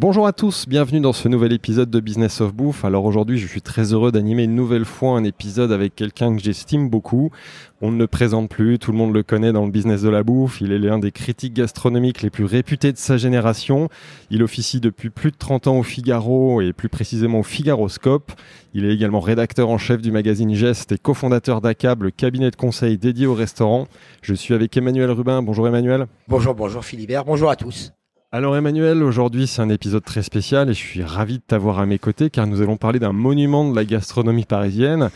Bonjour à tous, bienvenue dans ce nouvel épisode de Business of Bouffe. Alors aujourd'hui, je suis très heureux d'animer une nouvelle fois un épisode avec quelqu'un que j'estime beaucoup. On ne le présente plus, tout le monde le connaît dans le business de la bouffe. Il est l'un des critiques gastronomiques les plus réputés de sa génération. Il officie depuis plus de 30 ans au Figaro et plus précisément au Figaroscope. Il est également rédacteur en chef du magazine Geste et cofondateur d'ACAB, le cabinet de conseil dédié au restaurant. Je suis avec Emmanuel Rubin. Bonjour Emmanuel. Bonjour, bonjour Philibert, bonjour à tous. Alors Emmanuel, aujourd'hui c'est un épisode très spécial et je suis ravi de t'avoir à mes côtés car nous allons parler d'un monument de la gastronomie parisienne.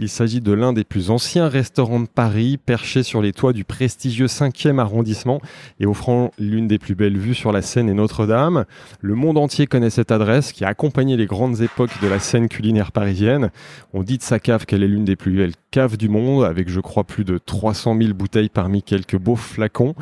Il s'agit de l'un des plus anciens restaurants de Paris, perché sur les toits du prestigieux 5e arrondissement et offrant l'une des plus belles vues sur la Seine et Notre-Dame. Le monde entier connaît cette adresse qui a accompagné les grandes époques de la scène culinaire parisienne. On dit de sa cave qu'elle est l'une des plus belles caves du monde, avec je crois plus de 300 000 bouteilles parmi quelques beaux flacons.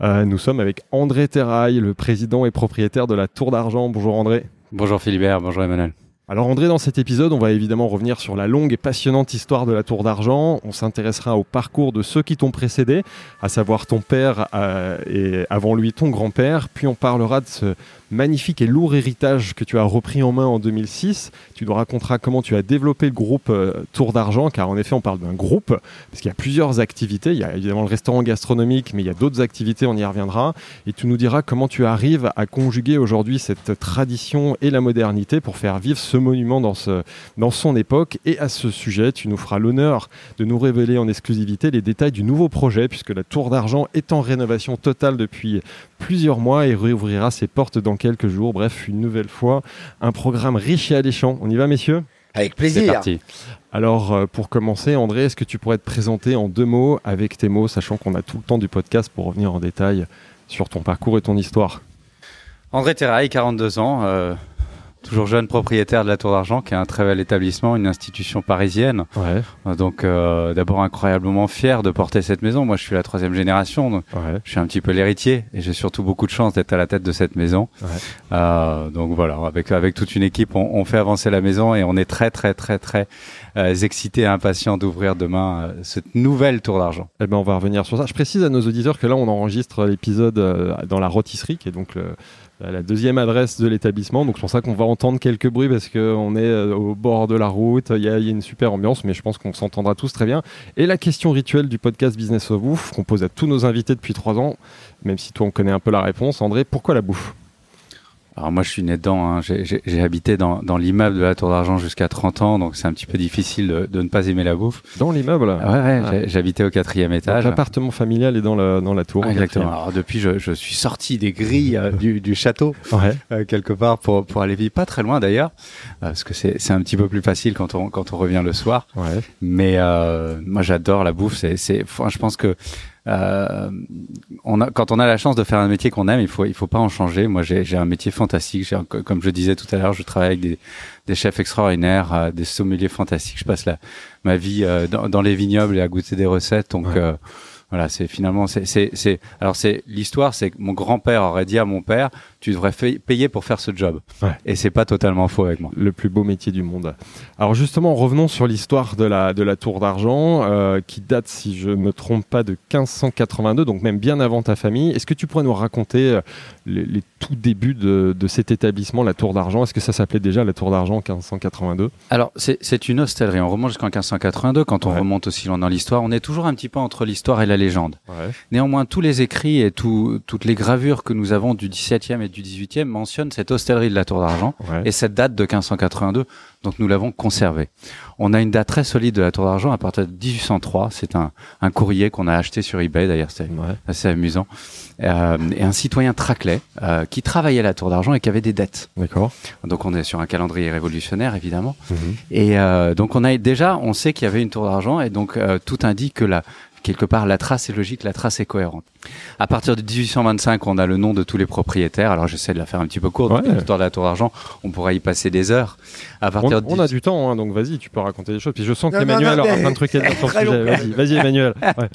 Euh, nous sommes avec André Terrail, le président et propriétaire de la Tour d'Argent. Bonjour André. Bonjour Philibert, bonjour Emmanuel. Alors André, dans cet épisode, on va évidemment revenir sur la longue et passionnante histoire de la Tour d'Argent. On s'intéressera au parcours de ceux qui t'ont précédé, à savoir ton père euh, et avant lui ton grand-père. Puis on parlera de ce magnifique et lourd héritage que tu as repris en main en 2006. Tu nous raconteras comment tu as développé le groupe euh, Tour d'Argent, car en effet on parle d'un groupe, parce qu'il y a plusieurs activités. Il y a évidemment le restaurant gastronomique, mais il y a d'autres activités, on y reviendra. Et tu nous diras comment tu arrives à conjuguer aujourd'hui cette tradition et la modernité pour faire vivre ce monument dans, son époque. Et à ce sujet, tu nous feras l'honneur de nous révéler en exclusivité les détails du nouveau projet, puisque la Tour d'Argent est en rénovation totale depuis plusieurs mois et réouvrira ses portes dans quelques jours. Bref, une nouvelle fois, un programme riche et alléchant. On y va, messieurs? Avec plaisir. C'est parti. Alors, euh, pour commencer, André, est-ce que tu pourrais te présenter en deux mots avec tes mots, sachant qu'on a tout le temps du podcast pour revenir en détail sur ton parcours et ton histoire? André Terrail, 42 ans, euh, toujours jeune propriétaire de la Tour d'Argent, qui est un très bel établissement, une institution parisienne. Ouais, Euh, Donc euh, d'abord incroyablement fier de porter cette maison. Moi, je suis la troisième génération, donc ouais. je suis un petit peu l'héritier et j'ai surtout beaucoup de chance d'être à la tête de cette maison. Ouais. Euh, donc voilà, avec avec toute une équipe, on, on fait avancer la maison et on est très très très très euh, excités et impatients d'ouvrir demain euh, cette nouvelle Tour d'Argent. Eh ben, on va revenir sur ça. Je précise à nos auditeurs que là, on enregistre l'épisode euh, dans la rôtisserie, qui est donc le- la deuxième adresse de l'établissement. Donc, c'est pour ça qu'on va entendre quelques bruits parce qu'on est euh, au bord de la route. Il y, a, une super ambiance, mais je pense qu'on s'entendra tous très bien. Et la question rituelle du podcast Business of Bouffe, qu'on pose à tous nos invités depuis trois ans, même si toi, on connaît un peu la réponse. André, pourquoi la bouffe? Alors moi je suis né dedans, hein. j'ai- habité dans, dans l'immeuble de la Tour d'Argent jusqu'à 30 ans, donc c'est un petit peu difficile de, de ne pas aimer la bouffe. Dans l'immeuble? Ah ouais, ouais, Ah. j'habitais au quatrième étage. L'appartement familial est dans la, dans la tour. Ah, Exactement. Alors depuis je, je suis sorti des grilles euh, du, du château Ouais. euh, quelque part pour, pour aller vivre pas très loin d'ailleurs, euh, parce que c'est c'est un petit peu plus facile quand on, quand on revient le soir. Ouais. Mais euh, moi j'adore la bouffe, c'est c'est enfin, je pense que euh, on a, quand on a la chance de faire un métier qu'on aime, il faut il faut pas en changer. Moi, j'ai un métier fantastique. Comme je disais tout à l'heure, je travaille avec des, des chefs extraordinaires, euh, des sommeliers fantastiques. Je passe la, ma vie euh, dans, dans les vignobles et à goûter des recettes. Donc Ouais. voilà, c'est finalement c'est c'est c'est alors c'est l'histoire, c'est que mon grand-père aurait dit à mon père, tu devrais payer pour faire ce job. Ouais. Et c'est pas totalement faux avec moi. le plus beau métier du monde. Alors justement, revenons sur l'histoire de la, de la Tour d'Argent, euh, qui date, si je ne me trompe pas, de 1582, donc même bien avant ta famille. Est-ce que tu pourrais nous raconter euh, les, les tout débuts de, de cet établissement, la Tour d'Argent? Est-ce que ça s'appelait déjà la Tour d'Argent en 1582 Alors, c'est c'est une hostellerie. On remonte jusqu'en 1582. Quand on Ouais. remonte aussi loin dans l'histoire, on est toujours un petit peu entre l'histoire et la légende. Ouais. Néanmoins, tous les écrits et tout- toutes les gravures que nous avons du 17e et du 18e mentionnent cette hostellerie de la Tour d'Argent ouais. et cette date de 1582. Donc, nous l'avons conservée. On a une date très solide de la Tour d'Argent à partir de 1803. C'est un, un courrier qu'on a acheté sur eBay. D'ailleurs, c'est Ouais. assez amusant. Euh, et un citoyen Traclay euh, qui travaillait à la Tour d'Argent et qui avait des dettes. D'accord. Donc, on est sur un calendrier révolutionnaire, évidemment. Mhm. Et euh, donc on a déjà, on sait qu'il y avait une tour d'argent et donc tout indique que la quelque part la trace est logique, la trace est cohérente. À partir de 1825, on a le nom de tous les propriétaires. Alors j'essaie de la faire un petit peu courte. Ouais. L'histoire de la Tour d'Argent, on pourrait y passer des heures. À On, partir de on a du temps, hein, donc vas-y, tu peux raconter des choses. Puis je sens qu'Emmanuel aura plein de trucs à dire sur. Vas-y, vas-y, Emmanuel. Ouais.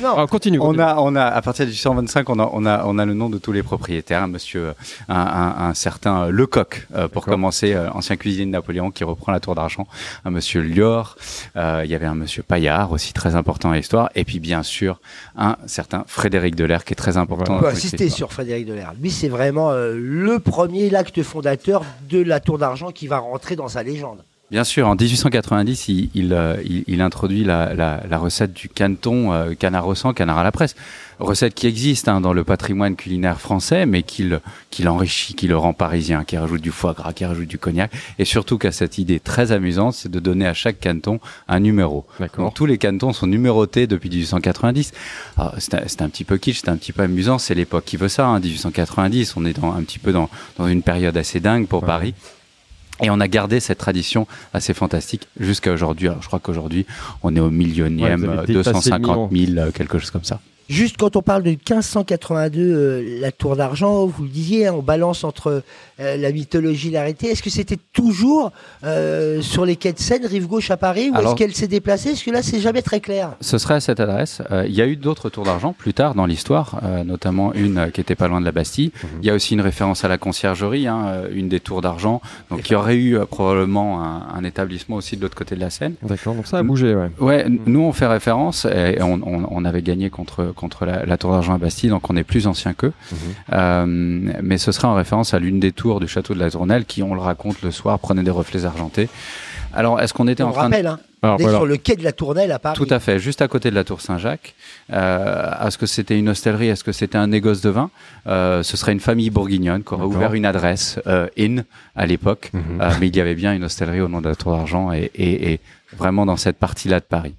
Non. Alors, continue. On continue. a, on a, à partir de 1825, on a, on a, on a le nom de tous les propriétaires. Un monsieur, un, un, un certain Lecoq, euh, pour commencer, euh, ancien cuisinier de Napoléon, qui reprend la Tour d'Argent. Un monsieur Lior. euh, il y avait un monsieur Paillard, aussi très important à l'histoire. Et puis, bien sûr, un certain Frédéric Delair, qui est très important. On peut insister sur Frédéric Delair. Lui, c'est vraiment euh, le premier, l'acte fondateur de la Tour d'Argent qui va rentrer dans sa légende. Bien sûr, en 1890, il, il, euh, il- il introduit la, la- la recette du caneton, euh, canard au sang, canard à la presse. Recette qui existe hein, dans le patrimoine culinaire français, mais qu'il qu'il enrichit, qui le rend parisien, qui rajoute du foie gras, qui rajoute du cognac, et surtout qui a cette idée très amusante, c'est de donner à chaque caneton un numéro. Donc tous les canetons sont numérotés depuis 1890. Alors, C'est un, un petit peu kitsch, c'est un petit peu amusant, c'est l'époque qui veut ça, hein, 1890, on est dans, un petit peu dans, dans une période assez dingue pour Ouais. Paris. Et on a gardé cette tradition assez fantastique jusqu'à aujourd'hui. Alors, je crois qu'aujourd'hui, on est au millionième, vous avez euh, dépassé le 250 000, euh, quelque chose comme ça. Juste quand on parle de 1582, euh, la Tour d'Argent, vous le disiez, hein, on balance entre euh, la mythologie et la réalité. Est-ce que c'était toujours euh, sur les quais de Seine, rive gauche à Paris, ou Alors- est-ce qu'elle s'est déplacée? Parce que là, c'est jamais très clair? Ce serait à cette adresse. Euh, il y a eu d'autres tours d'argent plus tard dans l'histoire, euh, notamment une euh, qui était pas loin de la Bastille. Il y a aussi une référence à la conciergerie, hein, une des tours d'argent. Donc, il y aurait eu euh, probablement un, un établissement aussi de l'autre côté de la Seine. D'accord, donc ça a bougé, ouais. Ouais, nous on fait référence et on, on, on avait gagné contre contre la, la tour d'argent à Bastille, donc on est plus ancien qu'eux. Mhm. Euh, mais ce sera en référence à l'une des tours du château de la Tournelle qui, on le raconte le soir, prenait des reflets argentés. Alors, est-ce qu'on était On en train de... rappelle, hein, Alors est voilà. sur le quai de la Tournelle à Paris. Tout à fait, juste à côté de la tour Saint-Jacques. Euh, est-ce que c'était une hostellerie? Est-ce que c'était un négoce de vin? Euh, Ce serait une famille bourguignonne qui aurait ouvert une adresse euh, in à l'époque, Mhm. Euh, mais il y avait bien une hostellerie au nom de la tour d'argent et, et, et vraiment dans cette partie-là de Paris.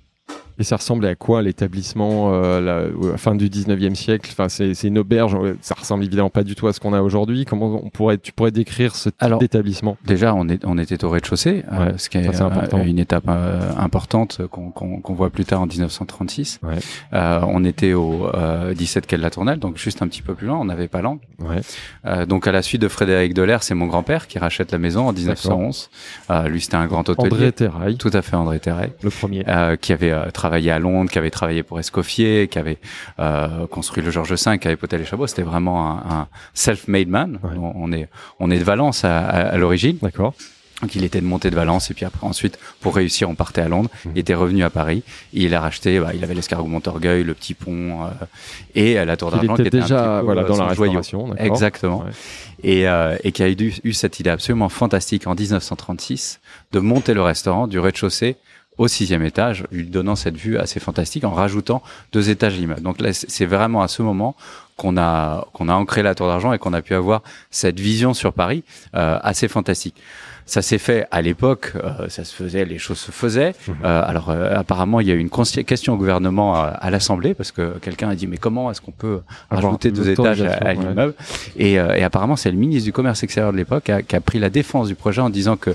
Et ça ressemblait à quoi l'établissement euh, la, à fin du 19e siècle? Enfin, c'est c'est une auberge. euh, Ça ressemble évidemment pas du tout à ce qu'on a aujourd'hui. Comment on pourrait, tu pourrais décrire ce type d'établissement? Déjà, on, est, on était au rez-de-chaussée, euh, ce qui est, euh, une étape euh, importante qu'on qu'on- qu'on voit plus tard en 1936. Ouais. Euh, on était au euh, 17 quai de la Tournelle, donc juste un petit peu plus loin, on n'avait pas l'angle. Ouais. Euh, donc à la suite de Frédéric Delair, c'est mon grand-père qui rachète la maison en 1911. Euh, lui, c'était un grand hôtelier. André Terrail, Tout à fait, André Terray. le premier. Euh, qui avait euh, travaillé à Londres, qui avait travaillé pour Escoffier, qui avait euh, construit le Georges V, qui avait poté les chapeaux. C'était vraiment un, un self-made man. Ouais. On, on est on est de Valence à, à, à l'origine. D'accord. Donc il était de montée de Valence et puis après ensuite pour réussir on partait à Londres. Mhm. Il était revenu à Paris et il a racheté. Bah, il avait l'escargot Montorgueil, le petit pont euh, et la tour Il d'argent qui était un déjà petit peu, voilà, euh, dans la restauration. Exactement. Ouais. Et, euh, et qui a eu, eu cette idée absolument fantastique en 1936 de monter le restaurant du rez-de-chaussée au sixième étage, lui donnant cette vue assez fantastique en rajoutant deux étages d'immeuble. Donc là, c'est vraiment à ce moment qu'on a qu'on a ancré la Tour d'Argent et qu'on a pu avoir cette vision sur Paris euh, assez fantastique. Ça s'est fait à l'époque, euh, ça se faisait, les choses se faisaient. Mhm. Euh, alors euh, apparemment, il y a eu une question au gouvernement à, à l'Assemblée parce que quelqu'un a dit mais comment est-ce qu'on peut Avoir rajouter deux étages à, à ouais. l'immeuble et, et apparemment, c'est le ministre du Commerce extérieur de l'époque qui a, qui a pris la défense du projet en disant que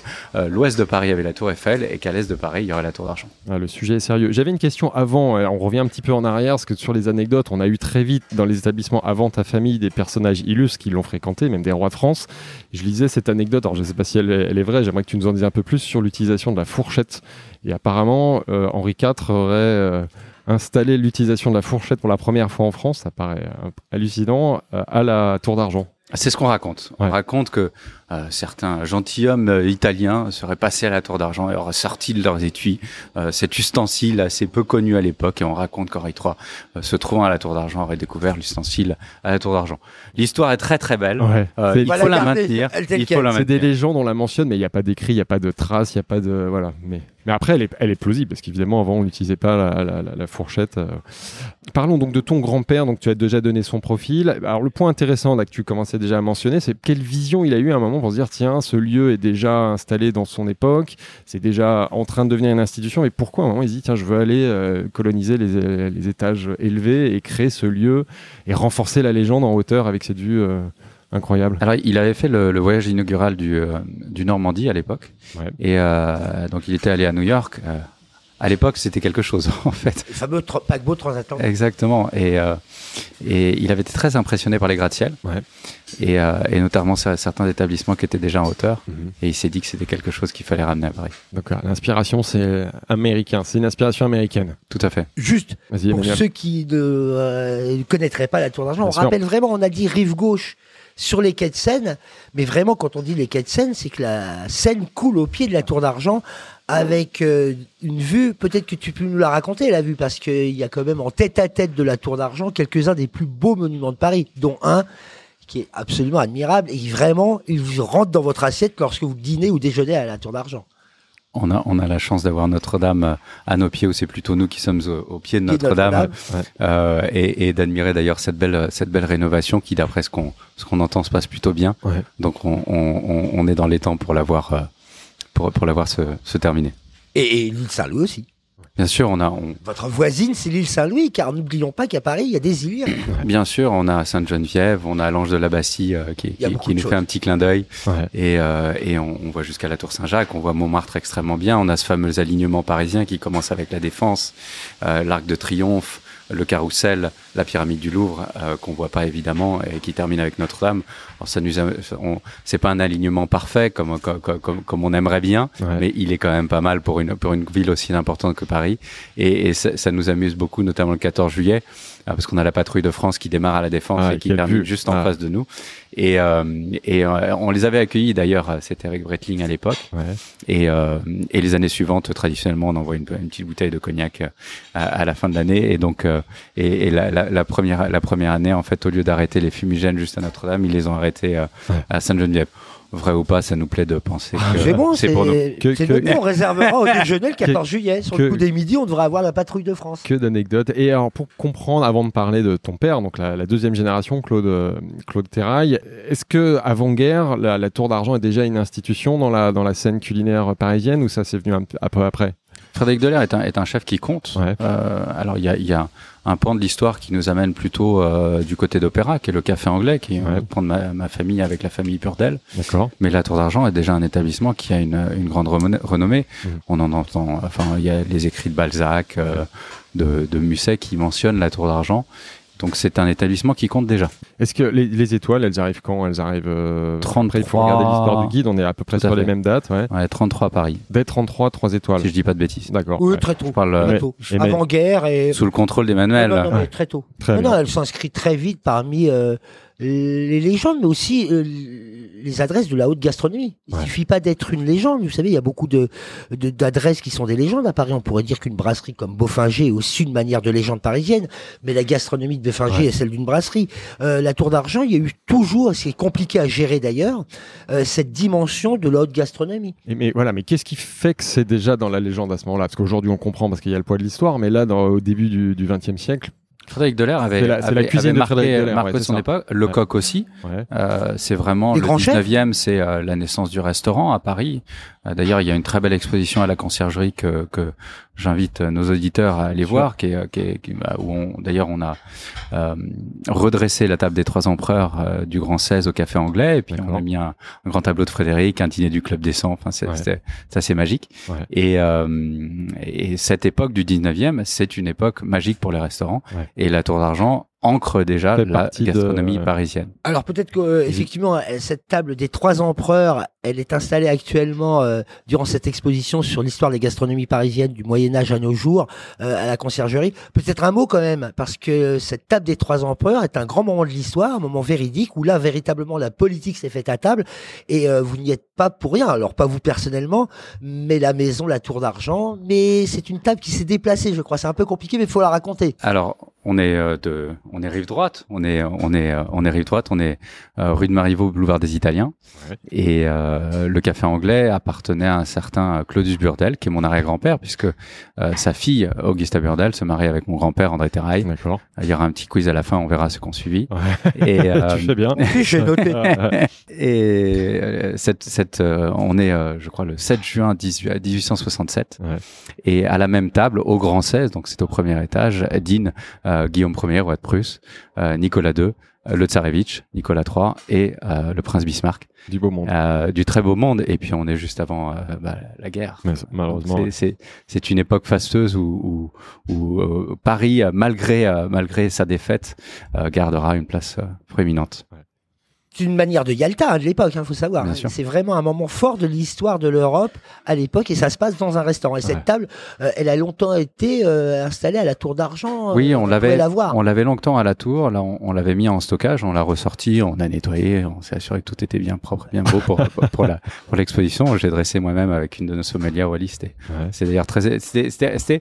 l'ouest de Paris avait la Tour Eiffel et qu'à l'est de Paris, il y aurait la Tour d'Argent. Ah, le sujet est sérieux. J'avais une question avant, on revient un petit peu en arrière, parce que sur les anecdotes, on a eu très vite dans les établissements avant ta famille des personnages illustres qui l'ont fréquenté, même des rois de France. Je lisais cette anecdote, alors je ne sais pas si elle elle est vraie, j'aimerais que tu nous en dises un peu plus sur l'utilisation de la fourchette. Et apparemment, euh, Henri IV aurait euh, installé l'utilisation de la fourchette pour la première fois en France, ça paraît euh, hallucinant, à la Tour d'Argent. C'est ce qu'on raconte. Ouais. On raconte que euh, certains gentilshommes euh, italiens seraient passés à la Tour d'Argent et auraient sorti de leurs étuis euh, cet ustensile assez peu connu à l'époque. Et on raconte qu'Henri III, euh, se trouvant à la Tour d'Argent, aurait découvert l'ustensile à la Tour d'Argent. L'histoire est très très belle. Ouais. Euh, C'est- il Voilà, faut la maintenir. Il faut C'est des légendes, on la mentionne, mais il n'y a pas d'écrit, il n'y a pas de traces, il n'y a pas de. Voilà. Mais, mais après, elle est, elle est plausible, parce qu'évidemment, avant, on n'utilisait pas la, la- la- la fourchette. euh. Parlons donc de ton grand-père, donc tu as déjà donné son profil. Alors, le point intéressant là, que tu commençais déjà à mentionner, c'est quelle vision il a eu à un moment pour se dire tiens, ce lieu est déjà installé dans son époque, c'est déjà en train de devenir une institution, et pourquoi à un moment il se dit tiens, je veux aller euh, coloniser les, les étages élevés et créer ce lieu et renforcer la légende en hauteur avec cette vue euh, incroyable Alors, il avait fait le, le voyage inaugural du, euh, du Normandie à l'époque. Ouais. Et donc, il était allé à New York. À l'époque, c'était quelque chose, en fait. Le fameux tra- paquebot transatlantique. Exactement. Et, euh, et il avait été très impressionné par les gratte-ciel. Ouais. Et, euh, et notamment cer- certains établissements qui étaient déjà en hauteur. Mhm. Et il s'est dit que c'était quelque chose qu'il fallait ramener à Paris. Donc euh, l'inspiration, c'est américain. C'est une inspiration américaine. Tout à fait. Juste pour Emmanuel. ceux qui ne euh, ne connaîtraient pas la Tour d'Argent, on sûr. rappelle vraiment, on a dit rive gauche sur les quais de Seine, mais vraiment quand on dit les quais de Seine, c'est que la Seine coule au pied de la Tour d'Argent avec euh, une vue, peut-être que tu peux nous la raconter la vue, parce qu'il y a quand même en tête à tête de la Tour d'Argent quelques-uns des plus beaux monuments de Paris, dont un qui est absolument admirable et qui vraiment, il vous rentre dans votre assiette lorsque vous dînez ou déjeunez à la Tour d'Argent. On a, on a la chance d'avoir Notre-Dame euh, à nos pieds, ou c'est plutôt nous qui sommes au, au pied de Notre-Dame, Notre-Dame. euh, et, et d'admirer d'ailleurs cette belle, cette belle rénovation qui, d'après ce qu'on, ce qu'on entend, se passe plutôt bien. Ouais. Donc on, on, on- on est dans les temps pour l'avoir, pour, pour l'avoir se, se terminer. Et, et l'île Saint-Louis aussi. Bien sûr, on a, on, Votre voisine, c'est l'île Saint-Louis, car n'oublions pas qu'à Paris, il y a des îles. bien sûr, on a Sainte-Geneviève, on a l'Ange de la Bastille euh, qui, qui, nous choses. fait un petit clin d'œil. Ouais. Et, euh, et on, on voit jusqu'à la Tour Saint-Jacques, on voit Montmartre extrêmement bien. On a ce fameux alignement parisien qui commence avec la Défense, euh, l'Arc de Triomphe, le Carrousel, la pyramide du Louvre, euh, qu'on voit pas évidemment, et qui termine avec Notre-Dame. Alors ça nous, c'est pas un alignement parfait comme comme, comme, comme on aimerait bien, Ouais. mais il est quand même pas mal pour une pour une ville aussi importante que Paris. Et, et ça, ça nous amuse beaucoup, notamment le 14 juillet, euh, parce qu'on a la patrouille de France qui démarre à la Défense Ah, et qui termine juste en Ah. face de nous. Et, euh, et euh, on les avait accueillis d'ailleurs, c'était avec Breitling à l'époque. Ouais. Et, euh, et les années suivantes, traditionnellement, on envoie une, une petite bouteille de cognac à, à la fin de l'année. Et donc, et, et la, la, la première la première année, en fait, au lieu d'arrêter les fumigènes juste à Notre-Dame, ils les ont arrêtés euh, Ouais. à Sainte-Geneviève. Vrai ou pas, ça nous plaît de penser que C'est bon, pour nous. Que- c'est que- le coup, on réservera au déjeuner le 14 juillet. Sur que- le coup des midi, on devrait avoir la patrouille de France. Que d'anecdotes. Et alors, pour comprendre, avant de parler de ton père, donc la, la deuxième génération, Claude, euh, Claude Terrail, est-ce que avant-guerre, la, la Tour d'Argent est déjà une institution dans la, dans la scène culinaire parisienne ou ça c'est venu un, peu- un peu après? Frédéric Delair est un, est un chef qui compte. Ouais. Euh, alors, il y a, y a un pan de l'histoire qui nous amène plutôt euh, du côté d'opéra, qui est le Café Anglais, qui est Ouais. de ma, ma famille avec la famille Purdel. D'accord. Mais la Tour d'Argent est déjà un établissement qui a une, une grande renommée. Mhm. On en entend, enfin, il y a les écrits de Balzac, euh, de, de Musset qui mentionnent la Tour d'Argent. Donc c'est un établissement qui compte déjà. Est-ce que les, les étoiles, elles arrivent quand? Elles arrivent. euh, 33. Après, il faut regarder l'histoire du guide, on est à peu près à sur les mêmes dates. Ouais. Ouais, 33 à Paris, Dès 33, 3 étoiles. si je dis pas de bêtises. D'accord. Oui, ouais. très tôt. Je parle euh, Très Ouais. tôt. Et mais- Avant-guerre et. sous le contrôle d'Emmanuel. Non, non, non, mais Ouais. très tôt. Très non, non, elle s'inscrit très vite parmi euh, les légendes, mais aussi euh, les adresses de la haute gastronomie. Il Ouais. suffit pas d'être une légende. Vous savez, il y a beaucoup de de- d'adresses qui sont des légendes à Paris. On pourrait dire qu'une brasserie comme Beaufinger est aussi une manière de légende parisienne, mais la gastronomie de Beaufinger Ouais. est celle d'une brasserie. Euh, la Tour d'Argent, il y a eu toujours, c'est compliqué à gérer d'ailleurs, euh, cette dimension de la haute gastronomie. Et mais voilà, mais qu'est-ce qui fait que c'est déjà dans la légende à ce moment-là? Parce qu'aujourd'hui on comprend parce qu'il y a le poids de l'histoire, mais là, dans- au début du XXe siècle, Frédéric Delair avait, la- avait- cuisine avait de marqué, Frédéric Delair, marqué ouais, c'est son ça. époque. Le Ouais. coq aussi. ouais. Euh, c'est vraiment Les le grands chefs 19e, c'est euh, la naissance du restaurant à Paris. Euh, D'ailleurs, il y a une très belle exposition à la conciergerie que, que j'invite euh, nos auditeurs à aller voir, qui est, euh, qui est- qui- bah, où on, d'ailleurs on a euh, redressé la table des trois empereurs euh, du Grand 16 au Café Anglais, et puis on a mis un, un grand tableau de Frédéric, un dîner du Club des 100. Enfin, c'est Ouais. c'est assez magique. Ouais. Et, euh, et cette époque du 19e, c'est une époque magique pour les restaurants. Ouais. Et la Tour d'Argent ancre déjà Fait la de- gastronomie parisienne. Alors peut-être que euh, effectivement euh, cette table des trois empereurs, elle est installée actuellement euh, durant cette exposition sur l'histoire des gastronomies parisiennes du Moyen Âge à nos jours euh, à la conciergerie. Peut-être un mot quand même parce que cette table des trois empereurs est un grand moment de l'histoire, un moment véridique où là véritablement la politique s'est faite à table et euh, vous n'y êtes pas pour rien. Alors pas vous personnellement, mais la maison, la tour d'argent. Mais c'est une table qui s'est déplacée, je crois. C'est un peu compliqué, mais il faut la raconter. Alors, on est euh, de, on est rive droite, on est, on est, euh, on est rive droite, on est euh, rue de Marivaux, boulevard des Italiens, Ouais. et euh, le café anglais appartenait à un certain Claudius Burdel, qui est mon arrière-grand-père, puisque euh, sa fille Augusta Burdel se marie avec mon grand-père André Terrail. D'accord. Il y aura un petit quiz à la fin, on verra ce qu'on suivit. Ouais. Et, euh, tu fais bien. J'ai noté. Euh, et cette, cette, euh, on est, euh, je crois, le 7 juin 18, 1867. Ouais. Et à la même table, au Grand 16, donc c'est au premier étage, dîne Guillaume Ier, roi de Prusse, euh, Nicolas II, euh, le Tsarevitch, Nicolas III et euh, le prince Bismarck. Du beau monde. Euh, du très beau monde. Et puis on est juste avant euh, bah, la guerre. Mais malheureusement. C'est- C'est c'est une époque fastueuse où, où, où, euh, Paris, euh, malgré euh, malgré sa défaite, euh, gardera une place euh, proéminente. C'est une manière de Yalta hein, de l'époque, il faut savoir. Sûr. C'est vraiment un moment fort de l'histoire de l'Europe à l'époque et ça se passe dans un restaurant. Et cette table, euh, elle a longtemps été euh, installée à la Tour d'Argent. Oui, euh, on pouvait l'avait, on l'avait longtemps à la tour. Là, on, on l'avait mis en stockage, on l'a ressorti, on a nettoyé, on s'est assuré que tout était bien propre, bien beau pour pour, pour la pour l'exposition. J'ai dressé moi-même avec une de nos sommelières, Wallis. C'était Ouais. c'est d'ailleurs très, c'était assez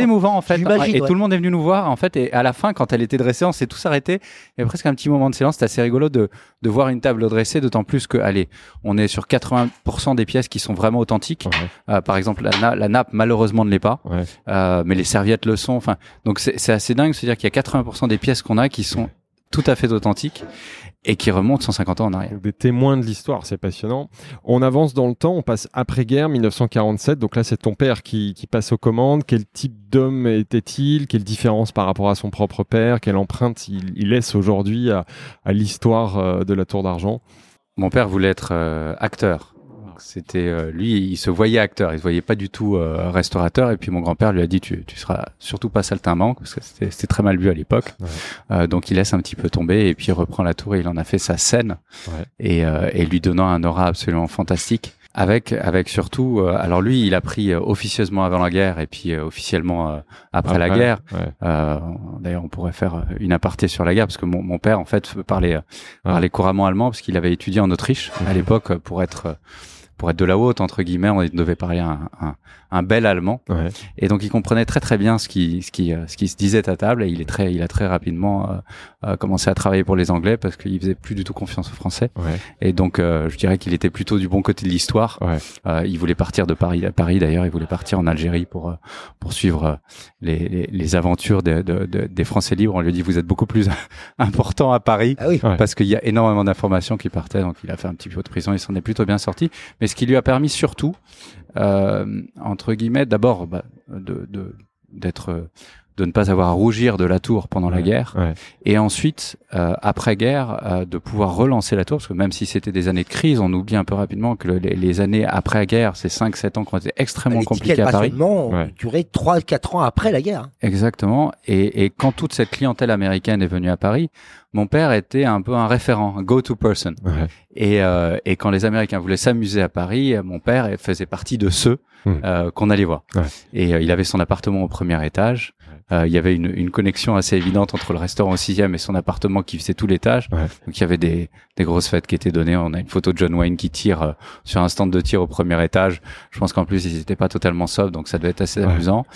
émouvant. en fait. Et ouais. tout le monde est venu nous voir en fait. Et à la fin, quand elle était dressée, on s'est tous arrêtés. Il y avait presque un petit moment de silence. C'était assez rigolo de de voir une table dressée, d'autant plus que, allez, on est sur 80% des pièces qui sont vraiment authentiques. Ouais. Euh, par exemple, la, na- la nappe malheureusement ne l'est pas, Ouais. Euh, mais les serviettes le sont. Enfin, donc c'est c'est assez dingue, c'est-à-dire qu'il y a 80% des pièces qu'on a qui sont tout à fait authentiques et qui remontent 150 ans en arrière. Des témoins de l'histoire, c'est passionnant. On avance dans le temps, on passe après-guerre, 1947. Donc là, c'est ton père qui, qui passe aux commandes. Quel type d'homme était-il? Quelle différence par rapport à son propre père? Quelle empreinte il, il laisse aujourd'hui à, à l'histoire euh, de la Tour d'Argent? Mon père voulait être euh, acteur. Donc, C'était euh, lui, il se voyait acteur, il se voyait pas du tout euh, restaurateur. Et puis mon grand-père lui a dit tu, tu seras surtout pas saltimbanque parce que c'était très mal vu à l'époque. Ouais. Euh, donc il laisse un petit peu tomber et puis il reprend la tour et il en a fait sa scène Ouais. et, euh, et lui donnant un aura absolument fantastique. Avec avec surtout, euh, alors lui il a pris euh, officieusement avant la guerre et puis officiellement après, la guerre. ouais. Euh, D'ailleurs, on pourrait faire une aparté sur la guerre parce que mon, mon père, en fait, parlait, parlait couramment allemand parce qu'il avait étudié en Autriche à l'époque pour être pour être de la haute entre guillemets. On devait parler un, un, un bel allemand Ouais. et donc il comprenait très très bien ce qui ce qui euh, ce qui se disait à table et il est très il a très rapidement euh, euh, commencé à travailler pour les Anglais parce qu'il faisait plus du tout confiance aux Français Ouais. et donc euh, je dirais qu'il était plutôt du bon côté de l'histoire. Ouais. Euh, il voulait partir de Paris à Paris d'ailleurs, il voulait partir en Algérie pour euh, pour suivre euh, les, les, les aventures de, de- de- des Français libres. On lui a dit vous êtes beaucoup plus important à Paris Ah oui. Ouais. parce qu'il y a énormément d'informations qui partaient. Donc il a fait un petit peu de prison, il s'en est plutôt bien sorti. Mais ce qui lui a permis surtout, euh, entre guillemets, d'abord bah, de de- d'être de ne pas avoir à rougir de la tour pendant la guerre, Ouais. et ensuite, euh, après-guerre, euh, de pouvoir relancer la tour, parce que même si c'était des années de crise, on oublie un peu rapidement que le- les, les années après-guerre, ces 5-7 ans qui ont été extrêmement compliqués à Paris. ont Ouais. duré 3-4 ans après la guerre. Exactement. Et, et quand toute cette clientèle américaine est venue à Paris, mon père était un peu un référent, un go-to person. Ouais. Et, euh, et quand les Américains voulaient s'amuser à Paris, mon père faisait partie de ceux Hmm. euh, qu'on allait voir. Ouais. Et euh, il avait son appartement au premier étage. Euh, il y avait une, une connexion assez évidente entre le restaurant au sixième et son appartement qui faisait tout l'étage. Ouais. Donc il y avait des, des grosses fêtes qui étaient données. On a une photo de John Wayne qui tire euh, sur un stand de tir au premier étage. Je pense qu'en plus ils n'étaient pas totalement sobres, donc ça devait être assez Ouais. amusant.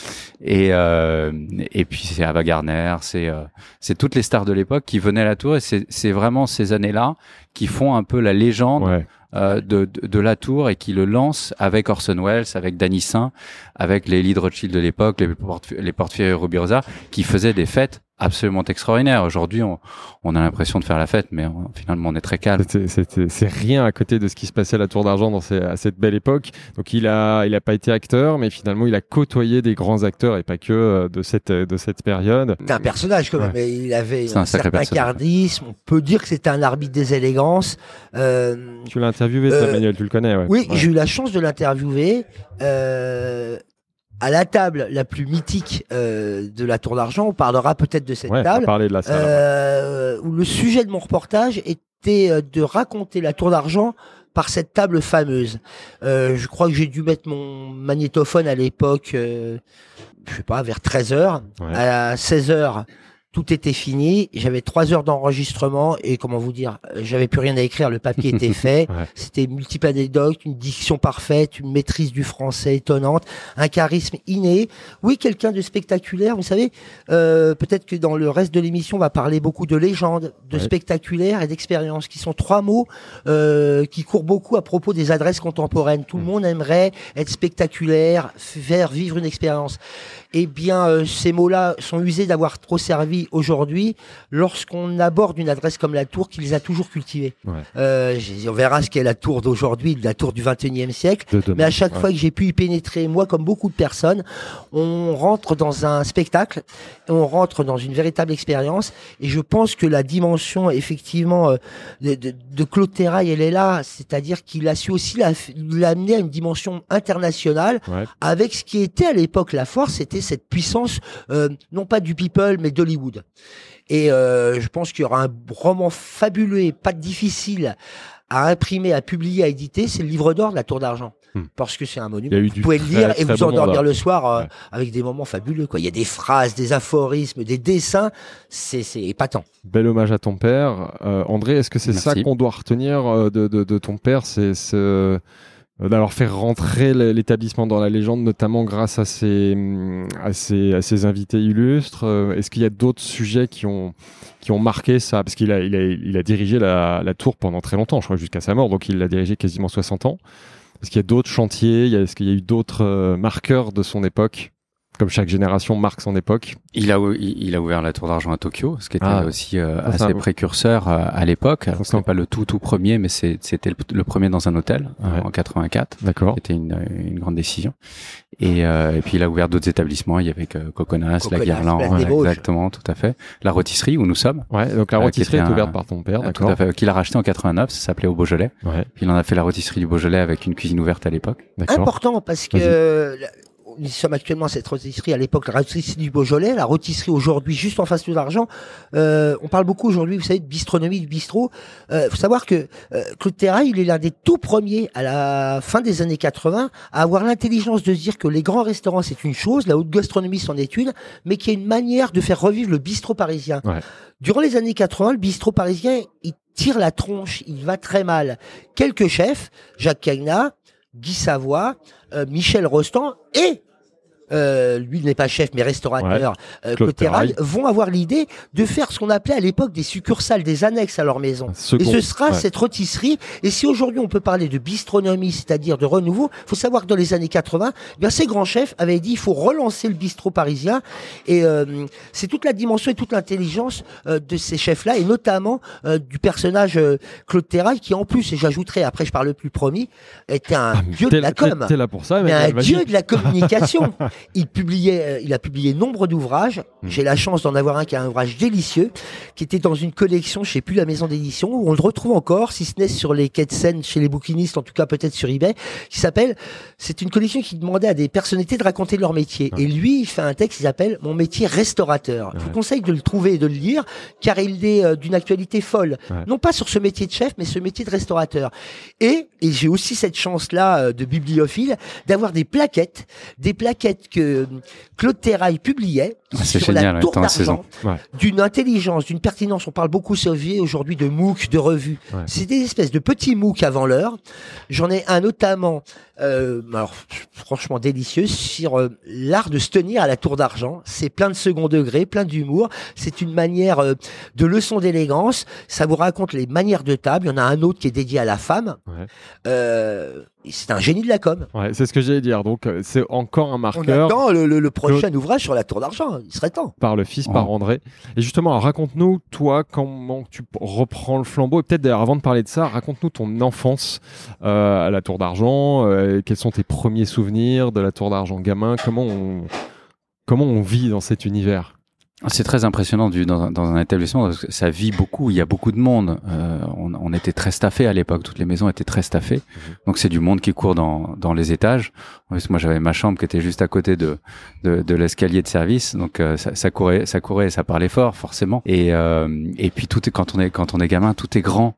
Et euh, et puis c'est Ava Gardner, c'est euh, c'est toutes les stars de l'époque qui venaient à la tour et c'est c'est vraiment ces années-là qui font un peu la légende Ouais. Euh, de, de, de la tour et qui le lance avec Orson Welles, avec Danny Saint, avec les Lee Rothschild de l'époque, les, porte- les Rubirosa, qui faisaient des fêtes absolument extraordinaires. Aujourd'hui, on, on a l'impression de faire la fête, mais on- finalement, on est très calme. C'est rien à côté de ce qui se passait à la Tour d'Argent dans ces- à cette belle époque. Donc il a, il a pas été acteur, mais finalement il a côtoyé des grands acteurs et pas que euh, de cette, de cette période. C'est un personnage quand même. Ouais. Il avait un un, sacré certain personnage. charisme. On peut dire que c'était un arbitre des élégances. Euh, Tu l'as interviewé, Euh, Manuel, tu le connais, ouais. Oui, Ouais. j'ai eu la chance de l'interviewer. Euh, à la table la plus mythique euh, de la Tour d'Argent, on parlera peut-être de cette Ouais, table, parler de la salle. euh, où le sujet de mon reportage était euh, de raconter la Tour d'Argent par cette table fameuse. Euh, je crois que j'ai dû mettre mon magnétophone à l'époque, euh, je sais pas, vers 13 heures. Ouais. À 16 heures, tout était fini. J'avais trois heures d'enregistrement et comment vous dire, euh, j'avais plus rien à écrire. Le papier était fait. Ouais. C'était multiples anecdotes, une diction parfaite, une maîtrise du français étonnante, un charisme inné. Oui, quelqu'un de spectaculaire. Vous savez, euh, peut-être que dans le reste de l'émission, on va parler beaucoup de légende, de Ouais. spectaculaire et d'expérience, qui sont trois mots euh, qui courent beaucoup à propos des adresses contemporaines. Tout le monde aimerait être spectaculaire, faire vivre une expérience. Eh bien, euh, ces mots-là sont usés d'avoir trop servi aujourd'hui, lorsqu'on aborde une adresse comme la tour, qu'il les a toujours cultivées. Ouais. Euh, on verra ce qu'est la tour d'aujourd'hui, la tour du 21e siècle. Demain. Mais à chaque Ouais. fois que j'ai pu y pénétrer, moi comme beaucoup de personnes, on rentre dans un spectacle, on rentre dans une véritable expérience. Et je pense que la dimension effectivement euh, de, de, de Claude Terrail, elle est là, c'est-à-dire qu'il a su aussi la- l'amener à une dimension internationale Ouais. avec ce qui était à l'époque la force, c'était cette puissance euh, non pas du people mais d'Hollywood. Et euh, je pense qu'il y aura un roman fabuleux et pas difficile à imprimer, à publier, à éditer, c'est le livre d'or de la Tour d'Argent. Hmm. Parce que c'est un monument. Vous pouvez le lire et vous endormir le soir euh, Ouais. avec des moments fabuleux. Quoi. Il y a des phrases, des aphorismes, des dessins, c'est épatant. Bel hommage à ton père. Euh, André, est-ce que c'est ça qu'on doit retenir euh, de, de- de ton père? C'est ce- euh, d'avoir fait rentrer l'établissement dans la légende, notamment grâce à ses, hum, à ses, invités illustres. Euh, Est-ce qu'il y a d'autres sujets qui ont, qui ont marqué ça? Parce qu'il a, il a, il a dirigé la, la tour pendant très longtemps, je crois, jusqu'à sa mort. Donc il l'a dirigé quasiment 60 ans. Est-ce qu'il y a d'autres chantiers? Est-ce qu'il y a eu d'autres euh, marqueurs de son époque? Comme chaque génération marque son époque. Il a, il a ouvert la Tour d'Argent à Tokyo, ce qui était Ah. aussi euh, c'est assez un- précurseur euh, à l'époque. Alors, C'était pas le tout tout premier, mais c'est- c'était le, le premier dans un hôtel euh, Ouais. en 84. D'accord. C'était une, une grande décision. Et, euh, et puis il a ouvert d'autres établissements. Il y avait que Coconas, la Guirlande, exactement, tout à fait. La rôtisserie où nous sommes, Ouais, donc la Euh, qui rôtisserie était est un- ouverte par ton père, tout d'accord à fait, qu'il a racheté en 89. Ça s'appelait au Beaujolais. Ouais, Puis il en a fait la rôtisserie du Beaujolais avec une cuisine ouverte à l'époque. d'accord. Important parce que euh, nous sommes actuellement à cette rôtisserie à l'époque, la rôtisserie du Beaujolais, la rôtisserie aujourd'hui juste en face de l'argent. Euh, on parle beaucoup aujourd'hui, vous savez, de bistronomie, de bistrot. Euh, faut savoir que euh, Claude Terrail, il est l'un des tout premiers à la fin des années 80 à avoir l'intelligence de dire que les grands restaurants c'est une chose, la haute gastronomie c'en est une, mais qu'il y a une manière de faire revivre le bistrot parisien. Ouais. Durant les années 80, le bistrot parisien, il tire la tronche, il va très mal. Quelques chefs, Jacques Cagnat, Guy Savoie, euh, Michel Rostand et euh, lui il n'est pas chef mais restaurateur, euh, Terrail, Terrail. vont avoir l'idée de faire ce qu'on appelait à l'époque des succursales, des annexes à leur maison. Second. Et ce sera Ouais. cette rôtisserie. Et si aujourd'hui on peut parler de bistronomie, c'est-à-dire de renouveau, faut savoir que dans les années 80, eh bien ces grands chefs avaient dit il faut relancer le bistrot parisien. Et euh, c'est toute la dimension et toute l'intelligence euh, de ces chefs-là, et notamment euh, du personnage euh, Claude Terrail, qui en plus, et j'ajouterai après je parle plus promis, était un Ah, dieu de la com. T'es là pour ça, Mais un dieu de la communication. il publiait, euh, il a publié nombre d'ouvrages. Hmm. J'ai la chance d'en avoir un qui est un ouvrage délicieux, qui était dans une collection, je sais plus la maison d'édition, où on le retrouve encore, si ce n'est sur les quais de Seine chez les bouquinistes, en tout cas peut-être sur eBay, qui s'appelle, c'est une collection qui demandait à des personnalités de raconter leur métier. Et lui, il fait un texte qui s'appelle Mon métier restaurateur. Je vous conseille de le trouver et de le lire, car il est euh, d'une actualité folle. Non pas sur ce métier de chef, mais ce métier de restaurateur. Et, et j'ai aussi cette chance-là euh, de bibliophile d'avoir des plaquettes, des plaquettes que Claude Terrail publiait Ah, c'est sur génial, la tour d'argent, Ouais. d'une intelligence, d'une pertinence. On parle beaucoup Soviet aujourd'hui de MOOC, de revues. Ouais. C'est des espèces de petits MOOC avant l'heure. J'en ai un notamment, euh, alors franchement délicieux, sur euh, l'art de se tenir à la tour d'argent. C'est plein de second degré, plein d'humour. C'est une manière euh, de leçon d'élégance. Ça vous raconte les manières de table. Il y en a un autre qui est dédié à la femme. Ouais. Euh, c'est un génie de la com. Ouais, c'est ce que j'allais dire. Donc, c'est encore un On marqueur attend le, le- le prochain ouvrage sur la tour d'argent. Il serait temps. par le fils, par Oh. André. Et justement, raconte-nous, toi, comment tu reprends le flambeau. Et peut-être d'ailleurs, avant de parler de ça, raconte-nous ton enfance euh, à la Tour d'Argent. euh, quels sont tes premiers souvenirs de la Tour d'Argent gamin Comment on, comment on vit dans cet univers? C'est très impressionnant du, dans, un- dans un établissement parce que ça vit beaucoup. Il y a beaucoup de monde. Euh, on, on était très staffé à l'époque. Toutes les maisons étaient très staffées. Donc c'est du monde qui court dans, dans les étages. En plus, moi j'avais ma chambre qui était juste à côté de de, de l'escalier de service. Donc euh, ça, ça courait, ça courait, et ça parlait fort forcément. Et euh, et puis tout est quand on est quand on est gamin, tout est grand.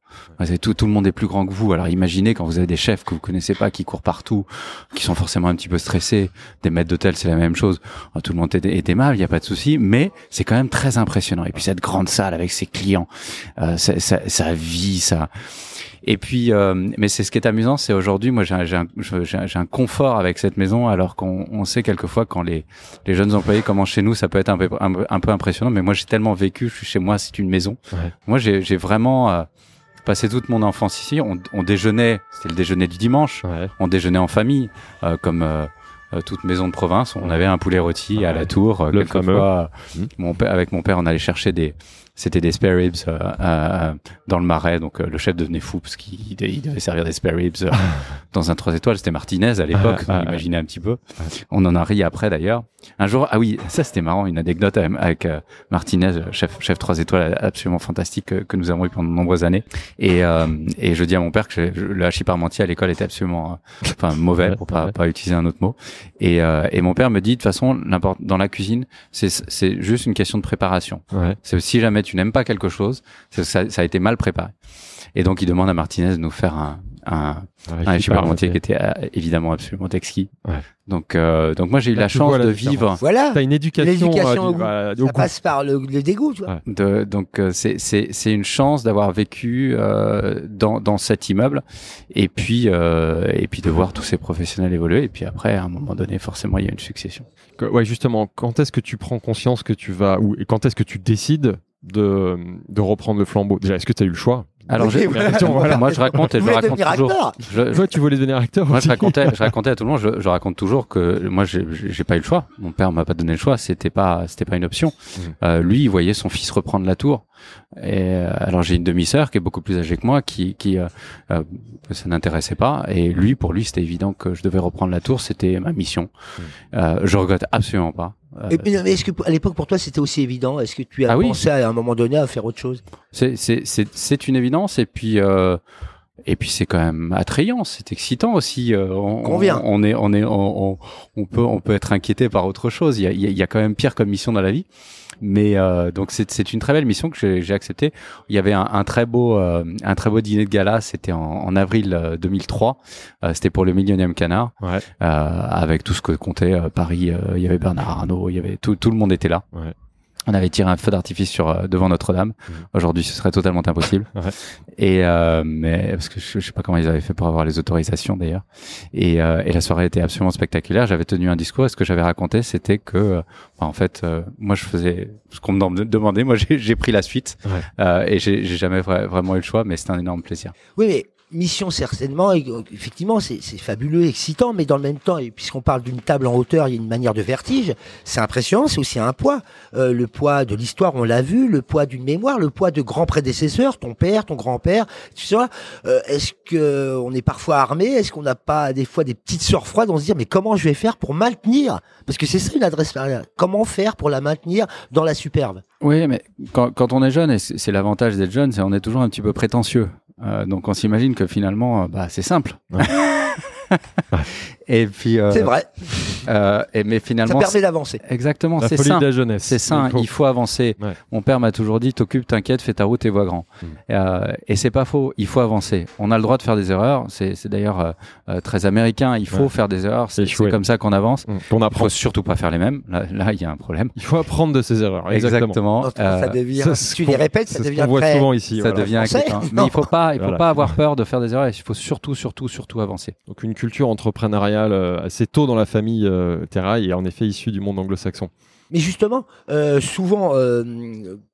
Tout, tout le monde est plus grand que vous. Alors imaginez quand vous avez des chefs que vous connaissez pas, qui courent partout, qui sont forcément un petit peu stressés. Des maîtres d'hôtel, c'est la même chose. Tout le monde est, est aimable, il n'y a pas de souci, mais c'est quand même très impressionnant. Et puis cette grande salle avec ses clients, euh, ça, ça, ça vit, ça. Et puis, euh, mais c'est ce qui est amusant, c'est aujourd'hui, moi j'ai un, un, un- confort avec cette maison, alors qu'on on sait quelquefois quand les, les jeunes employés commencent chez nous, ça peut être un peu, un, peu- un peu impressionnant. Mais moi j'ai tellement vécu, je suis chez moi, c'est une maison. Ouais. Moi j'ai vraiment euh, passé toute mon enfance ici. On, on déjeunait, c'était le déjeuner du dimanche Ouais. on déjeunait en famille, euh, comme euh, toute maison de province. On avait un poulet rôti à la tour. euh, Le quelquefois, euh, Mhm. mon père, avec mon père, on allait chercher des, c'était des spare ribs euh, euh, dans le marais. Donc euh, le chef devenait fou parce qu'il il devait servir des spare ribs euh, dans un trois étoiles. C'était Martinez à l'époque. Ah, ah, donc imaginez un petit peu. On en a ri après d'ailleurs. Un jour, ah oui, ça c'était marrant, une anecdote avec, Martinez, chef chef trois étoiles absolument fantastique que, que nous avons eu pendant de nombreuses années. Et euh, et je dis à mon père que je- le hachis parmentier à l'école était absolument, euh, enfin mauvais pour pas pas utiliser un autre mot. Et euh, et mon père me dit de toute façon, dans la cuisine, c'est c'est juste une question de préparation. Ouais. C'est si jamais tu n'aimes pas quelque chose, c'est que ça, ça a été mal préparé. Et donc il demande à Martinez de nous faire un un, Ouais, un parmentier qui était euh, évidemment absolument exquis. Ouais. Donc euh, donc moi j'ai eu Là, la tu chance la de différence. vivre Voilà. T'as une éducation, L'éducation euh, au goût. bah, Ça goût. passe par le, le dégoût, tu vois. Ouais. de donc euh, c'est c'est c'est une chance d'avoir vécu euh, dans dans cet immeuble et puis euh, et puis de voir tous ces professionnels évoluer et puis après à un moment donné forcément il y a une succession. Que- ouais, justement, quand est-ce que tu prends conscience que tu vas, ou et quand est-ce que tu décides de, de reprendre le flambeau Déjà, est-ce que tu as eu le choix? Alors Oui, j'ai- voilà. Voilà. moi je raconte et je raconte toujours. Je- Toi, tu voulais devenir acteur Moi, je racontais, je racontais à tout le monde, je, je raconte toujours que moi, j'ai j'ai pas eu le choix. Mon père m'a pas donné le choix. C'était pas, c'était pas une option. Mhm. Euh, lui, il voyait son fils reprendre la tour. Et euh, alors, j'ai une demi-sœur qui est beaucoup plus âgée que moi, qui, qui, euh, euh, ça n'intéressait pas. Et lui, pour lui, c'était évident que je devais reprendre la tour. C'était ma mission. Euh, je regrette absolument pas. Euh, Et- mais mais est-ce que à l'époque pour toi c'était aussi évident? Est-ce que tu as Ah oui. pensé à un moment donné à faire autre chose? C'est une évidence. Et puis euh, et puis c'est quand même attrayant, c'est excitant aussi. euh, on, Convient. on, on est on est on, on, on peut on peut être inquiété par autre chose. Il y a il y a, il y a quand même pire comme mission dans la vie. Mais euh, donc c'est c'est une très belle mission que j'ai j'ai acceptée. Il y avait un, un très beau euh, un très beau dîner de gala. C'était en, en avril euh, 2003. Euh, C'était pour le millionième canard Ouais. euh, avec tout ce que comptait euh, Paris. euh, il y avait Bernard Arnault, il y avait tout tout le monde était là. Ouais. On avait tiré un feu d'artifice sur euh, devant Notre-Dame. Mhm. Aujourd'hui, ce serait totalement impossible. Ouais. Et euh, mais parce que je, je sais pas comment ils avaient fait pour avoir les autorisations d'ailleurs. Et, euh, et la soirée était absolument spectaculaire. J'avais tenu un discours et ce que j'avais raconté, c'était que, euh, enfin, en fait, euh, moi, je faisais ce qu'on me demandait. Moi, j'ai j'ai pris la suite Ouais. euh, et j'ai j'ai jamais vra- vraiment eu le choix, mais c'était un énorme plaisir. Oui, mais mission certainement, euh, effectivement, c'est fabuleux, excitant, mais dans le même temps, puisqu'on parle d'une table en hauteur, il y a une manière de vertige. C'est impressionnant, c'est aussi un poids. Euh, le poids de l'histoire, on l'a vu, le poids d'une mémoire, le poids de grands prédécesseurs, ton père, ton grand-père, tu sais. Euh, Est-ce que euh, on est parfois armé Est-ce qu'on n'a pas des fois des petites sueurs froides On se dit mais comment je vais faire pour maintenir? Parce que c'est ça une adresse. Comment faire pour la maintenir dans la superbe? Oui, mais quand, quand on est jeune, et c'est c'est l'avantage d'être jeune, c'est on est toujours un petit peu prétentieux. Euh, donc on s'imagine que finalement, euh, bah, c'est simple. Ouais. et puis, euh, C'est vrai, euh, et, mais ça finalement, permet d'avancer. exactement, c'est folie ça. de la jeunesse. C'est sain, Il faut- il faut avancer. Ouais. Mon père m'a toujours dit t'occupe, t'inquiète, fais ta route et vois grand. Mm. Euh, et c'est pas faux, il faut avancer. On a le droit de faire des erreurs, c'est d'ailleurs euh, euh, très américain, il faut Ouais. faire des erreurs, c'est comme ça qu'on avance. Mm. Qu'on Il apprend. faut surtout pas faire les mêmes, là il y a un problème. Il faut apprendre de ses erreurs. Exactement. ça Euh, devient, ça, tu les répètes, ça devient qu'on voit très... souvent ici. ça voilà. devient. Mais il faut pas, il faut pas avoir peur de faire des erreurs. Il faut surtout, surtout, surtout avancer. Donc une culture entrepreneuriale euh, assez tôt dans la famille euh, Terrail et en effet issue du monde anglo-saxon. Mais justement, euh, souvent,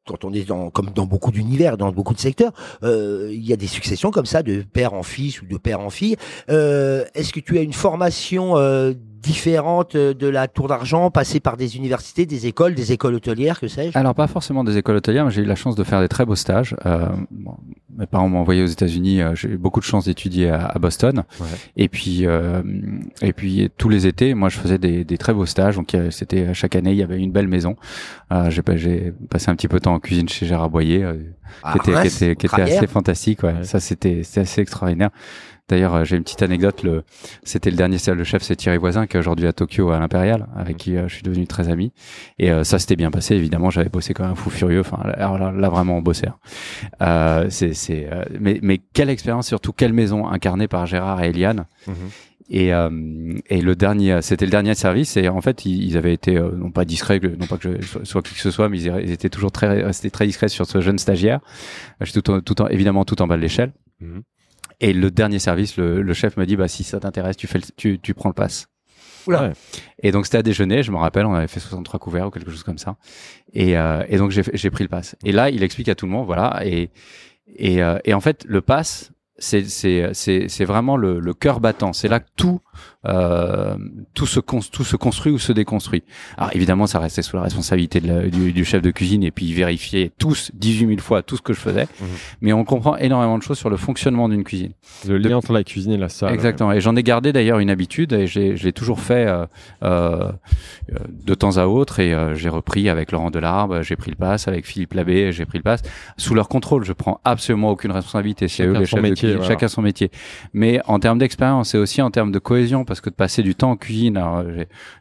quand on est dans, comme dans beaucoup d'univers, dans beaucoup de secteurs, euh, il y a des successions comme ça, de père en fils ou de père en fille. Euh, Est-ce que tu as une formation euh, différente de la Tour d'Argent, passée par des universités, des écoles, des écoles hôtelières, que sais-je? Alors pas forcément des écoles hôtelières, mais j'ai eu la chance de faire des très beaux stages. Bon, mes parents m'ont envoyé aux États-Unis. j'ai eu beaucoup de chance d'étudier à, à Boston. Ouais. Et puis et puis tous les étés, moi je faisais des, des très beaux stages. Donc c'était chaque année, il y avait une belle maison. J'ai passé un petit peu de temps en cuisine chez Gérard Boyer, euh, qui était, qui Reims, était, qui était Cramière assez fantastique. Ouais. Ouais. Ça, c'était, c'était assez extraordinaire. D'ailleurs, euh, j'ai une petite anecdote. Le, c'était le dernier, le chef, c'est Thierry Voisin, qui est aujourd'hui à Tokyo à l'Impérial, avec qui euh, je suis devenu très ami. Et euh, ça, s'était bien passé. Évidemment, j'avais bossé comme un fou furieux. Enfin, là, là, vraiment, on bossait. hein. Euh, c'est, c'est, euh, mais, mais quelle expérience, surtout quelle maison incarnée par Gérard et Eliane. Et, euh, et le dernier, c'était le dernier service. Et en fait, ils, avaient été euh, non pas discrets, non pas que je sois- qui que ce soit, mais ils, étaient toujours très, restés très discrets sur ce jeune stagiaire. Je suis tout, en- tout en, évidemment tout en bas de l'échelle. Mhm. Et le dernier service, le, le chef me dit, bah si ça t'intéresse, tu fais, le- tu, tu prends le pass. Oula. Ouais. Et donc c'était à déjeuner, je me rappelle, on avait fait 63 couverts ou quelque chose comme ça. Et, euh, et donc j'ai pris le pass. Et là, il explique à tout le monde, voilà. Et et, euh, et en fait, le pass, c'est c'est vraiment le, le cœur battant. C'est là que tout euh, tout se tout se construit ou se déconstruit. Alors évidemment, ça restait sous la responsabilité de la- du, du chef de cuisine et puis il vérifiait tous 18 000 fois tout ce que je faisais. Mhm. Mais on comprend énormément de choses sur le fonctionnement d'une cuisine. Le lien entre la cuisine et la salle. Exactement. Et j'en ai gardé d'ailleurs une habitude et j'ai- je l'ai toujours fait euh, euh, euh, de temps à autre et euh, j'ai repris avec Laurent Delarbre, j'ai pris le pass avec Philippe Labbé, j'ai pris le pass sous leur contrôle. Je prends absolument aucune responsabilité. C'est eux les de métier, cuisine, voilà. chacun son métier. Mais en termes d'expérience et aussi en termes de cohésion, parce que de passer du temps en cuisine, alors,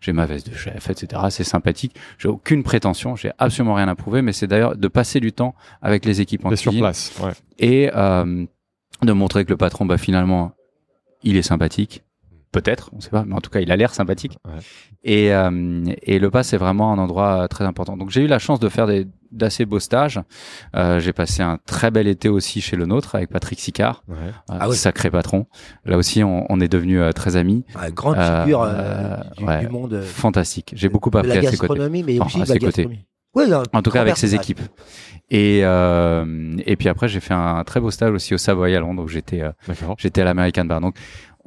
j'ai- ma veste de chef, etc. C'est sympathique. J'ai aucune prétention, j'ai absolument rien à prouver, mais c'est d'ailleurs de passer du temps avec les équipes en T'es sur cuisine place. Ouais. et euh, de montrer que le patron, bah, finalement, il est sympathique. Peut-être, on sait pas, mais en tout cas, il a l'air sympathique. Ouais. Et, euh, et le pas, c'est vraiment un endroit euh, très important. Donc, j'ai eu la chance de faire des d'assez beaux stages. Euh, j'ai passé un très bel été aussi chez le nôtre avec Patrick Sicard, Ouais. euh, Ah sacré patron. Là aussi, on, on est devenus euh, très amis. Ouais, grande figure du, ouais. du monde Fantastique. J'ai beaucoup appris à ses côtés. gastronomie, mais Enfin, aussi à de la ses côtés. gastronomie. Ouais, non, En tout cas, avec ses équipes. Et, et puis après, j'ai fait un très beau stage aussi au Savoy à Londres, où j'étais à l'American Bar. Donc,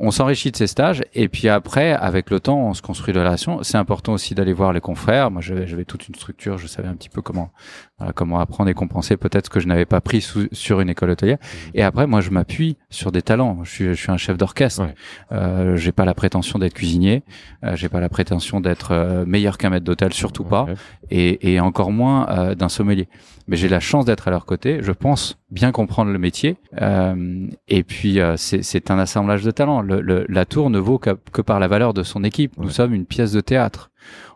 on s'enrichit de ces stages. Et puis après, avec le temps, on se construit des relations. C'est important aussi d'aller voir les confrères. Moi, j'avais toute une structure. Je savais un petit peu comment, voilà, comment apprendre et compenser peut-être ce que je n'avais pas pris sous- sur une école hôtelière. Et après, moi, je m'appuie sur des talents. Je suis, je suis un chef d'orchestre. Ouais. Euh, j'ai pas la prétention d'être cuisinier. Euh, j'ai pas la prétention d'être euh, meilleur qu'un maître d'hôtel, surtout pas Ouais. et, et encore moins euh, d'un sommelier. Mais j'ai la chance d'être à leur côté. Je pense bien comprendre le métier. Euh, et puis, euh, c'est c'est un assemblage de talents. Le, le- la tour ne vaut que, que par la valeur de son équipe. Nous Ouais. sommes une pièce de théâtre.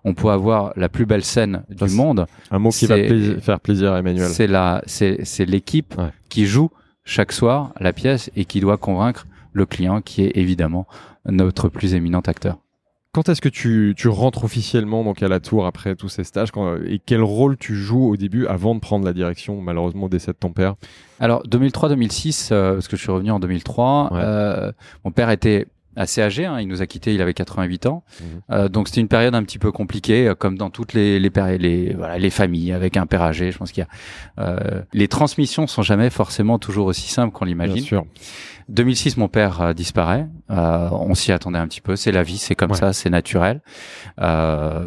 On peut avoir la plus belle scène Ça, du monde. Un mot qui va faire plaisir à Emmanuel. C'est la, c'est c'est l'équipe Ouais. qui joue chaque soir la pièce et qui doit convaincre le client, qui est évidemment notre plus éminent acteur. Quand est-ce que tu, tu rentres officiellement donc à la tour après tous ces stages? Quand- et quel rôle tu joues au début avant de prendre la direction malheureusement au décès de ton père? Alors 2003-2006, euh, parce que je suis revenu en 2003, Ouais. euh, mon père était assez âgé, hein, il nous a quittés, il avait 88 ans, Mhm. Euh, donc c'était une période un petit peu compliquée, euh, comme dans toutes les les, les voilà les familles avec un père âgé. Je pense qu'il y a euh, les transmissions sont jamais forcément toujours aussi simples qu'on Bien l'imagine. sûr. 2006, mon père euh, disparaît. Euh, on s'y attendait un petit peu. C'est la vie, c'est comme Ouais. ça, c'est naturel. Euh,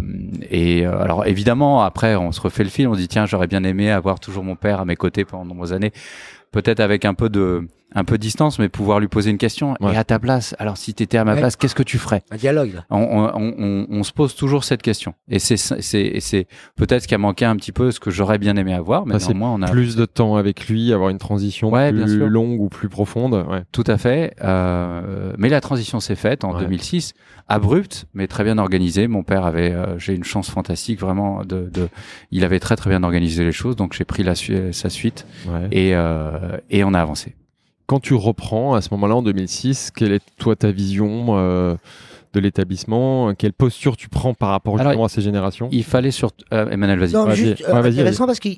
et euh, alors évidemment, après, on se refait le film. On se dit tiens, j'aurais bien aimé avoir toujours mon père à mes côtés pendant de nombreuses années. Peut-être avec un peu de un peu de distance, mais pouvoir lui poser une question. Ouais. Et à ta place, alors si tu étais à ma Ouais. place, qu'est-ce que tu ferais? Un dialogue. là. on, on, on, on se pose toujours cette question. Et c'est c'est et c'est peut-être ce qui a manqué un petit peu ce que j'aurais bien aimé avoir, mais c'est néanmoins on a Plus de temps avec lui, avoir une transition Ouais, plus longue ou plus profonde. Ouais. Tout à fait. Euh, mais la transition s'est faite en Ouais. 2006, abrupte, mais très bien organisée. Mon père avait, euh, j'ai une chance fantastique vraiment de, de, il avait très très bien organisé les choses, donc j'ai pris la su- sa suite Ouais. et euh, et on a avancé. Quand tu reprends à ce moment-là en 2006, quelle est toi ta vision euh, de l'établissement? Quelle posture tu prends par rapport Alors, à ces générations? Il fallait sur euh, Emmanuel, vas-y. Non, juste euh, Ouais, intéressant parce que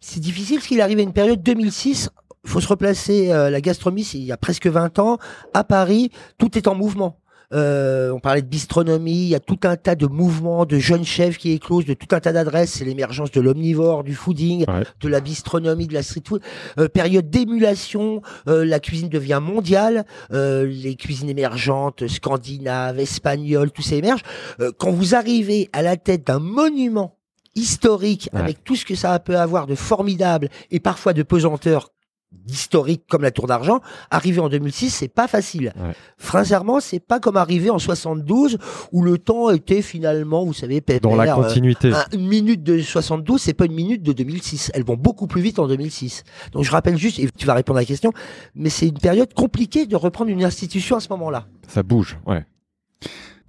c'est difficile parce qu'il arrive à une période 2006. Il faut se replacer. euh, la gastronomie, c'est il y a presque 20 ans. À Paris, tout est en mouvement. Euh, on parlait de bistronomie, il y a tout un tas de mouvements, de jeunes chefs qui éclosent, de tout un tas d'adresses. C'est l'émergence de l'omnivore, du fooding, Ouais. de la bistronomie, de la street food. Euh, période d'émulation, euh, la cuisine devient mondiale, les cuisines émergentes, scandinaves, espagnoles, tout ça émerge. Quand vous arrivez à la tête d'un monument historique Ouais. avec tout ce que ça peut avoir de formidable et parfois de pesanteur d'historique comme la Tour d'Argent, arriver en 2006, c'est pas facile. Ouais. Sincèrement, c'est pas comme arriver en 72 où le temps était finalement, vous savez, pépère. Dans la euh, continuité. un- une minute de 72, c'est pas une minute de 2006. Elles vont beaucoup plus vite en 2006. Donc je rappelle juste, et tu vas répondre à la question, mais c'est une période compliquée de reprendre une institution à ce moment-là. Ça bouge. Ouais.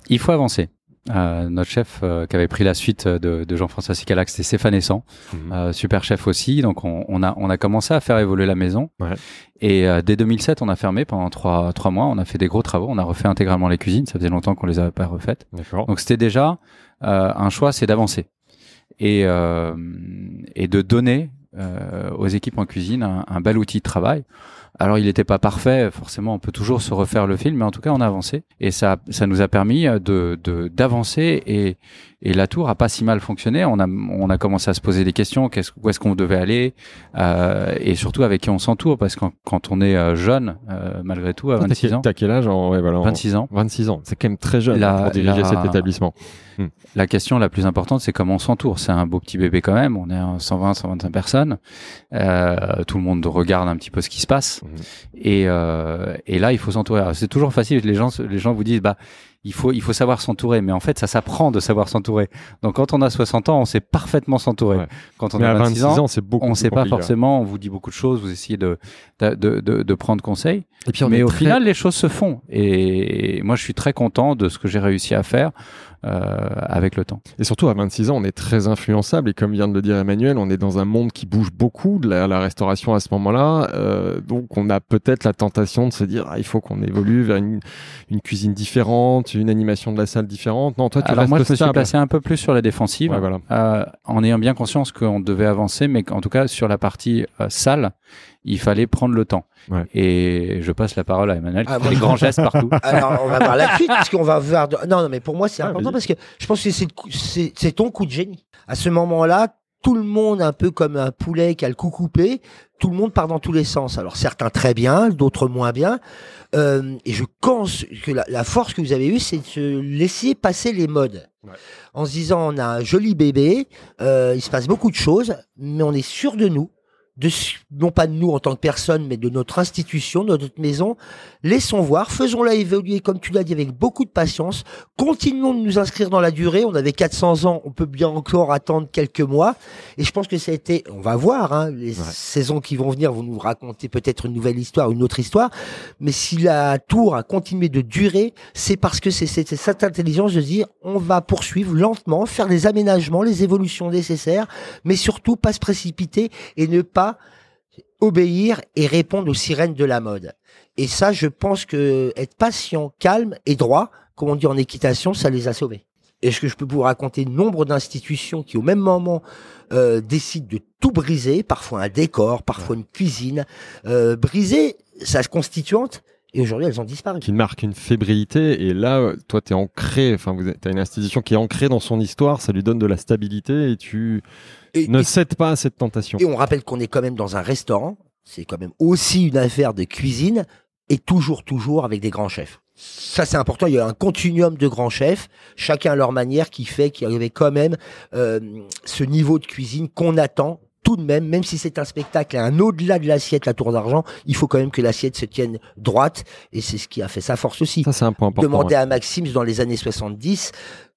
Il faut avancer. Euh, notre chef euh, qui avait pris la suite de, de Jean-François Sicalac, c'était Stéphane Essan, Mhm. euh, super chef aussi. Donc on, on a on a commencé à faire évoluer la maison. Ouais. Et euh, dès 2007, on a fermé pendant trois trois mois. On a fait des gros travaux. On a refait intégralement les cuisines. Ça faisait longtemps qu'on les avait pas refaites. Donc c'était déjà euh, un choix, c'est d'avancer et euh, et de donner euh, aux équipes en cuisine un, un bel outil de travail. Alors, il n'était pas parfait. Forcément, on peut toujours se refaire le film, mais en tout cas, on a avancé et ça, ça nous a permis de d'avancer et et la tour a pas si mal fonctionné. On a, on a commencé à se poser des questions. Qu'est-ce, où est-ce qu'on devait aller euh, Et surtout avec qui on s'entoure. Parce que quand, on est euh, jeune, euh, malgré tout, à 26 ans. T'as quel âge en, ouais, voilà, 26 ans. 26 ans. C'est quand même très jeune la, pour diriger cet établissement. Hmm. La question la plus importante, c'est comment on s'entoure. C'est un beau petit bébé quand même. On est à 120, 125 personnes. Euh, tout le monde regarde un petit peu ce qui se passe. Hmm. Et, euh, et là, il faut s'entourer. C'est toujours facile. Les gens, les gens vous disent, bah, il faut, il faut savoir s'entourer. Mais en fait, ça s'apprend de savoir s'entourer. Donc, quand on a 60 ans, on sait parfaitement s'entourer. Quand on a 26, ans, c'est beaucoup on sait pas forcément. On vous dit beaucoup de choses. Vous essayez de, de, de, de prendre conseil. Et puis, mais au final, les choses se font. Et moi, je suis très content de ce que j'ai réussi à faire. Euh, avec le temps. Et surtout à 26 ans, on est très influençable et comme vient de le dire Emmanuel, on est dans un monde qui bouge beaucoup de la, restauration à ce moment-là. Euh, donc on a peut-être la tentation de se dire ah, il faut qu'on évolue vers une, une, cuisine différente, une animation de la salle différente. Non, toi tu Alors moi je me suis passé un peu plus sur la défensive, voilà. euh, en ayant bien conscience qu'on devait avancer, mais en tout cas sur la partie euh, salle, il fallait prendre le temps. Ouais. Et je passe la parole à Emmanuel qui ah, fait des grands gestes partout. Alors, on va voir la suite, parce qu'on va voir. Non, non, mais pour moi, c'est ah, important parce que je pense que c'est ton coup de génie. À ce moment-là, tout le monde, un peu comme un poulet qui a le cou coupé, tout le monde part dans tous les sens. Alors certains très bien, d'autres moins bien. Euh, et je pense que la, la, force que vous avez eue, c'est de laisser passer les modes. Ouais. En se disant, on a un joli bébé, euh, il se passe beaucoup de choses, mais on est sûr de nous de, non pas de nous en tant que personne, mais de notre institution, de notre maison. Laissons voir, faisons-la évoluer, comme tu l'as dit, avec beaucoup de patience. Continuons de nous inscrire dans la durée. On avait 400 ans, on peut bien encore attendre quelques mois. Et je pense que ça a été, on va voir, hein, les saisons qui vont venir vont nous raconter peut-être une nouvelle histoire, une autre histoire. Mais si la tour a continué de durer, c'est parce que c'est cette intelligence de dire, on va poursuivre lentement, faire les aménagements, les évolutions nécessaires, mais surtout pas se précipiter et ne pas obéir et répondre aux sirènes de la mode. Et ça, je pense que être patient, calme et droit, comme on dit en équitation, ça les a sauvés. Est-ce que je peux vous raconter nombre d'institutions qui, au même moment, euh, décident de tout briser, parfois un décor, parfois une cuisine, euh, briser sa constituante, et aujourd'hui, elles ont disparu. Qui marque une fébrilité. Et là, toi, tu es ancré, enfin, vous as une institution qui est ancrée dans son histoire, ça lui donne de la stabilité et tu ne cèdes pas à cette tentation. Et on rappelle qu'on est quand même dans un restaurant. C'est quand même aussi une affaire de cuisine et toujours, toujours avec des grands chefs. Ça, c'est important. Il y a un continuum de grands chefs, chacun à leur manière, qui fait qu'il y avait quand même euh, ce niveau de cuisine qu'on attend tout de même, même si c'est un spectacle un au-delà de l'assiette, la tour d'argent, il faut quand même que l'assiette se tienne droite, et c'est ce qui a fait sa force aussi. Ça, c'est un point important. Demander à Maxims dans les années 70,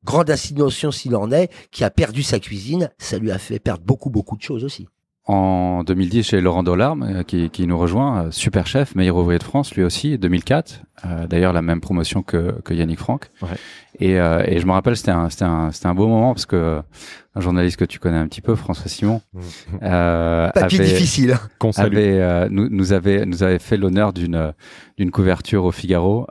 grande insinuation s'il en est, qui a perdu sa cuisine, ça lui a fait perdre beaucoup, beaucoup de choses aussi en 2010 chez Laurent Dollarme euh, qui, qui, nous rejoint, euh, super chef, meilleur ouvrier de France, lui aussi, 2004. Euh, D'ailleurs la même promotion que, que Yannick Franck. Ouais. Et, euh, et, je me rappelle, c'était un, c'était un, c'était un beau moment parce que un journaliste que tu connais un petit peu, François Simon, mmh. euh, avait, difficile, hein. avait, nous, nous avait nous avait fait l'honneur d'une d'une couverture au Figaro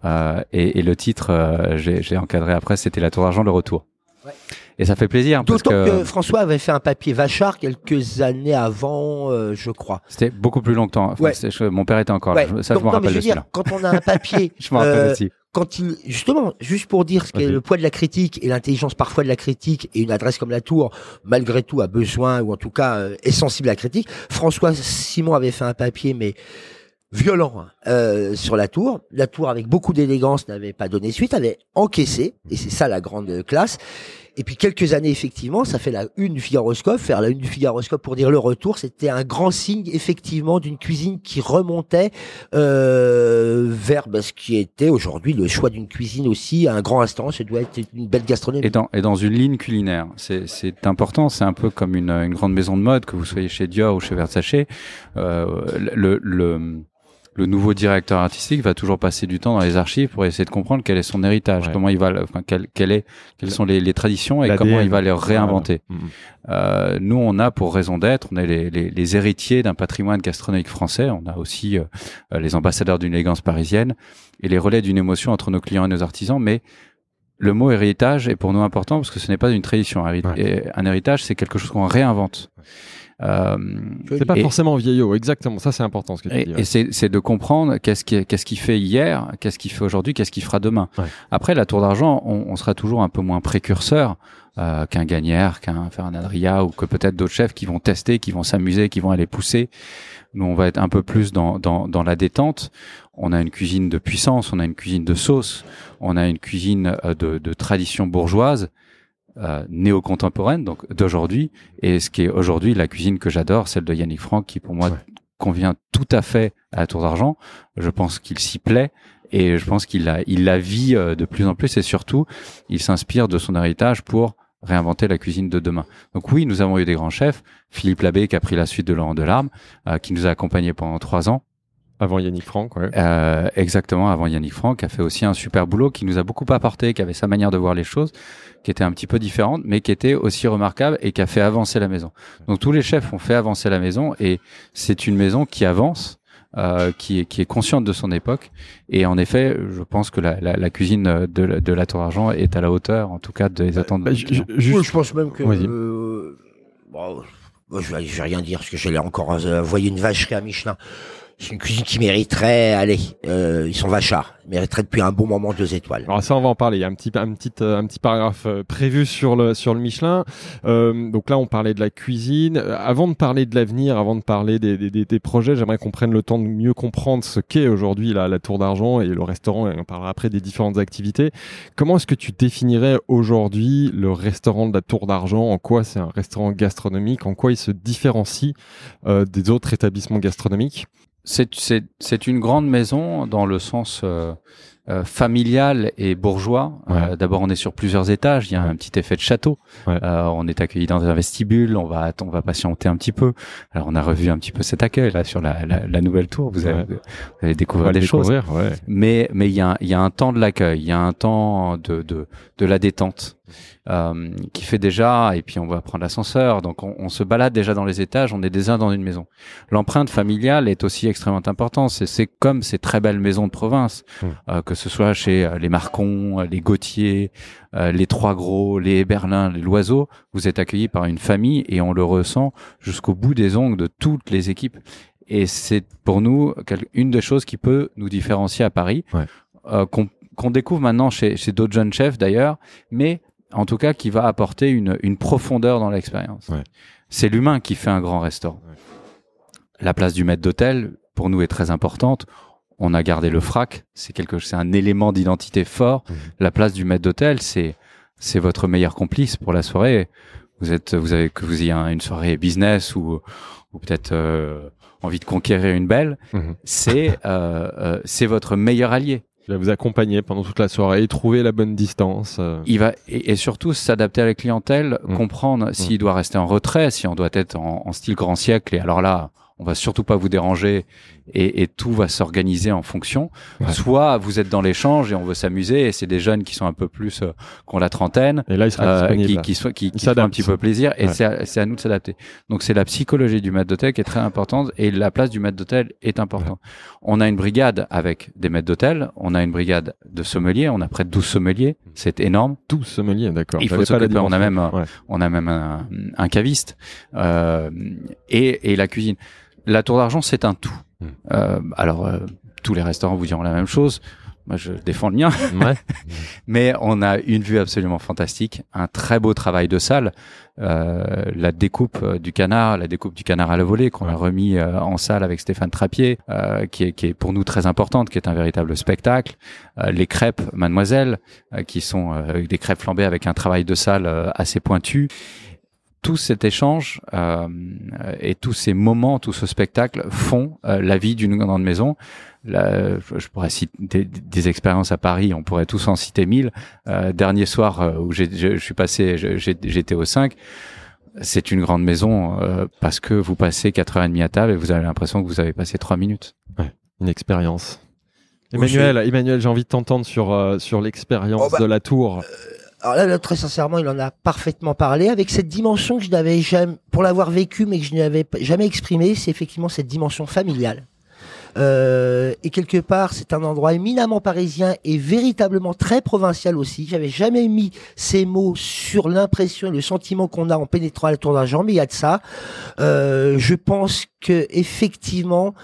et, et, le titre, j'ai encadré après, c'était La Tour d'argent, le retour. Ouais. Et ça fait plaisir. D'autant que... François avait fait un papier Vachard quelques années avant, euh, je crois. C'était beaucoup plus longtemps. Enfin, ouais. mon père était encore là. Ça, Donc, je me rappelle je veux dire, quand on a un papier. je me rappelle euh, aussi. Quand il, justement, juste pour dire ce qu'est le poids de la critique et l'intelligence parfois de la critique et une adresse comme la Tour, malgré tout, a besoin ou en tout cas euh, est sensible à la critique. François Simon avait fait un papier, mais violent hein, euh, sur la tour. La tour, avec beaucoup d'élégance, n'avait pas donné suite, avait encaissé, et c'est ça la grande classe. Et puis quelques années, effectivement, ça fait la une du Figaroscope. Faire la une du Figaroscope pour dire le retour, c'était un grand signe, effectivement, d'une cuisine qui remontait euh, vers bah, ce qui était aujourd'hui le choix d'une cuisine aussi, un grand instant. Ça doit être une belle gastronomie. Et dans, et dans une ligne culinaire, c'est important. C'est un peu comme une, une grande maison de mode, que vous soyez chez Dior ou chez Versace. Euh, le, le le nouveau directeur artistique va toujours passer du temps dans les archives pour essayer de comprendre quel est son héritage, comment il va, enfin, quel, quel est, quelles sont les, les traditions et comment il va les réinventer. Mm, mm. Euh, nous, on a pour raison d'être, on est les, les, les héritiers d'un patrimoine gastronomique français. On a aussi euh, les ambassadeurs d'une élégance parisienne et les relais d'une émotion entre nos clients et nos artisans, mais le mot héritage est pour nous important parce que ce n'est pas une tradition. Un héritage, c'est quelque chose qu'on réinvente. Euh, c'est pas forcément vieillot, exactement. Ça, c'est important ce que tu et, dis. Et c'est de comprendre qu'est-ce qui, qu'est-ce qui fait hier, qu'est-ce qu'il fait aujourd'hui, qu'est-ce qu'il fera demain. Après, la tour d'argent, on, on, sera toujours un peu moins précurseur euh, qu'un Gagnère, qu'un Fernandria ou que peut-être d'autres chefs qui vont tester, qui vont s'amuser, qui vont aller pousser. Nous, on va être un peu plus dans, dans, dans la détente. On a une cuisine de puissance, on a une cuisine de sauce, on a une cuisine euh, de, de tradition bourgeoise euh, néo-contemporaine, donc d'aujourd'hui. Et ce qui est aujourd'hui la cuisine que j'adore, celle de Yannick Franck, qui pour moi convient tout à fait à la Tour d'Argent. Je pense qu'il s'y plaît et je pense qu'il la, il la vit euh, de plus en plus et surtout, il s'inspire de son héritage pour réinventer la cuisine de demain. Donc oui, nous avons eu des grands chefs. Philippe Labbé qui a pris la suite de Laurent Delarme, euh, qui nous a accompagnés pendant trois ans. Avant Yannick Franck, ouais. Euh, exactement, avant Yannick Franck, qui a fait aussi un super boulot, qui nous a beaucoup apporté, qui avait sa manière de voir les choses, qui était un petit peu différente, mais qui était aussi remarquable et qui a fait avancer la maison. Donc tous les chefs ont fait avancer la maison et c'est une maison qui avance. Euh, qui, est, qui est consciente de son époque. Et en effet, je pense que la, la, la cuisine de, de, la Tour Argent est à la hauteur, en tout cas, des attentes. Bah, je, je, je, pense même que. Euh, bon, je, vais, je vais rien dire parce que j'allais encore euh, envoyer une vacherie à Michelin c'est une cuisine qui mériterait, allez, euh, ils sont vachards, ils mériteraient depuis un bon moment deux étoiles. Alors ça, on va en parler. Il y a un petit, un petit, euh, un petit paragraphe euh, prévu sur le sur le Michelin. Euh, donc là, on parlait de la cuisine. Avant de parler de l'avenir, avant de parler des, des, des projets, j'aimerais qu'on prenne le temps de mieux comprendre ce qu'est aujourd'hui la, la Tour d'Argent et le restaurant. On parlera après des différentes activités. Comment est-ce que tu définirais aujourd'hui le restaurant de la Tour d'Argent? En quoi c'est un restaurant gastronomique? En quoi il se différencie euh, des autres établissements gastronomiques? C'est une grande maison dans le sens euh, euh, familial et bourgeois. Euh, d'abord, on est sur plusieurs étages. Il y a un petit effet de château. on est accueilli dans un vestibule. On va on va patienter un petit peu. Alors, on a revu un petit peu cet accueil là sur la, la, nouvelle tour. Vous allez, vous allez découvrir des choses. Mais mais il y a y a un temps de l'accueil. Il y a un temps de de de la détente euh, qui fait déjà, et puis on va prendre l'ascenseur, donc on, on, se balade déjà dans les étages, on est déjà dans une maison. L'empreinte familiale est aussi extrêmement importante, c'est comme ces très belles maisons de province, mmh. euh, que ce soit chez euh, les Marcons, les Gauthier, euh, les Trois Gros, les Berlin, les Loiseaux, vous êtes accueillis par une famille et on le ressent jusqu'au bout des ongles de toutes les équipes. Et c'est pour nous une des choses qui peut nous différencier à Paris, ouais. euh, qu'on découvre maintenant chez, chez d'autres jeunes chefs d'ailleurs, mais en tout cas qui va apporter une, une profondeur dans l'expérience. Ouais. C'est l'humain qui fait un grand restaurant. Ouais. La place du maître d'hôtel, pour nous, est très importante. On a gardé le frac, c'est quelque, c'est un élément d'identité fort. Mmh. La place du maître d'hôtel, c'est, c'est votre meilleur complice pour la soirée. Vous êtes, vous avez que vous ayez une soirée business ou, ou peut-être euh, envie de conquérir une belle, mmh. c'est, euh, euh, c'est votre meilleur allié. Il va vous accompagner pendant toute la soirée, trouver la bonne distance. Euh. Il va et, et surtout s'adapter à la clientèle, mmh. comprendre mmh. s'il doit rester en retrait, si on doit être en, en, style grand siècle. Et alors là, on va surtout pas vous déranger et, et tout va s'organiser en fonction. Ouais. Soit vous êtes dans l'échange et on veut s'amuser et c'est des jeunes qui sont un peu plus euh, qu'on la trentaine, et là, il sera euh, qui, qui, qui, qui font un petit peu plaisir et ouais. c'est à, à, nous de s'adapter. Donc c'est la psychologie du maître d'hôtel qui est très importante et la place du maître d'hôtel est importante. Ouais. On a une brigade avec des maîtres d'hôtel, on a une brigade de sommeliers, on a près de 12 sommeliers, c'est énorme. 12 sommeliers, d'accord. Il faut s'occuper, on a même on a même un, un caviste euh, et, et la cuisine. La tour d'argent, c'est un tout. Mmh. Euh, alors, euh, tous les restaurants vous diront la même chose. Moi, je défends le mien. Ouais. Mais on a une vue absolument fantastique, un très beau travail de salle, euh, la découpe euh, du canard, la découpe du canard à la volée qu'on ouais. a remis euh, en salle avec Stéphane Trappier, euh, qui est, qui, est, pour nous très importante, qui est un véritable spectacle. Euh, les crêpes Mademoiselle, qui sont des crêpes flambées avec un travail de salle assez pointu tout cet échange euh, et tous ces moments, tout ce spectacle font euh, la vie d'une grande maison. Là, je pourrais citer des, des, expériences à Paris, on pourrait tous en citer mille. Euh, dernier soir euh, où je, je suis passé, j'étais au 5, c'est une grande maison euh, parce que vous passez 4h30 à table et vous avez l'impression que vous avez passé 3 minutes. Ouais, une expérience. Emmanuel, Emmanuel, j'ai envie de t'entendre sur, euh, sur l'expérience oh bah, de la tour. Alors là, très sincèrement, il en a parfaitement parlé avec cette dimension que je n'avais jamais, pour l'avoir vécu, mais que je n'avais jamais exprimé, c'est effectivement cette dimension familiale. Euh, et quelque part, c'est un endroit éminemment parisien et véritablement très provincial aussi. J'avais jamais mis ces mots sur l'impression, le sentiment qu'on a en pénétrant à la Tour d'Argent, mais il y a de ça. Euh, je pense que effectivement,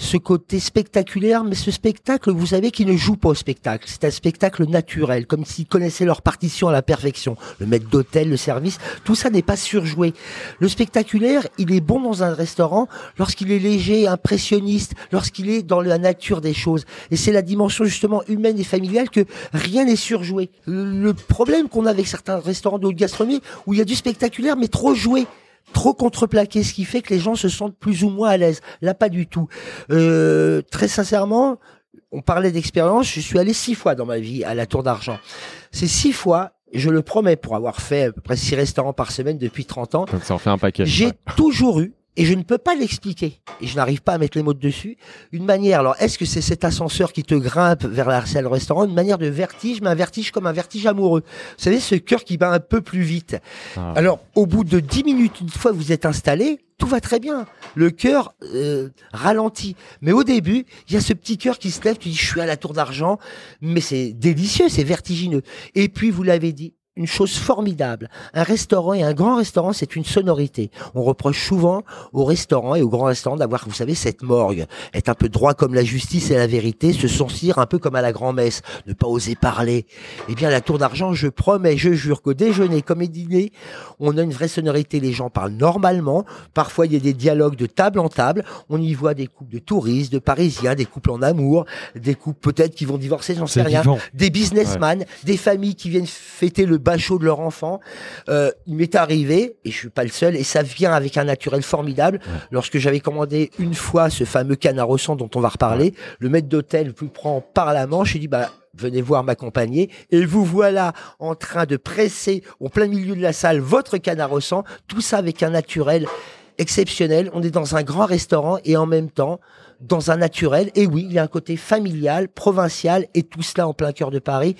ce côté spectaculaire, mais ce spectacle, vous savez, qui ne joue pas au spectacle. C'est un spectacle naturel, comme s'ils connaissaient leur partition à la perfection. Le maître d'hôtel, le service, tout ça n'est pas surjoué. Le spectaculaire, il est bon dans un restaurant lorsqu'il est léger, impressionniste, lorsqu'il est dans la nature des choses. Et c'est la dimension justement humaine et familiale que rien n'est surjoué. Le problème qu'on a avec certains restaurants de haute gastronomie, où il y a du spectaculaire, mais trop joué trop contreplaqué, ce qui fait que les gens se sentent plus ou moins à l'aise. Là, pas du tout. Euh, très sincèrement, on parlait d'expérience. Je suis allé six fois dans ma vie à la Tour d'Argent. Ces six fois, je le promets, pour avoir fait à peu près six restaurants par semaine depuis 30 ans. Donc ça en fait un paquet. J'ai toujours eu et je ne peux pas l'expliquer, et je n'arrive pas à mettre les mots dessus, une manière, alors est-ce que c'est cet ascenseur qui te grimpe vers la salle restaurant, une manière de vertige, mais un vertige comme un vertige amoureux. Vous savez, ce cœur qui bat un peu plus vite. Ah. Alors, au bout de 10 minutes, une fois que vous êtes installé, tout va très bien. Le cœur euh, ralentit. Mais au début, il y a ce petit cœur qui se lève, tu dis, je suis à la tour d'argent, mais c'est délicieux, c'est vertigineux. Et puis, vous l'avez dit, une chose formidable. Un restaurant et un grand restaurant, c'est une sonorité. On reproche souvent aux restaurants et aux grands restaurants d'avoir, vous savez, cette morgue, être un peu droit comme la justice et la vérité, se sentir un peu comme à la grand-messe, ne pas oser parler. Eh bien, la tour d'argent, je promets, je jure qu'au déjeuner comme au dîner, on a une vraie sonorité. Les gens parlent normalement. Parfois, il y a des dialogues de table en table. On y voit des couples de touristes, de parisiens, des couples en amour, des couples peut-être qui vont divorcer, j'en sais rien. vivant. Des businessmen, des familles qui viennent fêter le bachot de leur enfant. Euh, il m'est arrivé, et je suis pas le seul, et ça vient avec un naturel formidable. Lorsque j'avais commandé une fois ce fameux canard au sang dont on va reparler, le maître d'hôtel vous prend par la manche et dit bah venez voir m'accompagner et vous voilà en train de presser au plein milieu de la salle votre canard au sang, tout ça avec un naturel exceptionnel. On est dans un grand restaurant et en même temps dans un naturel. Et oui, il y a un côté familial, provincial et tout cela en plein cœur de Paris.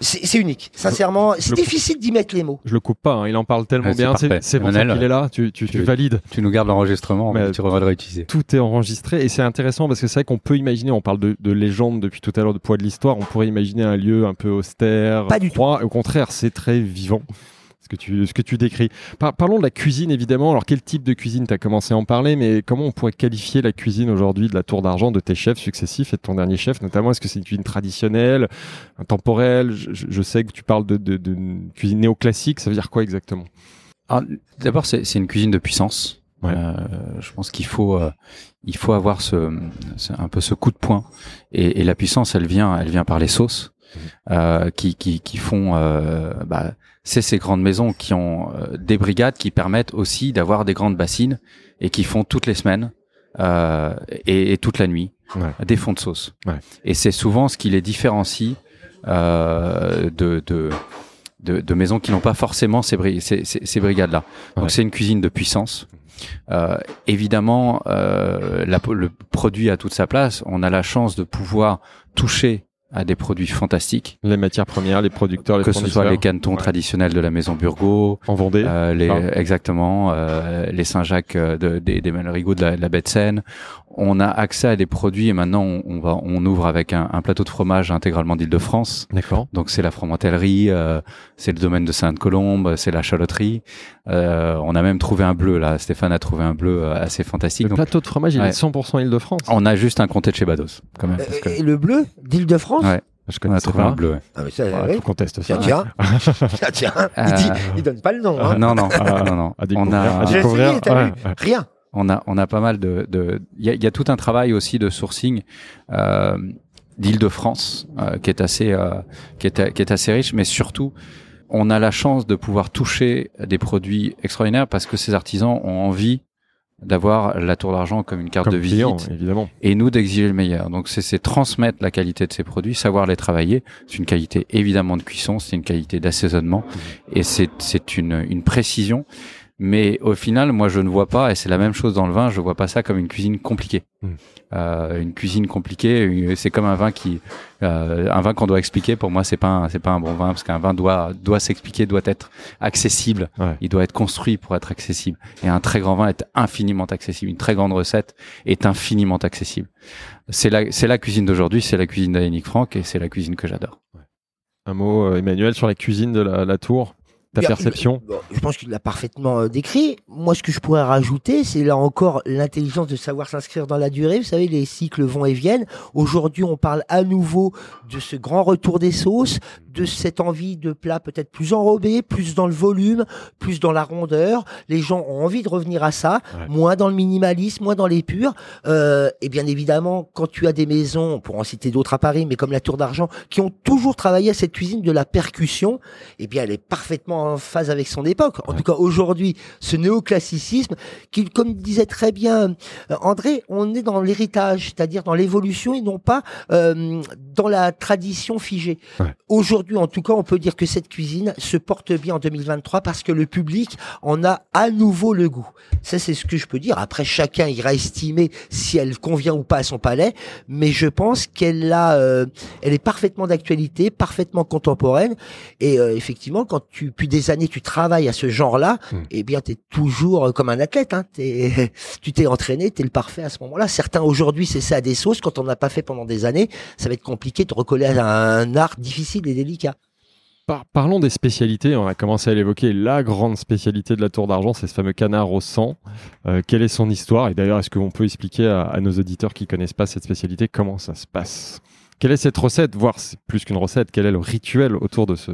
C'est unique. Sincèrement, c'est le- difficile d'y mettre les mots. Je le coupe pas, hein, il en parle tellement c'est bien. C'est parfait. c'est pour qu'il est là. Tu, tu, tu tu- valides. Tu nous gardes l'enregistrement, Mais- tu devrais le réutiliser. Tout est enregistré et c'est intéressant parce que c'est vrai qu'on peut imaginer, on parle de, de légende depuis tout à l'heure, de poids de l'histoire, on pourrait imaginer un lieu un peu austère, Pas du froid. Au contraire, c'est très vivant. Ce que tu, ce que tu décris. Par- parlons de la cuisine évidemment. Alors quel type de cuisine? Tu as commencé à en parler, mais comment on pourrait qualifier la cuisine aujourd'hui de la tour d'argent de tes chefs successifs et de ton dernier chef? Notamment Est-ce que c'est une cuisine traditionnelle, temporelle je, sais que tu parles de, de, de cuisine néoclassique. Ça veut dire quoi exactement? Alors, D'abord, c'est c'est une cuisine de puissance. Ouais. Euh, je pense qu'il faut, euh, il faut avoir ce, ce- un peu ce coup de poing. Et, et la puissance, elle vient, elle vient par les sauces euh, qui, qui, qui font. Bah, c'est ces grandes maisons qui ont euh, des brigades qui permettent aussi d'avoir des grandes bassines et qui font toutes les semaines euh, et, et toute la nuit Ouais. des fonds de sauce. Ouais. Et c'est souvent ce qui les différencie euh, de, de, de, de maisons qui n'ont pas forcément ces, bri- ces, ces, ces brigades-là. Donc Ouais. c'est une cuisine de puissance. Euh, évidemment, euh, la- le produit a toute sa place. On a la chance de pouvoir toucher à des produits fantastiques, Les matières premières, les producteurs, les que ce soit les cantons Ouais. traditionnels de la maison Burgot, en Vendée. euh, les, Ah. exactement, euh, les Saint-Jacques euh, de, des, des Malrigots de la, de la baie de Seine. On a accès à des produits et maintenant on, va, on ouvre avec un, un plateau de fromage intégralement d'Île-de-France. D'accord. Donc c'est la fromentellerie, euh, c'est le domaine de Sainte-Colombe, c'est la chaloterie. Euh, on a même trouvé un bleu là. Stéphane a trouvé un bleu euh, assez fantastique. Le Donc, plateau de fromage, il Ouais. est 100% Île-de-France. on a juste un comté de chez Bados quand même. parce que- Euh, Et le bleu d'Île-de-France Ouais. Je on connais trouvé un bleu. ouais. ah, mais ça, Ouais, oui. faut qu'on teste ça. Tiens, tiens. tiens, tiens. Il, dit, Euh, il donne pas le nom. Hein. non non Ah, non non. À On a à J'ai découvrir. essayé, t'as Ouais, vu ouais. Rien. On a on a pas mal de de il y a, y a tout un travail aussi de sourcing euh, d'Île-de-France euh, qui est assez euh, qui est qui est assez riche mais surtout on a la chance de pouvoir toucher des produits extraordinaires parce que ces artisans ont envie d'avoir la tour d'argent comme une carte Comme de visite client, évidemment. et nous d'exiger le meilleur. Donc c'est c'est transmettre la qualité de ces produits, savoir les travailler. C'est une qualité évidemment de cuisson, c'est une qualité d'assaisonnement et c'est c'est une une précision. Mais au final, moi, je ne vois pas, et c'est la même chose dans le vin, je vois pas ça comme une cuisine compliquée. Mm. Euh, une cuisine compliquée, c'est comme un vin qui, euh, un vin qu'on doit expliquer. Pour moi, c'est pas, c'est pas un bon vin parce qu'un vin doit, doit s'expliquer, doit être accessible. Ouais. Il doit être construit pour être accessible. Et un très grand vin est infiniment accessible. Une très grande recette est infiniment accessible. C'est la, c'est la cuisine d'aujourd'hui, c'est la cuisine d'Annick Franck et c'est la cuisine que j'adore. Un mot, euh, Emmanuel, sur la cuisine de la, la tour Ta perception Bon, Je pense qu'il l'a parfaitement euh, décrit. Moi, ce que je pourrais rajouter, c'est là encore l'intelligence de savoir s'inscrire dans la durée. Vous savez, les cycles vont et viennent. Aujourd'hui, on parle à nouveau de ce grand retour des sauces, de cette envie de plats peut-être plus enrobés, plus dans le volume, plus dans la rondeur. Les gens ont envie de revenir à ça, Ouais. moins dans le minimalisme, moins dans l'épure. Euh, et bien évidemment, quand tu as des maisons, pour en citer d'autres à Paris, mais comme la Tour d'Argent, qui ont toujours travaillé à cette cuisine de la percussion, eh bien, elle est parfaitement en phase avec son époque. En Ouais. tout cas, aujourd'hui, ce néoclassicisme, qui, comme disait très bien euh, André, on est dans l'héritage, c'est-à-dire dans l'évolution et non pas euh, dans la tradition figée. Ouais. Aujourd'hui, en tout cas, on peut dire que cette cuisine se porte bien en 2023 parce que le public en a à nouveau le goût. Ça, c'est ce que je peux dire. Après, chacun ira estimer si elle convient ou pas à son palais, mais je pense qu'elle a, euh, elle est parfaitement d'actualité, parfaitement contemporaine. Et euh, effectivement, quand tu, depuis des années, tu travailles à ce genre-là, Mm. eh bien, tu es toujours euh, comme un athlète. Hein. T'es- tu t'es entraîné, tu es le parfait à ce moment-là. Certains, aujourd'hui, c'est ça à des sauces. Quand on n'a pas fait pendant des années, ça va être compliqué de recoller à un art difficile et délicat. Par- parlons des spécialités. On a commencé à l'évoquer. La grande spécialité de la Tour d'Argent, c'est ce fameux canard au sang. Euh, quelle est son histoire? Et d'ailleurs, est-ce qu'on peut expliquer à, à nos auditeurs qui connaissent pas cette spécialité comment ça se passe? Quelle est cette recette? Voire c'est plus qu'une recette. Quel est le rituel autour de ce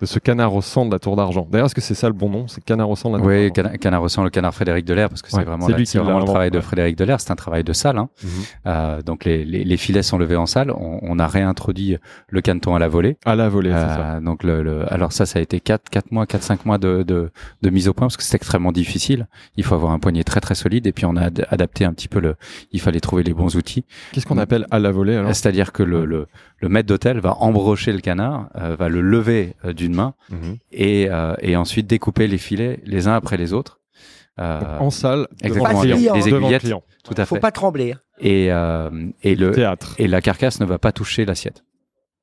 de ce canard au sang de la Tour d'Argent D'ailleurs, est-ce que c'est ça le bon nom C'est canard au sang de la Tour Oui, d'Argent Cana- Canard au sang, le canard Frédéric Delair, parce que Ouais, c'est vraiment, la- qui l'a vraiment le travail de ouais. Frédéric Delair. C'est un travail de salle. Hein. Mhm. Euh, donc les, les, les filets sont levés en salle. On, on a réintroduit le caneton à la volée. À la volée, c'est ça. Euh, donc le, le- alors ça, ça a été 4, 4 mois, 4, 5 mois de, de, de mise au point parce que c'est extrêmement difficile. Il faut avoir un poignet très très solide et puis on a ad- adapté un petit peu le. Il fallait trouver les bons outils. Qu'est-ce qu'on appelle à la volée alors? C'est-à-dire que le, le, le maître d'hôtel va embrocher le canard, euh, va le lever euh, d'une main Mhm. et, euh, et ensuite découper les filets les uns après les autres. Euh, En salle, exactement, le les- les Devant le aiguillettes. tout à Faut fait. pas trembler. hein. Et, euh, et le Théâtre. et la carcasse ne va pas toucher l'assiette.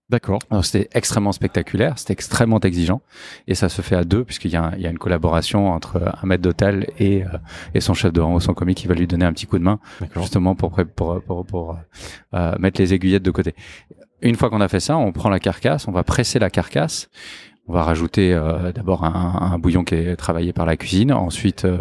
D'accord. Alors, C'était extrêmement spectaculaire, c'était extrêmement exigeant, et ça se fait à deux puisqu'il y, a un- il y a une collaboration entre un maître d'hôtel et, euh, et son chef de rang ou son commis qui va lui donner un petit coup de main justement pour pour pour, pour, euh, mettre les aiguillettes de côté. Une fois qu'on a fait ça, on prend la carcasse, on va presser la carcasse. On va rajouter euh, d'abord un, un bouillon qui est travaillé par la cuisine. Ensuite, euh,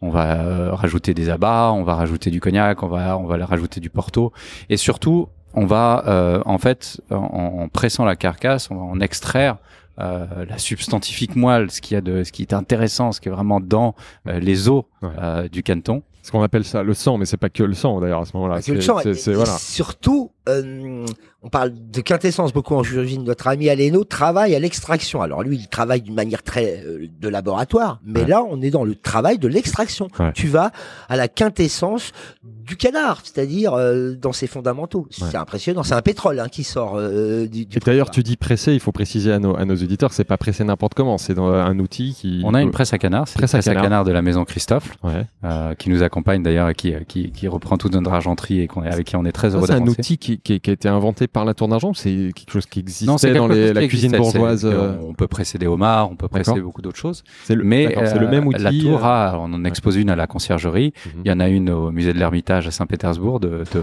on va euh, rajouter des abats, on va rajouter du cognac, on va on va rajouter du porto, et surtout, on va euh, en fait en, en pressant la carcasse, on va en extraire euh, la substantifique moelle, ce qui a de ce qui est intéressant, ce qui est vraiment dans euh, les os Ouais. euh, du caneton. Ce qu'on appelle ça le sang, mais c'est pas que le sang d'ailleurs à ce moment-là. Que le C'est- sang, c'est- et- c'est- et voilà. surtout, euh, on parle de quintessence beaucoup en chirurgie. Notre ami Aleno travaille à l'extraction. Alors lui, il travaille d'une manière très euh, de laboratoire, mais Ouais. là, on est dans le travail de l'extraction. Ouais. Tu vas à la quintessence du canard, c'est-à-dire euh, dans ses fondamentaux. Ouais. C'est impressionnant. C'est un pétrole hein, qui sort euh, du. du Et d'ailleurs, tu dis presser, il faut préciser à nos, à nos auditeurs, c'est pas presser n'importe comment, c'est dans un outil qui. On a une presse à canard, c'est Presse à presse à canard. canard de la maison Christophe, Ouais. euh, qui nous accompagne d'ailleurs et qui, qui, qui reprend toute notre argenterie et qu'on est, avec qui on est très heureux c'est un outil qui, qui, qui a été inventé par la Tour d'Argent, ou c'est quelque chose qui existait Non, dans quelque les- chose la qui cuisine existait, bourgeoise. euh, On peut presser des homards, on peut presser beaucoup d'autres choses. C'est le, Mais c'est le euh, même outil. la tour euh, a, on en expose une à la conciergerie. mhm. Il y en a une au musée de l'Ermitage à Saint-Pétersbourg de, de,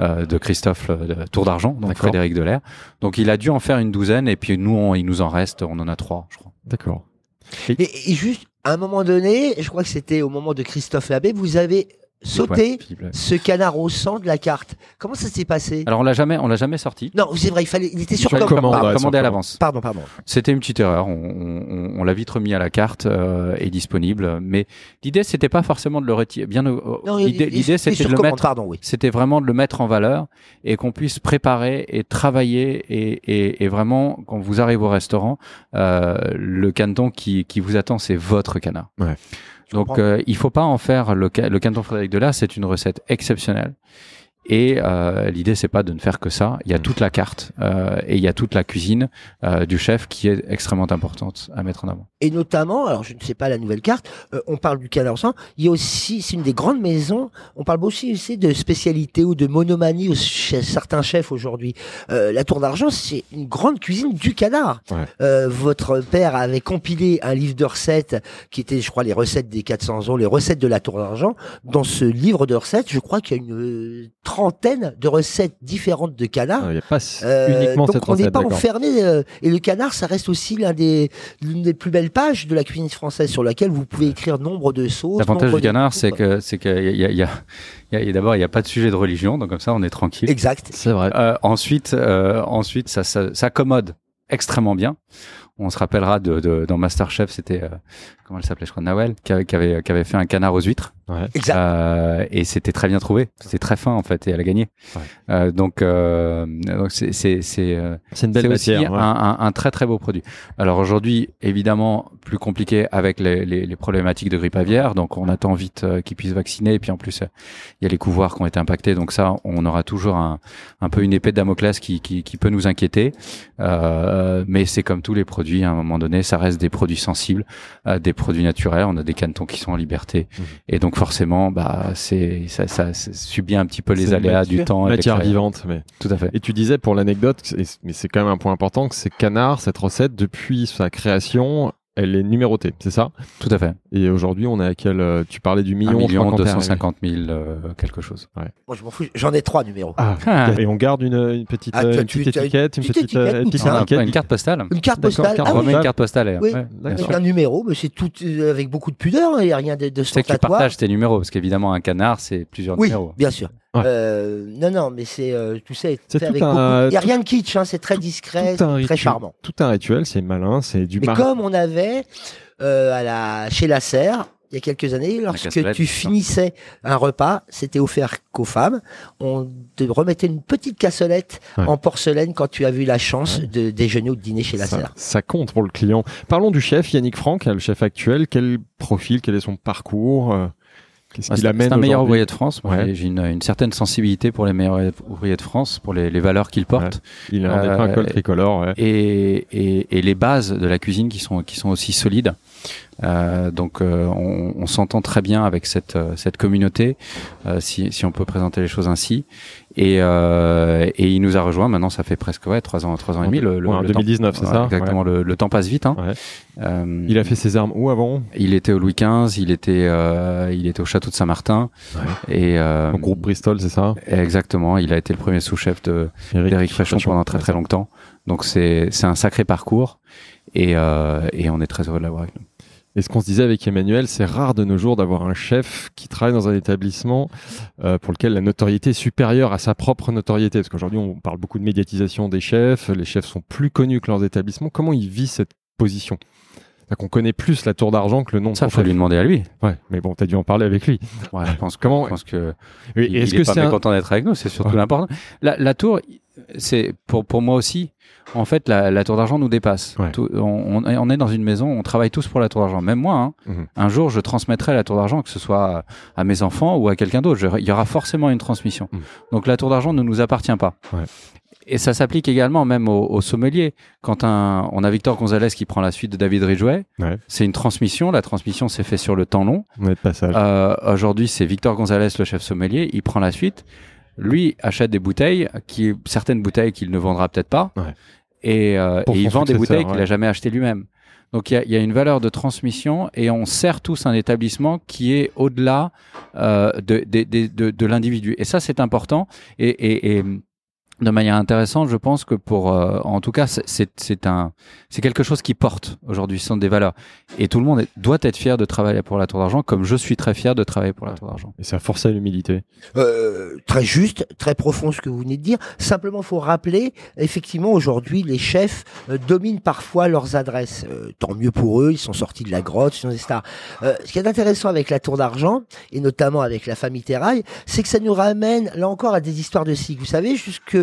euh, de Christophe euh, de Tour d'Argent, donc D'accord. Frédéric Delair. Donc il a dû en faire une douzaine et puis nous, on- il nous en reste, on en a trois, je crois. D'accord. Et, et juste à un moment donné, je crois que c'était au moment de Christophe Labbé, vous avez Labbé. ce canard au sang de la carte. Comment ça s'est passé Alors on l'a jamais, on l'a jamais sorti. Non, c'est vrai, il fallait, il était sur, commande. commande, Pardon, commandé à l'avance. Pardon, pardon. C'était une petite erreur. On, on- on l'a vite remis à la carte euh, et disponible. Mais l'idée, c'était pas forcément de le retirer. Bien, euh, Non, il- l'idée, c'était de le mettre. Pardon, oui. C'était vraiment de le mettre en valeur et qu'on puisse préparer et travailler et, et, et vraiment quand vous arrivez au restaurant, euh, le caneton qui, qui vous attend, c'est votre canard. Ouais. Donc euh, il faut pas en faire le, le caneton Frédéric Delas, c'est une recette exceptionnelle. Et euh, l'idée, c'est pas de ne faire que ça. Il y a Mhm. toute la carte euh, et il y a toute la cuisine euh, du chef qui est extrêmement importante à mettre en avant. Et notamment, alors je ne sais pas la nouvelle carte, euh, on parle du canard sang, il y a aussi, c'est une des grandes maisons, on parle aussi, aussi de spécialité ou de monomanie chez certains chefs aujourd'hui. Euh, la Tour d'Argent, c'est une grande cuisine du canard. Ouais. Euh, votre père avait compilé un livre de recettes qui était, je crois, les recettes des 400 ans, les recettes de la Tour d'Argent. Dans ce livre de recettes, je crois qu'il y a une euh, trentaine de recettes différentes de canard. Il n'y a pas Euh, uniquement donc cette on n'est pas enfermé euh, et le canard ça reste aussi l'un des l'une des plus belles pages de la cuisine française sur laquelle vous pouvez écrire nombre de sauces. L'avantage du canard, c'est que c'est qu'il y a, il y a, il y a- il y a- d'abord il n'y a pas de sujet de religion, donc comme ça on est tranquille. exact. C'est vrai. Euh, ensuite, euh, ensuite, ça, ça, ça accommode extrêmement bien. On se rappellera de, de dans Masterchef, c'était euh, comment elle s'appelait, je crois, Nawel, qui avait, qui avait, qui avait fait un canard aux huîtres. Ouais. Exact. Euh, et c'était très bien trouvé. C'était très fin en fait, et elle a gagné. Ouais. Euh, donc, euh, c'est c'est c'est euh, C'est une belle aussi matière. un, ouais. un, un très très beau produit. Alors aujourd'hui, évidemment, plus compliqué avec les, les, les problématiques de grippe aviaire. Donc on attend vite euh, qu'ils puissent vacciner. Et puis en plus, euh, il y a les couvoirs qui ont été impactés. Donc ça, on aura toujours un, un peu une épée de Damoclès qui, qui, qui peut nous inquiéter. Euh, mais c'est comme tous les produits. À un moment donné, ça reste des produits sensibles, euh, des produits naturels. On a des canetons qui sont en liberté. Mhm. Et donc forcément, bah c'est ça, ça, ça subit un petit peu les aléas du temps. Matière vivante, mais Tout à fait. Et tu disais pour l'anecdote, mais c'est quand même un point important, que c'est Canard, cette recette, depuis sa création, elle est numérotée, c'est ça? Tout à fait. Et aujourd'hui, on est à quel euh, Tu parlais du million, Un je million crois, quand t'es 250 000 euh, quelque chose. Moi je m'en fous, j'en ai trois numéros. arrivé. Ah. Et on garde une, une petite, Ah, euh, une petite étiquette, une petite petite, étiquette, petite tout ça. étiquette. une carte postale. Une carte postale. carte Ah On oui, remet une carte postale. Oui. ouais, avec un numéro, mais c'est tout euh, avec beaucoup de pudeur, hein, il n'y a rien de, de C'est que tu partages tes numéros, parce qu'évidemment, un canard, c'est plusieurs Oui, numéros. bien sûr. Ouais. Euh, non, non, mais c'est euh, tout ça est fait avec un-. Il n'y a tout- rien de kitsch, hein, c'est très discret, Tout très rituel. charmant. Tout un rituel, c'est malin, c'est du Mais mar- comme on avait euh, à la, chez la Serre, il y a quelques années, lorsque tu finissais un repas, c'était offert qu'aux femmes. On te remettait une petite cassolette Ouais. en porcelaine quand tu as eu la chance de déjeuner ou de dîner chez la ça, Serre. ça compte pour le client. Parlons du chef, Yannick Franck, le chef actuel. Quel profil, quel est son parcours euh, Qu'est-ce qu'il C'est amène c'est un meilleur ouvrier de France. Ouais. j'ai- une, une certaine sensibilité pour les meilleurs ouvriers de France, pour les, les valeurs qu'ils portent. Il a en Euh, un col tricolore. ouais. et, et, et les bases de la cuisine qui sont, qui sont aussi solides. Euh, donc euh, on, on s'entend très bien avec cette, cette communauté, euh, si, si on peut présenter les choses ainsi. Et, euh, et il nous a rejoint. Maintenant, ça fait presque ouais trois ans, trois ans et demi. Le, le, Ouais, en le temps- 2019, c'est Ouais, ça? Exactement. Le, le temps passe vite. Hein. Ouais. Euh, Il a fait ses armes où avant? il était au Louis XV, il était, euh, il était au château de Saint-Martin. Et euh, Au groupe Bristol, c'est ça? Exactement. Il a été le premier sous-chef de Eric d'Éric Fréchon pendant très très longtemps. Donc c'est c'est un sacré parcours et euh, et on est très heureux de l'avoir avec nous. Et ce qu'on se disait avec Emmanuel, c'est rare de nos jours d'avoir un chef qui travaille dans un établissement euh, pour lequel la notoriété est supérieure à sa propre notoriété. Parce qu'aujourd'hui, on parle beaucoup de médiatisation des chefs, les chefs sont plus connus que leurs établissements. Comment il vit cette position? Qu'on connaît plus la tour d'argent que le nom de Ça son faut chef. lui demander à lui. Ouais, mais bon, t'as dû en parler avec lui. Ouais, je pense Comment- je pense que il, Est-ce que c'est un... mécontent d'être avec nous, c'est surtout Ouais. l'important. La, la tour, c'est pour pour moi aussi. En fait, la, la tour d'argent nous dépasse. Ouais. Tout- on, on est- dans une maison, on travaille tous pour la tour d'argent. Même moi, hein. Mhm. un jour, je transmettrai la tour d'argent, que ce soit à mes enfants ou à quelqu'un d'autre. Il y aura forcément une transmission. Mhm. Donc la tour d'argent ne nous appartient pas. Ouais. Et ça s'applique également même aux, aux sommeliers. Quand un, on a Victor Gonzalez qui prend la suite de David Ridgway, Ouais. c'est une transmission. La transmission s'est faite sur le temps long. Euh, Aujourd'hui, c'est Victor Gonzalez, le chef sommelier. Il prend la suite. Lui achète des bouteilles, qui, certaines bouteilles qu'il ne vendra peut-être pas. Ouais. Et, euh, et il vend des bouteilles qu'il n'a jamais achetées lui-même. Donc il y y a une valeur de transmission et on sert tous un établissement qui est au-delà euh, de, de, de, de, de l'individu. Et ça, c'est important. Et, et, et de manière intéressante, je pense que pour, euh, en tout cas, c'est- c'est c'est un, c'est quelque chose qui porte aujourd'hui, ce sont des valeurs. Et tout le monde est- doit être fier de travailler pour la Tour d'Argent, comme je suis très fier de travailler pour la. Tour d'Argent. Et ça force à l'humilité. Euh, très juste, très profond ce que vous venez de dire. Simplement, faut rappeler, effectivement, aujourd'hui, les chefs euh, dominent parfois leurs adresses. Euh, tant mieux pour eux, ils sont sortis de la grotte, ils sont des stars. Euh, ce qui est intéressant avec la Tour d'Argent, et notamment avec la famille Terrail, c'est que ça nous ramène, là encore, à des histoires de cycle. Vous savez, jusque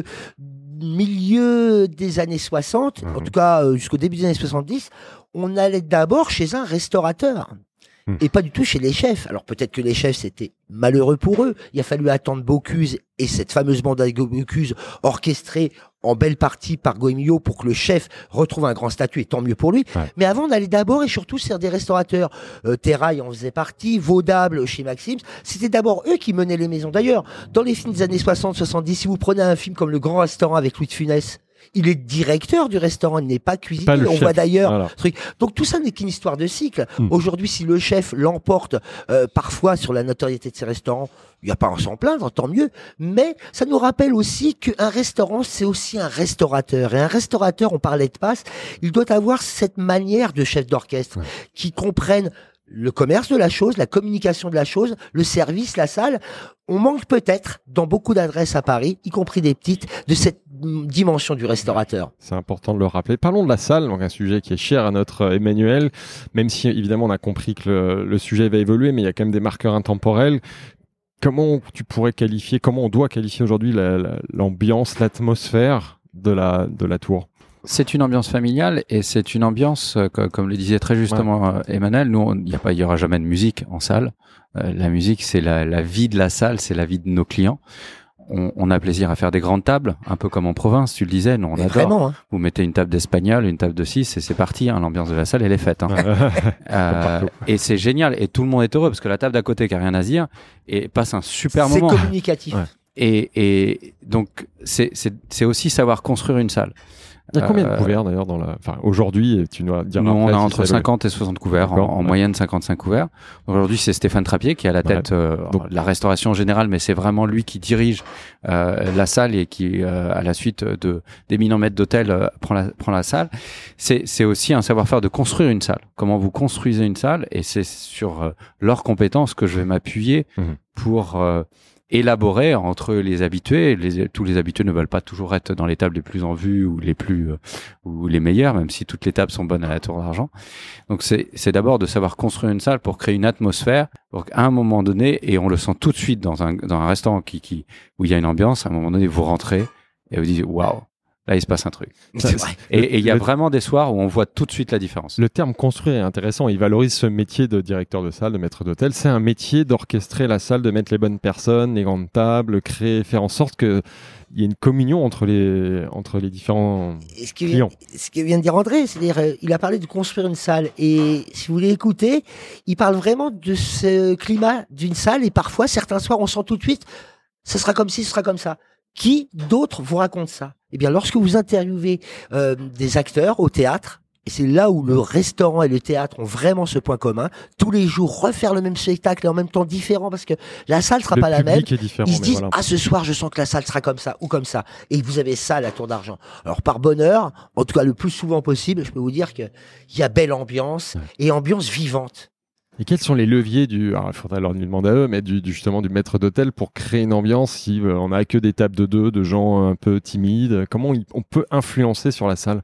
milieu des années 60, en Mhm. tout cas euh, jusqu'au début des années 70, on allait d'abord chez un restaurateur. Hmm. et pas du tout chez les chefs. Alors peut-être que les chefs c'était malheureux pour eux. Il a fallu attendre Bocuse et cette fameuse bande à Bocuse orchestrée en belle partie par Goemio pour que le chef retrouve un grand statut et tant mieux pour lui. Ouais. Mais avant d'aller d'abord et surtout sur des restaurateurs, euh, Terrail en faisait partie, Vaudable chez Maxime, c'était d'abord eux qui menaient les maisons. D'ailleurs, dans les films des années 60-70, si vous prenez un film comme Le Grand Restaurant avec Louis de Funès, il est directeur du restaurant, il n'est pas cuisinier. Pas On chef. voit d'ailleurs Voilà. truc. Donc tout ça n'est qu'une histoire de cycle. Hmm. Aujourd'hui, si le chef l'emporte euh, parfois sur la notoriété de ses restaurants, il n'y a pas à s'en plaindre, tant mieux. Mais ça nous rappelle aussi qu'un restaurant, c'est aussi un restaurateur. Et un restaurateur, on parlait de passe, il doit avoir cette manière de chef d'orchestre Ouais. qui comprenne le commerce de la chose, la communication de la chose, le service, la salle. On manque peut-être dans beaucoup d'adresses à Paris, y compris des petites, de cette dimension du restaurateur. C'est important de le rappeler. Parlons de la salle, donc un sujet qui est cher à notre euh, Emmanuel, même si évidemment on a compris que le, le sujet va évoluer, mais il y a quand même des marqueurs intemporels. Comment tu pourrais qualifier, comment on doit qualifier aujourd'hui la- la- l'ambiance, l'atmosphère de la, de la tour? C'est une ambiance familiale et c'est une ambiance, euh, co- comme le disait très justement euh, Emmanuel, nous, il n'y a pas, il y aura jamais de musique en salle. Euh, la musique, c'est la, la vie de la salle, c'est la vie de nos clients. On, on a plaisir à faire des grandes tables, un peu comme en province, tu le disais, nous on Mais adore. vraiment, hein. Vous mettez une table d'espagnol, une table de 6 et c'est parti, hein, l'ambiance de la salle, elle est faite. hein. Euh, et c'est génial et tout le monde est heureux parce que la table d'à côté qui a rien à dire et passe un super c'est moment. communicatif. Ouais. Et, et donc c'est c'est c'est aussi savoir construire une salle. Il y a combien de Euh, couverts d'ailleurs dans la. Enfin, aujourd'hui, tu dois dire. Nous, on a entre ça évolue. 50 et 60 couverts, en, ouais. moyenne 55 couverts. Aujourd'hui, c'est Stéphane Trappier qui est à la Ouais. tête euh, Donc- de la restauration générale, mais c'est vraiment lui qui dirige euh, la salle et qui, euh, à la suite de d'éminents maîtres d'hôtel, euh, prend la prend la salle. C'est aussi un savoir-faire de construire une salle. Comment vous construisez une salle, et c'est sur euh, leurs compétences que je vais m'appuyer Mhm. pour élaborer entre les habitués. Tous les habitués ne veulent pas toujours être dans les tables les plus en vue ou les plus euh, ou les meilleures, même si toutes les tables sont bonnes à la tour d'argent. Donc c'est c'est d'abord de savoir construire une salle pour créer une atmosphère, pour qu'à un moment donné, et on le sent tout de suite dans un dans un restaurant qui qui où il y a une ambiance, à un moment donné vous rentrez et vous dites waouh, là il se passe un truc. C'est vrai. Et il y a le- vraiment des soirs où on voit tout de suite la différence. Le terme construire est intéressant. Il valorise ce métier de directeur de salle, de maître d'hôtel. C'est un métier d'orchestrer la salle, de mettre les bonnes personnes, les grandes tables, créer, faire en sorte que il y ait une communion entre les entre les différents. Ce que, vient, Client. ce que vient de dire André, c'est-à-dire, euh, il a parlé de construire une salle. Et si vous voulez écouter, il parle vraiment de ce climat d'une salle. Et parfois, certains soirs, on sent tout de suite, ce sera comme ci, ce sera comme ça. Qui d'autres vous raconte ça? Eh bien, lorsque vous interviewez euh, des acteurs au théâtre, et c'est là où le restaurant et le théâtre ont vraiment ce point commun, tous les jours refaire le même spectacle et en même temps différent, parce que la salle sera le pas la même. est différent. Ils se disent voilà. ah ce soir je sens que la salle sera comme ça ou comme ça et vous avez ça à la tour d'argent. Alors par bonheur, en tout cas le plus souvent possible, je peux vous dire que il y a belle ambiance et ambiance vivante. Et quels sont les leviers du, alors, il leur demander à eux, mais du, du- justement du maître d'hôtel pour créer une ambiance si euh, on a que des tables de deux, de gens un peu timides? Comment on peut influencer sur la salle?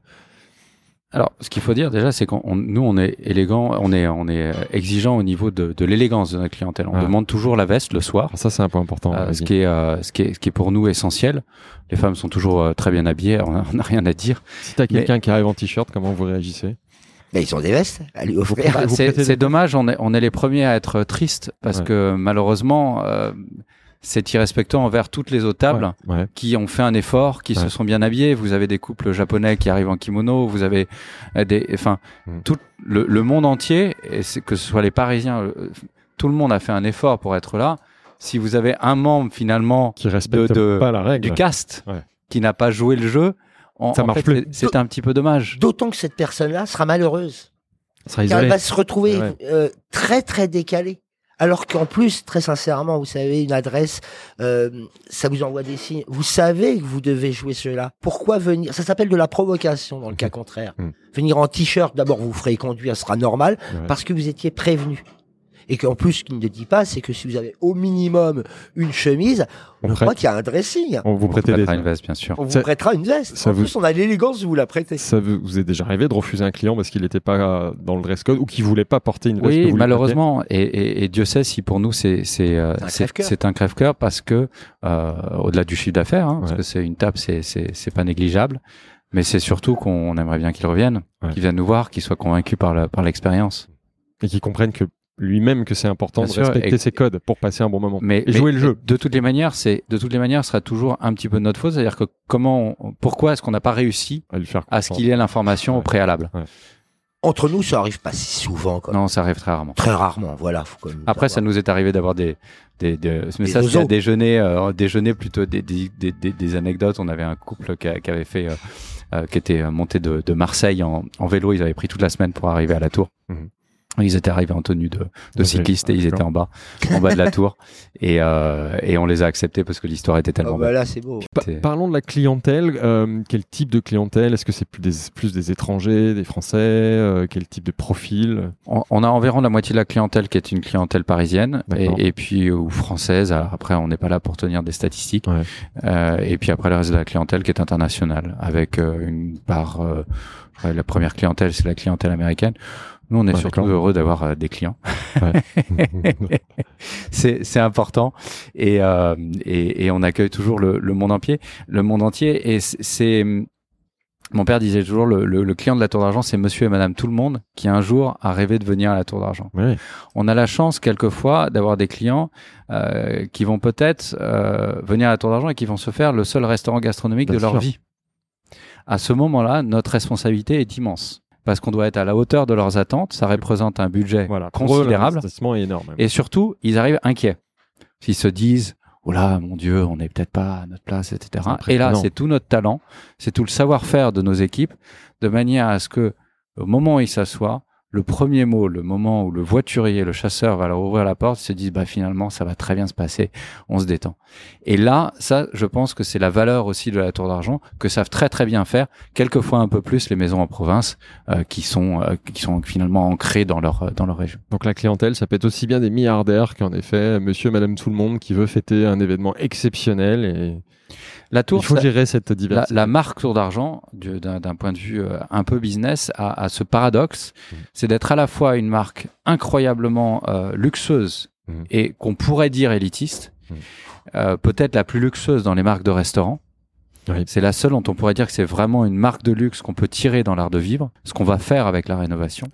Alors, ce qu'il faut dire déjà, c'est qu'on on- nous, on est élégant, on est, on est euh, exigeant au niveau de, de l'élégance de notre clientèle. On Ah. demande toujours la veste le soir, ça, c'est un point important. euh, ce qui est, euh, ce qui est, ce qui est pour nous essentiel. Les femmes sont toujours euh, très bien habillées, on n'a on n'a rien à dire. Si t'as quelqu'un qui arrive en t-shirt, comment vous réagissez? Mais ils ont des vestes à lui offrir. Bah, C'est dommage, on est, on est les premiers à être tristes parce Ouais. que malheureusement, euh, c'est irrespectueux envers toutes les autres tables. Ouais, ouais. qui ont fait un effort, qui Ouais. se sont bien habillés. Vous avez des couples japonais qui arrivent en kimono. Vous avez euh, des, enfin, Mm. tout le, le monde entier, et c'est que ce soit les Parisiens, euh, tout le monde a fait un effort pour être là. Si vous avez un membre finalement Qui respecte de- pas la règle. du cast Ouais. qui n'a pas joué le jeu, en, Ça en marche fait, plus. c'est- un petit peu dommage. D'autant que cette personne-là sera malheureuse Ça sera car elle va se retrouver Ouais. euh, très très décalée. Alors qu'en plus, très sincèrement, vous savez, une adresse, euh, ça vous envoie des signes. Vous savez que vous devez jouer ce jeu-là. Pourquoi venir? Ça s'appelle de la provocation dans le cas contraire. Mhm. Venir en t-shirt, d'abord vous ferez conduire, ce sera normal, Ouais. parce que vous étiez prévenu. Et qu'en plus, ce qu'il ne dit pas, c'est que si vous avez au minimum une chemise, On croit qu'il y a un dressing. On vous On prêtez des. prêtera une veste, bien sûr. On vous Ça- prêtera une veste. ça en vous- plus, on a l'élégance de vous la prêter. Ça vous, vous est déjà arrivé de refuser un client parce qu'il n'était pas dans le dress code ou qu'il voulait pas porter une veste que Oui, vous malheureusement, et, et, et Dieu sait si pour nous c'est c'est euh, C'est un crève-cœur. parce que euh, au-delà du chiffre d'affaires, hein, parce que c'est une table, c'est pas négligeable, mais c'est surtout qu'on aimerait bien qu'ils reviennent, Ouais. qu'ils viennent nous voir, qu'ils soient convaincus par la, par l'expérience. et qui comprennent que lui-même que c'est important Bien de sûr, respecter et- ses codes pour passer un bon moment mais, et mais- jouer le jeu. De toutes les manières, c'est de toutes les manières, ce sera toujours un petit peu de notre faute. C'est-à-dire que comment, on- pourquoi est-ce qu'on n'a pas réussi À lui faire à ce qu'il y ait l'information au Ouais. préalable? Entre nous, ça arrive pas si souvent. Quoi. Non, ça arrive très rarement. Très rarement, voilà. Faut quand même Après, ça nous est arrivé d'avoir des, des, des- mais Des ça c'est à déjeuner, euh, déjeuner plutôt des, des, des, des- des anecdotes. On avait un couple qui, a- qui avait fait, euh, euh, qui était monté de, de Marseille en, en vélo. Ils avaient pris toute la semaine pour arriver à la tour. Mhm. Ils étaient arrivés en tenue de, cyclistes et ils étaient en bas, en bas de la tour. Et, euh, et on les a acceptés parce que l'histoire était Oh, tellement bah belle. là, c'est beau. Pa- parlons de la clientèle. euh, quel type de clientèle? Est-ce que c'est plus des, plus des étrangers, des Français? Euh, Quel type de profil? On, on a environ la moitié de la clientèle qui est une clientèle parisienne et, et puis ou française. Alors après, on n'est pas là pour tenir des statistiques. Ouais. Euh, et puis après, le reste de la clientèle qui est internationale, avec euh, une part. Ouais, la première clientèle, c'est la clientèle américaine. Nous, on est Ouais, surtout heureux d'avoir euh, des clients. Ouais. c'est important et, euh, et et on accueille toujours le, le monde entier le monde entier et c'est- c'est mon père disait toujours le, le, le client de la Tour d'Argent c'est Monsieur et Madame tout le monde qui un jour a rêvé de venir à la Tour d'Argent Ouais. on a la chance quelquefois d'avoir des clients euh, qui vont peut-être euh, venir à la Tour d'Argent et qui vont se faire le seul restaurant gastronomique Bien de leur sûr. vie. À ce moment-là, notre responsabilité est immense parce qu'on doit être à la hauteur de leurs attentes. Ça représente un budget Voilà. Considérable l'investissement est énorme. et surtout, ils arrivent inquiets. S'ils se disent Oh là, mon Dieu, on n'est peut-être pas à notre place, etc. Et là, c'est tout notre talent, c'est tout le savoir-faire de nos équipes, de manière à ce que, au moment où ils s'assoient, le premier mot, le moment où le voiturier, le chasseur va leur ouvrir la porte, se disent bah finalement ça va très bien se passer, on se détend. Et là, ça, je pense que c'est la valeur aussi de la Tour d'Argent que savent très très bien faire, quelquefois un peu plus les maisons en province euh, qui sont euh, qui sont finalement ancrées dans leur dans leur région. Donc la clientèle, ça peut être aussi bien des milliardaires qu'en effet monsieur, madame, tout le monde qui veut fêter un événement exceptionnel et La Tour, il faut ça- gérer cette diversité. la marque Tour d'Argent, du- d'un point de vue euh, un peu business, a, a ce paradoxe, Mhm. c'est d'être à la fois une marque incroyablement euh, luxueuse Mhm. et qu'on pourrait dire élitiste, Mhm. euh, peut-être la plus luxueuse dans les marques de restaurants. Oui. C'est la seule dont on pourrait dire que c'est vraiment une marque de luxe qu'on peut tirer dans l'art de vivre, ce qu'on va faire avec la rénovation.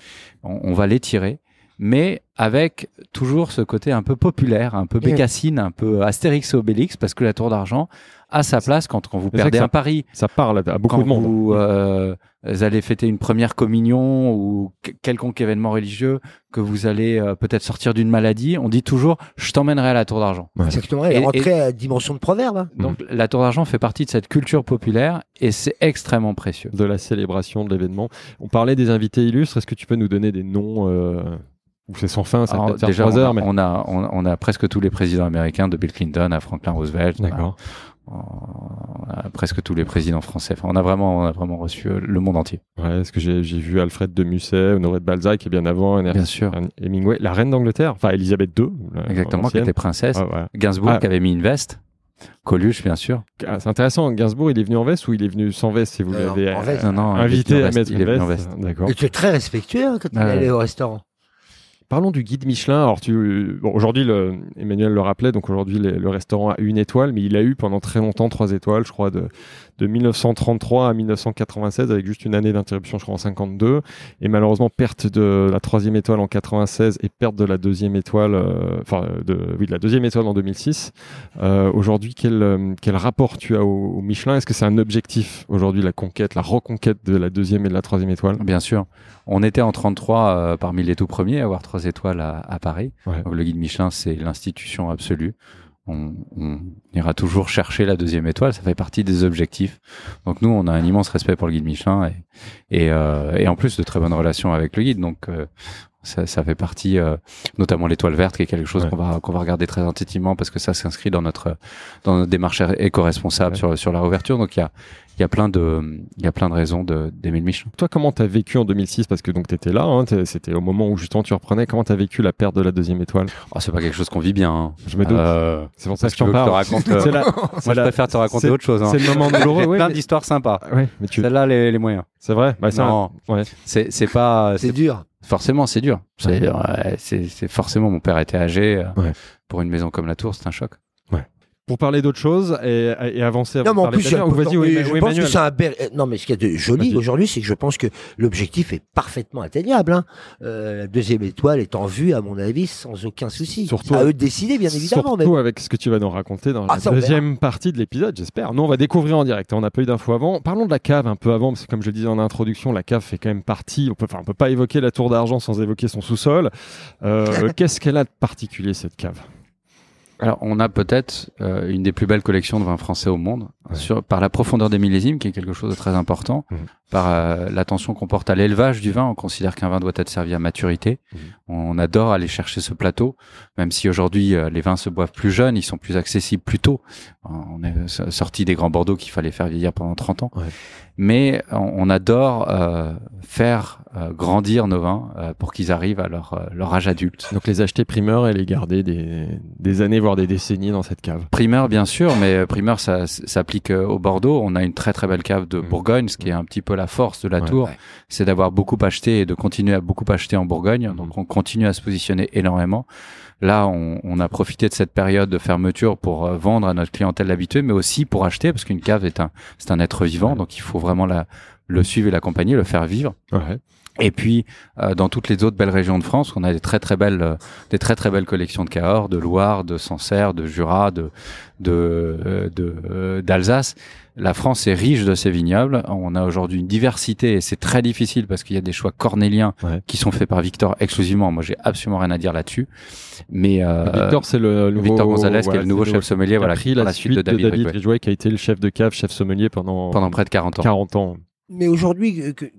On, on va les tirer, mais avec toujours ce côté un peu populaire, un peu Et- bécassine, un peu Astérix et Obélix, parce que la Tour d'Argent a sa place quand, quand vous perdez ça- un pari, Ça parle à, à beaucoup quand de monde. vous euh, allez fêter une première communion ou que- quelconque événement religieux, que vous allez euh, peut-être sortir d'une maladie, on dit toujours je t'emmènerai à la Tour d'Argent. Ouais. Exactement. Elle est Et- rentrée à dimension de proverbe. hein. Donc la Tour d'Argent fait partie de cette culture populaire et c'est extrêmement précieux. de la célébration de l'événement. On parlait des invités illustres. Est-ce que tu peux nous donner des noms euh, Ou c'est sans fin, ça Alors, déjà, trois on, heures, a, mais on, a, on, on a presque tous les présidents américains, de Bill Clinton à Franklin Roosevelt, d'accord. on a presque tous les présidents français. Enfin, on a vraiment, on a vraiment reçu euh, le monde entier. Ouais, est-ce que j'ai j'ai vu Alfred de Musset, Honoré de Balzac, et bien avant, Bien sûr. Hemingway, la reine d'Angleterre, enfin Elisabeth II, Exactement, qui était princesse. Ouais. Gainsbourg Ah. qui avait mis une veste. Coluche, bien sûr. Ah, C'est intéressant. Gainsbourg, il est venu en veste ou il est venu sans veste si vous Euh, l'avez en veste. Non, non, il invité à veste, mettre il une est venu en veste D'accord. Et tu es très respectueux hein, quand tu es allé au restaurant. Parlons du guide Michelin. Alors, tu, aujourd'hui, le- Emmanuel le rappelait, donc aujourd'hui, le, le restaurant a une étoile, mais il a eu pendant très longtemps trois étoiles, je crois, de, de 1933 à 1996, avec juste une année d'interruption, je crois, en 52. Et malheureusement, perte de la troisième étoile en 96 et perte de la deuxième étoile, euh, enfin, de, oui, de la deuxième étoile en 2006. Euh, aujourd'hui, quel, euh, quel rapport tu as au, au Michelin? Est-ce que c'est un objectif aujourd'hui, la conquête, la reconquête de la deuxième et de la troisième étoile? Bien sûr. On était en 33 euh, parmi les tout premiers à avoir trois étoiles à, à Paris. Ouais. Le guide Michelin, c'est l'institution absolue. On, on ira toujours chercher la deuxième étoile, ça fait partie des objectifs. Donc nous, on a un immense respect pour le guide Michelin et, et, euh, et en plus de très bonnes relations avec le guide. Donc euh, ça, ça fait partie, euh, notamment l'étoile verte, qui est quelque chose Ouais. qu'on va qu'on va regarder très attentivement parce que ça s'inscrit dans notre dans notre démarche éco-responsable Ouais. sur sur la réouverture. Donc il y a il y a plein de il y a plein de raisons de d'aimer le Michelin. Toi, comment t'as vécu en 2006 Parce que donc t'étais là, hein, c'était au moment où justement tu reprenais. Comment t'as vécu la perte de la deuxième étoile? Oh, c'est pas quelque chose qu'on vit bien. hein. Je me doute. Euh, c'est pour ça que tu je t'en veux que je te parle. raconte, euh, la- Moi, je préfère te raconter autre chose. Hein. C'est le moment douloureux. Ouais, plein mais- d'histoires sympas. Ouais, mais tu. Celle-là, les, les moyens. C'est vrai? Bah, c'est un- Non, ouais. c'est c'est pas. C'est dur. Forcément, c'est dur. C'est ouais, c'est- c'est forcément. Mon père était âgé. euh, Ouais. Pour une maison comme la Tour, c'est un choc. Pour parler d'autre chose et, et avancer Non, mais en plus, vas-y, oui, oui, je pense que c'est un ber- euh, Non, mais ce qu'il y a de joli aujourd'hui, c'est que je pense que l'objectif est parfaitement atteignable. hein. Euh, la deuxième étoile est en vue, à mon avis, sans aucun souci. Surtout- à eux de décider, bien évidemment. mais- Surtout avec ce que tu vas nous raconter dans Ah, la deuxième partie de l'épisode, j'espère. Nous, on va découvrir en direct. On n'a pas eu d'infos avant. Parlons de la cave un peu avant, parce que comme je le disais en introduction, la cave fait quand même partie. On peut, enfin, on peut pas évoquer la tour d'argent sans évoquer son sous-sol. Euh, Qu'est-ce qu'elle a de particulier cette cave? Alors, on a peut-être euh, une des plus belles collections de vins français au monde, Ouais. sur, par la profondeur des millésimes, qui est quelque chose de très important, Mhm. par euh, l'attention qu'on porte à l'élevage du vin. On considère qu'un vin doit être servi à maturité. Mhm. On adore aller chercher ce plateau, même si aujourd'hui euh, les vins se boivent plus jeunes, ils sont plus accessibles plus tôt. Euh, On est sorti des grands Bordeaux qu'il fallait faire vieillir pendant 30 ans. Ouais. Mais on, on adore euh, faire euh, grandir nos vins euh, pour qu'ils arrivent à leur, euh, leur âge adulte. Donc les acheter primeurs et les garder des, des années, voire des décennies dans cette cave. Primeur, bien sûr, mais euh, primeur, ça s- s'applique euh, au Bordeaux. On a une très très belle cave de Mhm. Bourgogne, ce qui est un petit peu la force de la Ouais. tour, Ouais. c'est d'avoir beaucoup acheté et de continuer à beaucoup acheter en Bourgogne. Mhm. Donc on continue à se positionner énormément. Là, on, on a profité de cette période de fermeture pour euh, vendre à notre clientèle habituée, mais aussi pour acheter, parce qu'une cave est un, c'est un être vivant, Ouais. donc il faut vraiment la, le suivre et l'accompagner, le faire vivre. Ouais. Et puis euh, dans toutes les autres belles régions de France, on a des très très belles, euh, des très très belles collections de Cahors, de Loire, de Sancerre, de Jura, de de euh, de euh, d'Alsace. La France est riche de ces vignobles. On a aujourd'hui une diversité et c'est très difficile parce qu'il y a des choix cornéliens Ouais. qui sont faits par Victor exclusivement. Moi, j'ai absolument rien à dire là-dessus. Mais euh, Victor, c'est le nouveau, Victor Gonzalez, qui est le nouveau chef sommelier, voilà, pris qui prend la, suite de David, Ridgway, Ridgway, qui a été le chef de cave, chef sommelier pendant, pendant près de 40 ans. 40 ans. Mais aujourd'hui, que-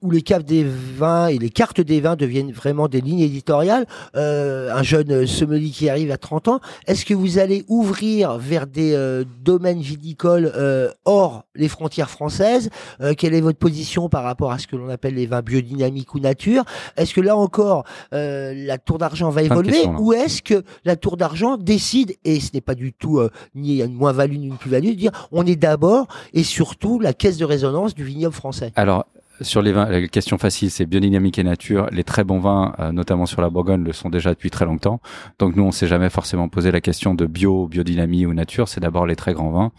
où les caves des vins et les cartes des vins deviennent vraiment des lignes éditoriales, euh, un jeune sommelier qui arrive à 30 ans, est-ce que vous allez ouvrir vers des euh, domaines viticoles euh, hors les frontières françaises? Euh, Quelle est votre position par rapport à ce que l'on appelle les vins biodynamiques ou nature? Est-ce que là encore, euh, la tour d'argent va évoluer questions, là. ou est-ce que la tour d'argent décide, et ce n'est pas du tout euh, ni une moins-value ni une plus-value, de dire on est d'abord et surtout la caisse de résonance du vignoble français? Alors, sur les vins, la question facile, c'est biodynamique et nature. Les très bons vins, euh, notamment sur la Bourgogne, le sont déjà depuis très longtemps. Donc nous, on s'est jamais forcément posé la question de bio, biodynamie ou nature. C'est d'abord les très grands vins.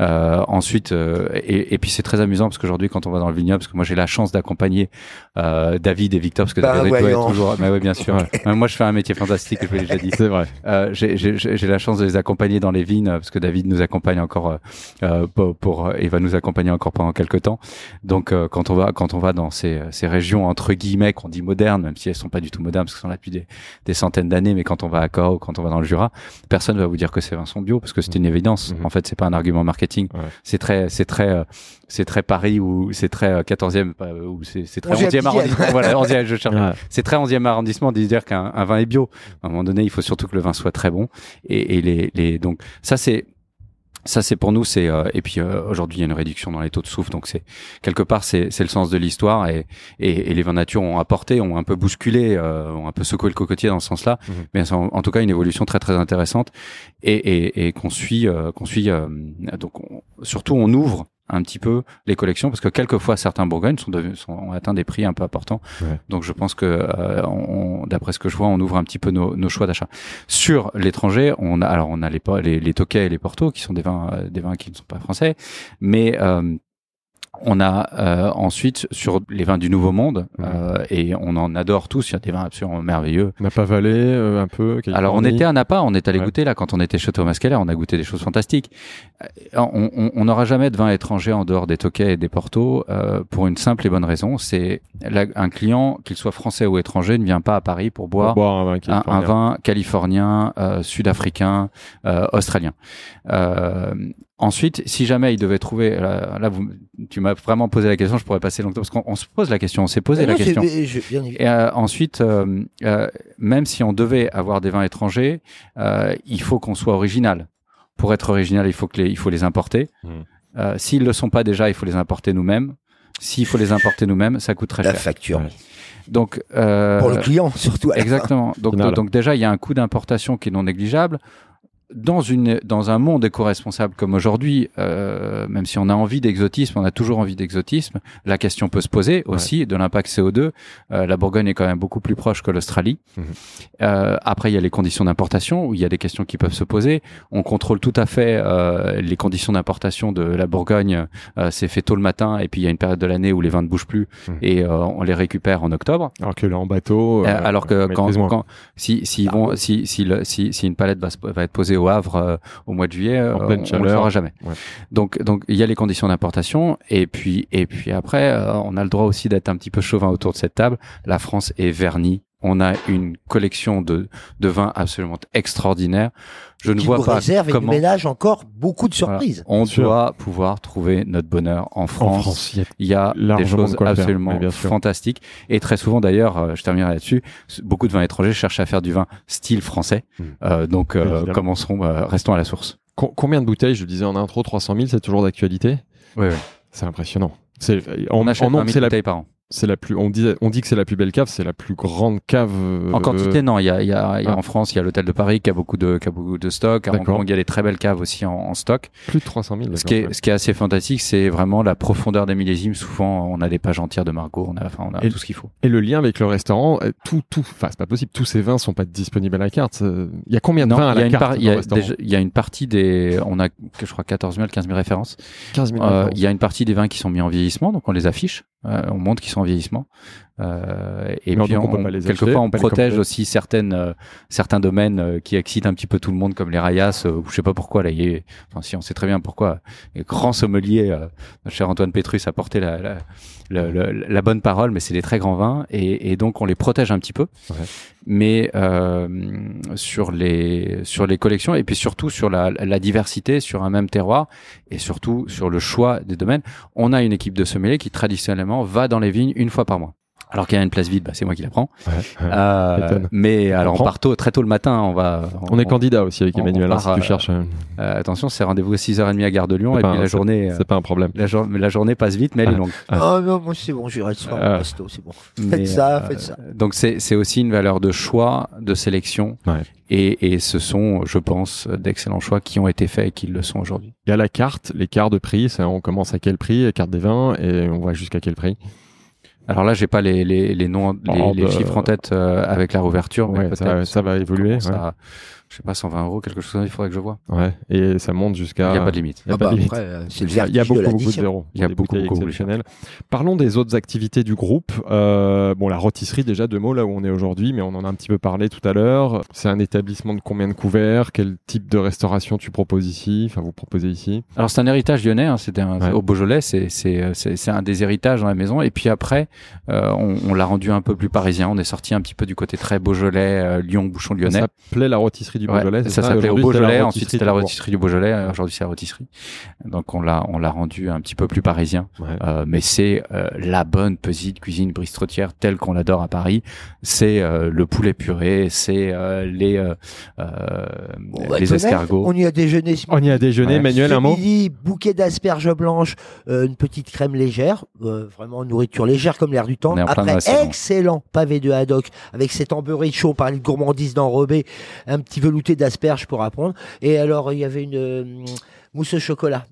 Euh, ensuite, euh, et, et puis c'est très amusant parce qu'aujourd'hui, quand on va dans le vignoble, parce que moi j'ai la chance d'accompagner euh, David et Victor, parce que Bah, David être toujours. Mais oui, bien sûr. Moi, je fais un métier fantastique. Je vous l'ai déjà dit. C'est vrai. Euh, j'ai- la chance de les accompagner dans les vignes parce que David nous accompagne encore euh, pour, pour et va nous accompagner encore pendant quelques temps. Donc euh, quand on va quand on va dans ces, ces régions entre guillemets qu'on dit modernes, même si elles sont pas du tout modernes parce qu'elles sont là depuis des, des centaines d'années, mais quand on va à Cahors ou quand on va dans le Jura, personne va vous dire que ces vins sont bio parce que c'est une évidence. Mhm. En fait, c'est pas un argument marketing. Ouais. C'est très c'est très euh, c'est très Paris ou c'est très euh, 14e euh, ou c'est c'est très 11e, 11e arrondissement. voilà, 11e, je cherche Ouais. c'est très 11e arrondissement de dire qu'un un vin est bio. À un moment donné, il faut surtout que le vin soit très bon. Et, et les, les, donc, ça, c'est, ça, c'est pour nous, c'est, euh, et puis euh, aujourd'hui, il y a une réduction dans les taux de soufre. Donc, c'est, quelque part, c'est, c'est le sens de l'histoire. Et, et, et les vins nature ont apporté, ont un peu bousculé, euh, ont un peu secoué le cocotier dans ce sens-là. Mhm. Mais c'est en, en tout cas une évolution très, très intéressante. Et, et, et qu'on suit, euh, qu'on suit, euh, donc, on- surtout, on ouvre un petit peu les collections parce que quelquefois certains Bourgognes sont, devenus- sont ont atteint des prix un peu importants Ouais. donc je pense que euh, on- d'après ce que je vois on ouvre un petit peu nos, nos choix d'achat sur l'étranger on a alors on a les les, les Tokay et les Porto qui sont des vins euh, des vins qui ne sont pas français mais euh, on a euh, ensuite sur les vins du Nouveau Monde euh, et on en adore tous il y a des vins absolument merveilleux Napa Valley, euh, un peu. alors on était à Napa, on est allé Ouais. goûter là quand on était chez Thomas Keller, on a goûté des choses fantastiques. On on- on n'aura jamais de vin étranger en dehors des Tokay et des Porto euh, pour une simple et bonne raison, c'est un client, qu'il soit français ou étranger, ne vient pas à Paris pour Pour boire un vin un, un californien. vin californien, euh, sud-africain, euh, australien. Euh, ensuite, si jamais il devait trouver, là, là, vous, tu m'as vraiment posé la question, je pourrais passer longtemps parce qu'on on se pose la question, on s'est posé Ah la question. je- bien. Et euh, ensuite, euh, euh, même si on devait avoir des vins étrangers, euh, il faut qu'on soit original. Pour être original, il faut que les, il faut les importer. Euh, S'ils le sont pas déjà, il faut les importer nous-mêmes. S'il faut les importer nous-mêmes, ça coûte très La cher. facture. Ouais. Donc, euh, Pour le client, surtout. la exactement. Donc déjà, il y a un coût d'importation qui est non négligeable. Dans une dans un monde éco-responsable comme aujourd'hui, euh, même si on a envie d'exotisme, on a toujours envie d'exotisme, la question peut se poser aussi de l'impact CO2. Euh, la Bourgogne est quand même beaucoup plus proche que l'Australie. Mhm. Euh, après, il y a les conditions d'importation où il y a des questions qui peuvent se poser. On contrôle tout à fait euh, les conditions d'importation de la Bourgogne. Euh, c'est fait tôt le matin et puis il y a une période de l'année où les vins ne bougent plus Mhm. et euh, on les récupère en octobre. Alors que là, en bateau. Alors que quand, quand si si Ah, vont si si, le- si si une palette va, va être posée au Havre euh, au mois de juillet, euh, En pleine on, on le fera jamais. Ouais. Donc donc il y a les conditions d'importation et puis et puis après euh, on a le droit aussi d'être un petit peu chauvin autour de cette table. La France est vernie. On a une collection de de vins absolument extraordinaire. Je ne vois vous pas réserve et nous comment ménage encore beaucoup de Voilà. surprises. on doit pouvoir trouver notre bonheur en En France. France, il y a des choses de quoi faire, absolument fantastiques. Et très souvent, d'ailleurs, euh, je terminerai là-dessus, beaucoup de vins étrangers cherchent à faire du vin style français. Mm. Euh, donc, euh, commençons, euh, restons à la source. Co- combien de bouteilles Je le disais en intro, 300 000, c'est toujours d'actualité? Oui, oui. C'est impressionnant. En, On achète en nombre, 20 000 c'est la, bouteilles par an. C'est la plus. On dit, on dit que c'est la plus belle cave, c'est la plus grande cave. euh, En quantité, non. Il y a, il y a, il y a Ah. en France, il y a l'hôtel de Paris qui a beaucoup de, qui a beaucoup de stock. À Hong D'accord. Kong, il y a des très belles caves aussi en, en stock. plus de 300 000. Ce qui, est, ce qui est assez fantastique, c'est vraiment la profondeur des millésimes. Souvent, on a des pages entières de Margot. On a, enfin, on a Et- tout ce qu'il faut. Et le lien avec le restaurant, euh, tout, tout, enfin, c'est pas possible. Tous ces vins sont pas disponibles à la carte. Euh, Il y a combien de Non, vins à la carte il y a une partie des, on a, je crois 14 000, 15 000 références. 15 000 Euh, références. Il y a une partie des vins qui sont mis en vieillissement, donc on les affiche, euh, on montre qu'ils sont en vieillissement. Euh, et Mais puis on on, acheter, quelquefois on protège aussi certaines, euh, certains domaines euh, qui excitent un petit peu tout le monde, comme les rayas. Euh, je sais pas pourquoi là, il a- enfin si on sait très bien pourquoi. Les grands sommeliers, euh, notre cher Antoine Pétrus a porté la, la, la, la- la bonne parole, mais c'est des très grands vins et, et donc on les protège un petit peu. Ouais. Mais euh, sur les sur les collections et puis surtout sur la, la diversité sur un même terroir et surtout sur le choix des domaines, on a une équipe de sommeliers qui traditionnellement va dans les vignes une fois par mois. Alors qu'il y a une place vide, bah, c'est moi qui la prends. Ouais. Euh, mais alors on part tôt, très tôt le matin, on va. on est candidat aussi avec on- Emmanuel, hein, si part, tu euh, cherches. euh, euh, attention, c'est rendez-vous à 6h30 à Gare de Lyon et puis un- la journée, euh, C'est pas un problème. la, jour- la journée passe vite, mais elle est Ah. longue. Ah. Oh non, moi c'est bon, j'irai le soir Ah. resto, c'est bon. Mais, Faites ça, euh, faites ça. Donc c'est c'est aussi une valeur de choix, de sélection, Ouais. et, et ce sont, je pense, d'excellents choix qui ont été faits et qui le sont aujourd'hui. Il y a la carte, les quarts de prix. Ça, on commence à quel prix La carte des vins et on va jusqu'à quel prix? Alors là, j'ai pas les, les, les noms, les, les chiffres en tête euh, avec la rouverture, mais Ouais, ça, ça va évoluer. Je sais pas, 120 euros, quelque chose. comme ça, Il faudrait que je vois. Ouais. Et ça monte jusqu'à. Il n'y a pas de limite. Il y a Ah pas bah de limite. après, c'est le Il y a- il y a vertige beaucoup, de beaucoup de zéros. Il y a beaucoup, beaucoup, exceptionnelles. Parlons des autres activités du groupe. Euh, bon, la rôtisserie, déjà deux mots là où on est aujourd'hui, mais on en a un petit peu parlé tout à l'heure. C'est un établissement de combien de couverts? Quel type de restauration tu proposes ici? Enfin, vous proposez ici? Alors c'est un héritage lyonnais, hein, c'était Ouais. au Beaujolais, c'est euh, c'est un des héritages dans la maison. Et puis après, euh, on, on l'a rendu un peu plus parisien. On est sorti un petit peu du côté très Beaujolais, euh, Lyon, Bouchon Ça Lyonnais. s'appelait la rôtisserie du Beaujolais. ça s'appelait au Beaujolais, ensuite c'était la rôtisserie du Beaujolais, euh, aujourd'hui c'est la rôtisserie. Donc on l'a on l'a rendu un petit peu plus parisien. Ouais. Euh, mais c'est euh, la bonne petite cuisine bistrotière telle qu'on l'adore à Paris. C'est euh, le poulet puré, c'est euh, les euh, euh, va les escargots. On y a déjeuné ce On y a déjeuné. Ouais. Manuel, Ce un mot midi, bouquet d'asperges blanches, euh, une petite crème légère, euh, vraiment nourriture légère comme l'air du temps. Après, excellent pavé de haddock avec cet embeurré chaud, on parlait de gourmandise d'enrobé, un petit velouté d'asperges pour apprendre. Et alors, il y avait une euh, mousse au chocolat.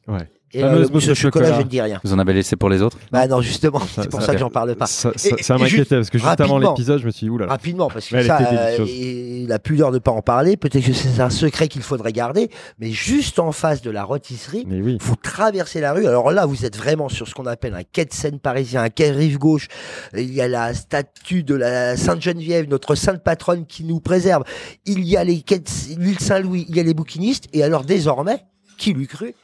Et Fameuse euh, le mousse au chocolat. je ne dis rien. Vous en avez laissé pour les autres? Bah non, justement, c'est pour ça- ça, que j'en parle pas. Ça, ça, m'inquiétait parce que juste avant l'épisode, je me suis dit, oulala. Rapidement, parce que ça, euh, la pudeur de ne pas en parler, peut-être que c'est un secret qu'il faudrait garder, mais juste en face de la rôtisserie, Mais oui. vous traversez la rue. Alors là, vous êtes vraiment sur ce qu'on appelle un quai de Seine parisien, un quai rive gauche. Il y a la statue de la Sainte Geneviève, notre sainte patronne qui nous préserve. Il y a les quais de l'île Saint-Louis, il y a les bouquinistes. Et alors désormais, qui l'eût cru?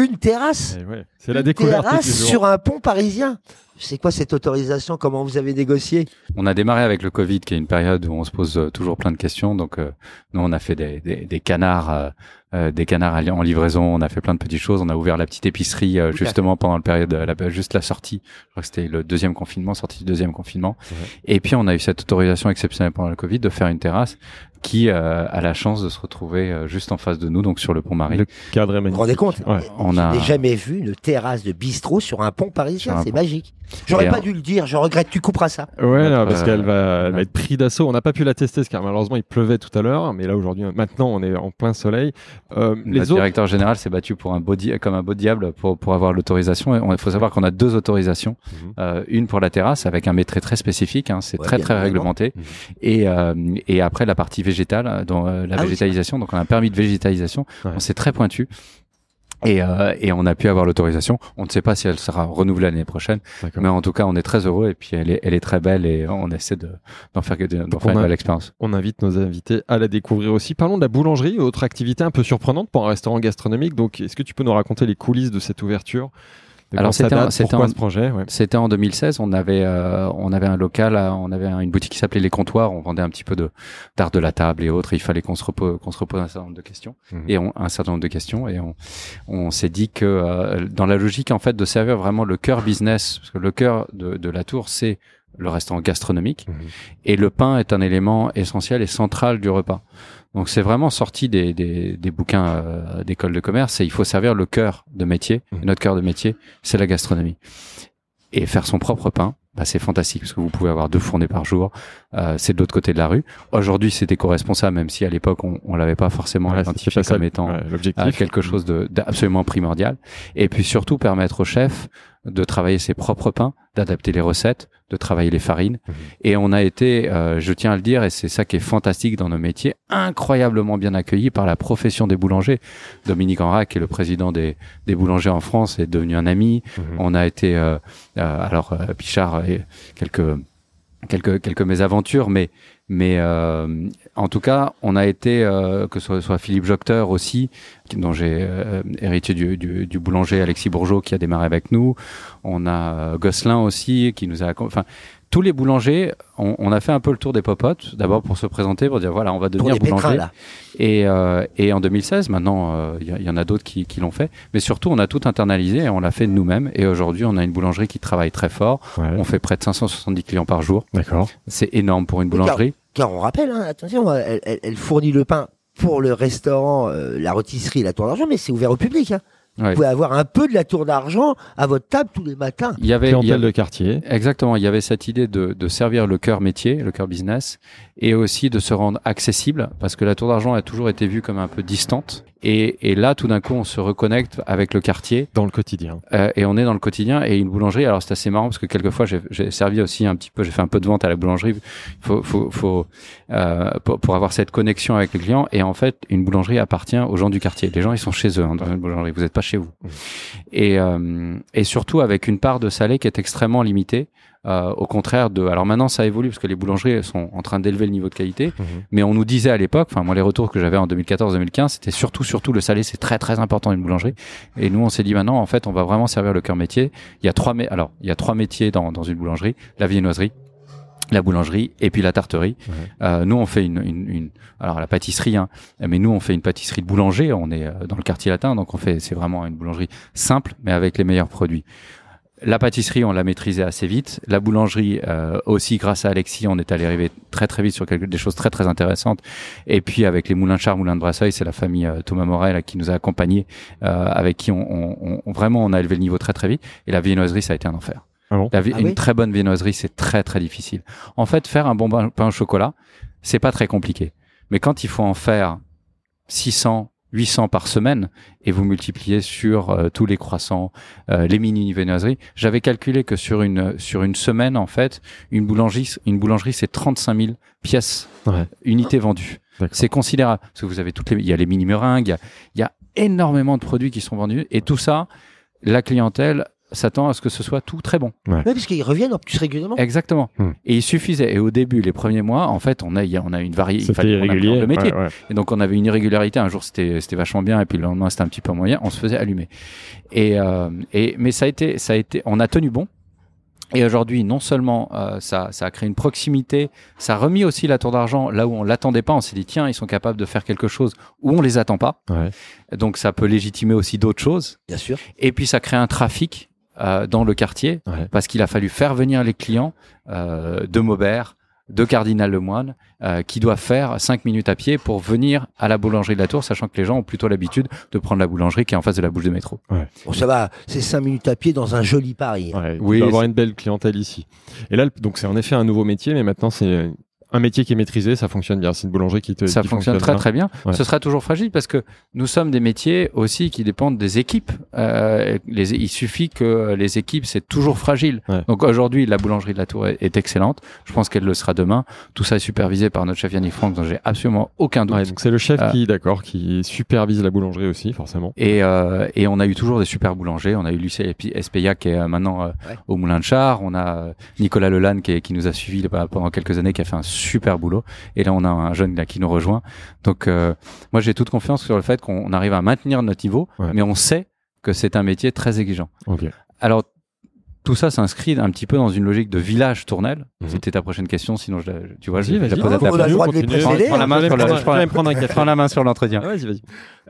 Une terrasse. Eh ouais. C'est la découverte terrasse sur un pont parisien. C'est quoi cette autorisation? Comment vous avez négocié? On a démarré avec le Covid, qui est une période où on se pose euh, toujours plein de questions. Donc, euh, nous, on a fait des, des, des canards, euh, euh, des canards en livraison. On a fait plein de petites choses. On a ouvert la petite épicerie euh, justement pendant la période, euh, la, juste la sortie. Je crois que c'était le deuxième confinement, sortie du deuxième confinement. Ouais. Et puis, on a eu cette autorisation exceptionnelle pendant le Covid de faire une terrasse qui euh, a la chance de se retrouver euh, juste en face de nous, donc sur le pont Marie. Le cadre est Vous magnifique. vous rendez compte? Ouais. On Je a n'ai jamais vu une terrasse de bistrot sur un pont parisien. C'est magique. J'aurais pas dû le dire, je regrette, tu couperas ça. Ouais, non, parce euh, qu'elle va, elle va être prise d'assaut. On n'a pas pu la tester, car malheureusement il pleuvait tout à l'heure, mais là aujourd'hui, maintenant on est en plein soleil. Euh, les Notre autres, directeur général s'est battu pour un beau di- comme un beau diable pour, pour avoir l'autorisation. Il faut savoir qu'on a deux autorisations. Mhm. Euh, une pour la terrasse avec un mètre très spécifique, hein, c'est Ouais, très très réglementé. Mhm. Et, euh, et après la partie végétale, la Ah oui, végétalisation, donc on a un permis de végétalisation. Ouais. On s'est très pointu. Et, euh, et on a pu avoir l'autorisation. On ne sait pas si elle sera renouvelée l'année prochaine, mais en tout cas, on est très heureux. Et puis, elle est, elle est très belle et on essaie de d'en faire, d'en faire on une belle expérience. On invite nos invités à la découvrir aussi. Parlons de la boulangerie, autre activité un peu surprenante pour un restaurant gastronomique. Donc, est-ce que tu peux nous raconter les coulisses de cette ouverture? De Alors, c'était projet? Ouais. C'était en 2016. On avait, euh, on avait un local, euh, on avait une boutique qui s'appelait Les Comptoirs. On vendait un petit peu de d'art de la table et autres. Il fallait qu'on se repose, qu'on se repose un certain nombre de questions Mhm. et on, un certain nombre de questions. Et on, on s'est dit que euh, dans la logique en fait de servir vraiment le cœur business, parce que le cœur de, de la tour c'est le restaurant gastronomique Mhm. et le pain est un élément essentiel et central du repas. Donc c'est vraiment sorti des, des, des bouquins euh, d'école de commerce et il faut servir le cœur de métier. Mhm. Et notre cœur de métier, c'est la gastronomie. Et faire son propre pain, bah, c'est fantastique parce que vous pouvez avoir deux fournées par jour. Euh, c'est de l'autre côté de la rue. Aujourd'hui, c'est éco-responsable, même si à l'époque on, on l'avait pas forcément Ouais, identifié comme étant ouais, l'objectif. quelque chose de- d'absolument primordial. Et puis surtout permettre au chef de travailler ses propres pains, d'adapter les recettes, de travailler les farines. Mhm. Et on a été, euh, je tiens à le dire, et c'est ça qui est fantastique dans nos métiers, incroyablement bien accueillis par la profession des boulangers. Dominique Enrac, qui est le président des, des boulangers en France, est devenu un ami. Mhm. On a été, euh, euh, alors euh, Pichard, et quelques quelques quelques mésaventures, mais mais euh, en tout cas, on a été euh, que ce soit Philippe Jocteur aussi, dont j'ai euh, hérité du, du, du boulanger Alexis Bourgeot qui a démarré avec nous. On a euh, Gosselin aussi qui nous a, enfin tous les boulangers, on, on a fait un peu le tour des popotes, d'abord pour se présenter, pour dire voilà, on va devenir pétrins, boulanger. là. Et, euh, et en 2016, maintenant, euh, il y, il y en a d'autres qui, qui l'ont fait. Mais surtout, on a tout internalisé et on l'a fait de nous-mêmes. Et aujourd'hui, on a une boulangerie qui travaille très fort. Ouais, On fait près de 570 clients par jour. D'accord. C'est énorme pour une boulangerie. Car on rappelle, hein, attention, elle, elle- elle fournit le pain pour le restaurant, euh, la rôtisserie, la tour d'argent, mais c'est ouvert au public. hein. Ouais. Vous pouvez avoir un peu de la tour d'argent à votre table tous les matins. Il y avait, il y avait- de quartier. exactement, il y avait cette idée de, de servir le cœur métier, le cœur business, et aussi de se rendre accessible, parce que la tour d'argent a toujours été vue comme un peu distante. Et, et là, tout d'un coup, on se reconnecte avec le quartier Dans le quotidien. Euh, et on est dans le quotidien et une boulangerie. Alors c'est assez marrant parce que quelquefois j'ai servi aussi un petit peu, j'ai fait un peu de vente à la boulangerie. Faut, faut, faut euh, pour, pour avoir cette connexion avec les clients. Et en fait, une boulangerie appartient aux gens du quartier. Les gens ils sont chez eux hein, dans une boulangerie. Vous n'êtes pas chez vous. Mmh. Et euh, et surtout avec une part de salé qui est extrêmement limitée. Euh, au contraire de, alors maintenant ça évolue parce que les boulangeries sont en train d'élever le niveau de qualité, Mhm. mais on nous disait à l'époque, enfin moi les retours que j'avais en 2014-2015, c'était surtout surtout le salé, c'est très très important dans une boulangerie. Et nous on s'est dit maintenant en fait on va vraiment servir le cœur métier. Il y a trois alors il y a trois métiers dans dans une boulangerie, la viennoiserie, la boulangerie et puis la tarterie. Ouais. Euh, nous on fait une, une, une alors la pâtisserie, hein, mais nous on fait une pâtisserie de boulanger. On est euh, dans le quartier latin, donc on fait c'est vraiment une boulangerie simple mais avec les meilleurs produits. La pâtisserie, on l'a maîtrisée assez vite. La boulangerie euh, aussi, grâce à Alexis, on est allé arriver très très vite sur quelque, des choses très très intéressantes. Et puis avec les moulins de char, moulins de Brasseuil, c'est la famille euh, Thomas Morel là, qui nous a accompagnés, euh, avec qui on, on, on- vraiment on a élevé le niveau très très vite. Et la viennoiserie, ça a été un enfer. Ah bon? La Ah une oui? très bonne viennoiserie, c'est très très difficile. En fait, faire un bon pain pain au chocolat, c'est pas très compliqué. Mais quand il faut en faire 600, 800 par semaine et vous multipliez sur euh, tous les croissants, euh, les mini viennoiseries, j'avais calculé que sur une sur une semaine en fait, une boulangerie une boulangerie c'est 35 000 pièces Ouais. unités vendues. C'est considérable parce que vous avez toutes les il y a les mini meringues, il y a, il y a énormément de produits qui sont vendus et tout ça la clientèle s'attend à ce que ce soit tout très bon. Oui, parce qu'ils reviennent en plus régulièrement. Exactement. Hmm. Et il suffisait. Et au début, les premiers mois, en fait, on a, on a une variété. C'était irrégulier. Le métier. Ouais, ouais. Et donc, on avait une irrégularité. Un jour, c'était, c'était vachement bien. Et puis, le lendemain, c'était un petit peu moyen. On se faisait allumer. Et, euh, et, mais ça a été, ça a été, on a tenu bon. Et aujourd'hui, non seulement euh, ça, ça a créé une proximité, ça a remis aussi la tour d'argent là où on l'attendait pas. On s'est dit tiens, ils sont capables de faire quelque chose où on les attend pas. Ouais. Donc ça peut légitimer aussi d'autres choses. Bien sûr. Et puis ça crée un trafic euh, dans le quartier Ouais. parce qu'il a fallu faire venir les clients euh, de Maubert, de Cardinal Lemoine euh, qui doivent faire 5 minutes à pied pour venir à la boulangerie de la Tour, sachant que les gens ont plutôt l'habitude de prendre la boulangerie qui est en face de la bouche de métro. Bon, ça va, c'est 5 minutes à pied dans un joli Paris. Ouais, Oui, il doit avoir une belle clientèle ici. Et là, donc c'est en effet un nouveau métier, mais maintenant c'est un métier qui est maîtrisé, ça fonctionne bien. C'est une boulangerie qui te ça qui fonctionne très bien. très bien. Ouais. Ce sera toujours fragile parce que nous sommes des métiers aussi qui dépendent des équipes. Euh, les, il suffit que les équipes, c'est toujours fragile. Ouais. Donc aujourd'hui, la boulangerie de la Tour est, est excellente. Je pense qu'elle le sera demain. Tout ça est supervisé par notre chef Yannick Franck, dont j'ai absolument aucun doute. Ouais, donc c'est le chef Euh, qui, d'accord, qui supervise la boulangerie aussi, forcément. Et, euh, et on a eu toujours des super boulangers. On a eu Lucien Espi- Espella qui est euh, maintenant euh, Ouais. au Moulin de Char. On a Nicolas Lelanne qui, est- qui nous a suivis là- pendant quelques années, qui a fait un super boulot. Et là, on a un jeune là, qui nous rejoint. Donc, euh, moi, j'ai toute confiance sur le fait qu'on arrive à maintenir notre niveau, Ouais. mais on sait que c'est un métier très exigeant. Ok. Alors, tout ça s'inscrit un petit peu dans une logique de village tournel. Mhm. C'était ta prochaine question, sinon je la, tu vois, je je la pose à Ah, ta on a le place. droit de les Continue. précéder. Prends la main sur le- Je vais me prendre un café. Prends la main sur l'entretien.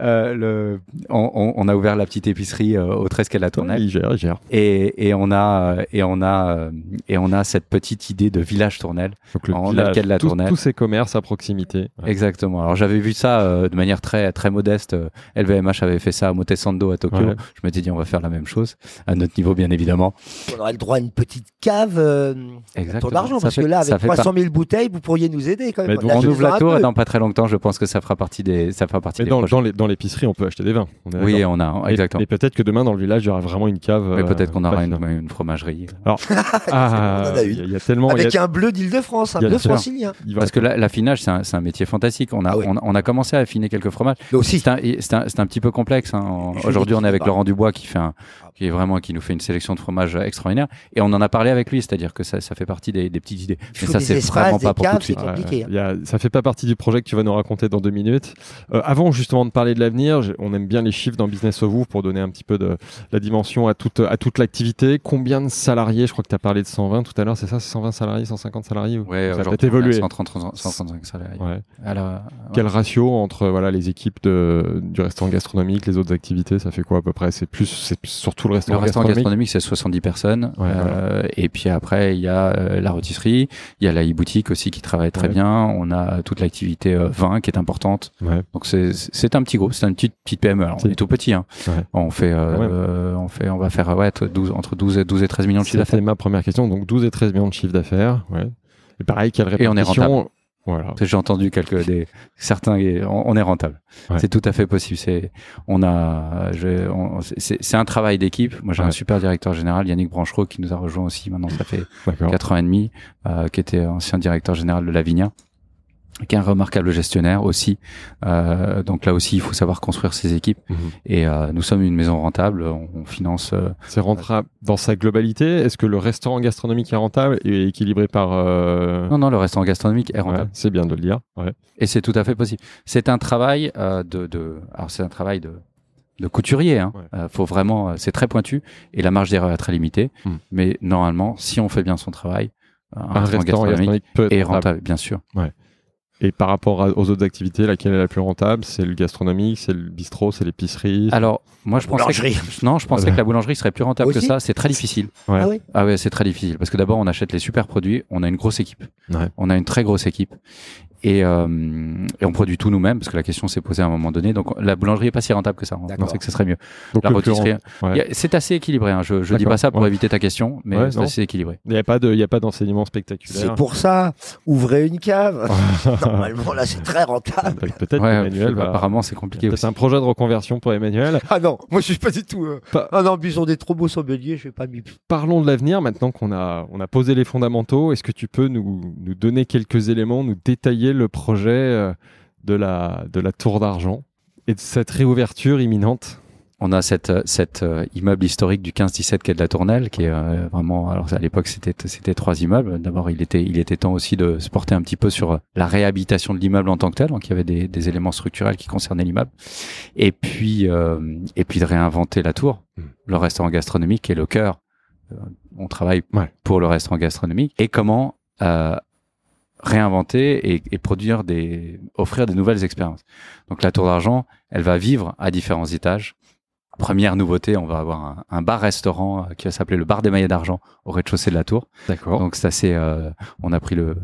Euh, le, on, on- on a ouvert la petite épicerie euh, au 13 quai de la Tournelle. Il gère, il gère. Et, et on a euh, et on a euh, et on a cette petite idée de village tournelle. Donc le On village, le quai de la tous- Tournelle. tous ces commerces à proximité. Ouais. Exactement. Alors j'avais vu ça euh, de manière très très modeste. LVMH avait fait ça à Motesando à Tokyo. Ouais. Je m'étais dit on va faire la même chose à notre niveau bien évidemment. On aurait le droit à une petite cave, euh, d'argent, Ça parce fait- que là, avec fait 300 000 bouteilles, vous pourriez nous aider quand même. Mais donc, Là, On ouvre la tour et dans pas très longtemps, je pense que ça fera partie des ça fera partie Mais des dans, projets. dans les- dans l'épicerie, on peut acheter des vins. On est Oui, on a exactement. Et, peut-être que demain, dans le village, il y aura vraiment une cave. Mais euh, peut-être qu'on aura une, fromagerie. Ah, On en a il y, a- il y a tellement. il y a- Avec un bleu d'Île-de-France, un il y a bleu francilien. Parce que la- l'affinage, c'est un, métier fantastique. On a, Ah oui. on, a- on a commencé à affiner quelques fromages. Mais aussi, C'est un, c'est un, c'est un petit peu complexe. hein. Aujourd'hui, on est avec Laurent Dubois qui fait un, Ah. Qui est vraiment, qui nous fait une sélection de fromages extraordinaire. Et on en a parlé avec lui, c'est-à-dire que ça, ça fait partie des, des petites idées. Mais ça, c'est vraiment pas pour tout de suite. compliqué. hein. il y a- ça fait pas partie du projet que tu vas nous raconter dans deux minutes. Euh, avant justement de parler de l'avenir, on aime bien les chiffres dans Business of Vous pour donner un petit peu de la dimension à toute, à toute l'activité. Combien de salariés Je crois que tu as parlé de 120 tout à l'heure, c'est ça C'est 120 salariés, 150 salariés ou- Ouais, Ça a peut-être évolué. on a 130, 135 salariés. Ouais. Alors, Quel ratio entre voilà les équipes de, du restaurant gastronomique, les autres activités Ça fait quoi à peu près? C'est plus, c'est plus- surtout le Le restaurant, restaurant gastronomique. c'est 70 personnes. Ouais, Euh, Et puis après, il y a euh, la rôtisserie, il y a la e-boutique aussi qui travaille très Ouais. bien. On a toute l'activité euh, vin qui est importante. Ouais. Donc c'est c'est un petit groupe, c'est une petite petite PME. Alors, on C'est- est tout petit. Hein. On fait euh, on fait on va faire ouais, 12 entre 12 et 12 et 13 millions de chiffre C'était d'affaires. ma première question. Donc 12 et 13 millions de chiffre d'affaires. Ouais. Et pareil, quelle Et on est répartition Voilà. J'ai entendu quelques des certains on, on est rentable. Ouais. C'est tout à fait possible. C'est on a c'est un travail d'équipe. Moi j'ai Ouais. un super directeur général Yannick Branchereau qui nous a rejoint aussi maintenant ça fait. 4 ans et demi, euh, qui était ancien directeur général de Lavinia, qui est un remarquable gestionnaire aussi. Euh, donc là aussi, il faut savoir construire ses équipes. Mhm. Et euh, nous sommes une maison rentable, on, on finance. euh, C'est rentable dans sa globalité. Est-ce que le restaurant gastronomique est rentable et équilibré par euh, Non, non, le restaurant gastronomique est ouais, rentable. C'est bien de le dire. Ouais. Et c'est tout à fait possible. C'est un travail euh, de, de, alors c'est un travail de, de couturier. Hein. Ouais. Euh, faut vraiment, c'est très pointu et la marge d'erreur est très limitée. Hmm. Mais normalement, si on fait bien son travail, un, Un restaurant gastronomique gastronomique peut être est rentable. rentable, bien sûr. Et par rapport à- aux autres activités, laquelle est la plus rentable? C'est le gastronomique, c'est le bistrot, c'est l'épicerie? Alors, moi, je pensais Boulangerie. que, non, je pensais Ah que la boulangerie serait plus rentable que ça. C'est très difficile. Ouais. Ah oui Ah ouais, c'est très difficile parce que d'abord, on achète les super produits. On a une grosse équipe. Ouais. On a une très grosse équipe. Et, euh, et on produit tout nous-mêmes parce que la question s'est posée à un moment donné. Donc la boulangerie est pas si rentable que ça. On D'accord. pensait que ce serait mieux. Donc La rôtisserie. Ouais. c'est assez équilibré. Hein. Je, je dis pas ça pour Ouais. éviter ta question, mais Ouais, c'est non. assez équilibré. Il n'y a pas de, il y a pas d'enseignement C'est spectaculaire. pour ça, ouvrez une cave. Normalement, là, c'est très rentable. Peut-être Ouais, Emmanuel apparemment, c'est compliqué C'est un projet de reconversion pour Emmanuel. Ah non, moi, je suis pas du tout. euh, Pas- Un ambition des trop beaux sommeliers, je vais pas m'y. Parlons de l'avenir maintenant qu'on a, on a posé les fondamentaux. Est-ce que tu peux nous, nous donner quelques éléments, nous détailler le projet euh, de la, de la tour d'argent et de cette réouverture imminente On a cette, euh, cet euh, immeuble historique du 15-17 quai de la Tournelle, qui est euh, vraiment. Alors à l'époque, c'était c'était trois immeubles. D'abord, il était il était temps aussi de se porter un petit peu sur la réhabilitation de l'immeuble en tant que tel. Donc il y avait des, des éléments structurels qui concernaient l'immeuble, et puis euh, et puis de réinventer la tour, Mm. le restaurant gastronomique qui est le cœur. Euh, on travaille Ouais. pour le restaurant gastronomique et comment euh, réinventer et, produire des offrir des nouvelles expériences. Donc la tour d'argent, elle va vivre à différents étages Première nouveauté, on va avoir un, un bar-restaurant euh, qui va s'appeler le bar des maillets d'argent au rez-de-chaussée de la tour. D'accord. Donc c'est assez, euh, on a pris le,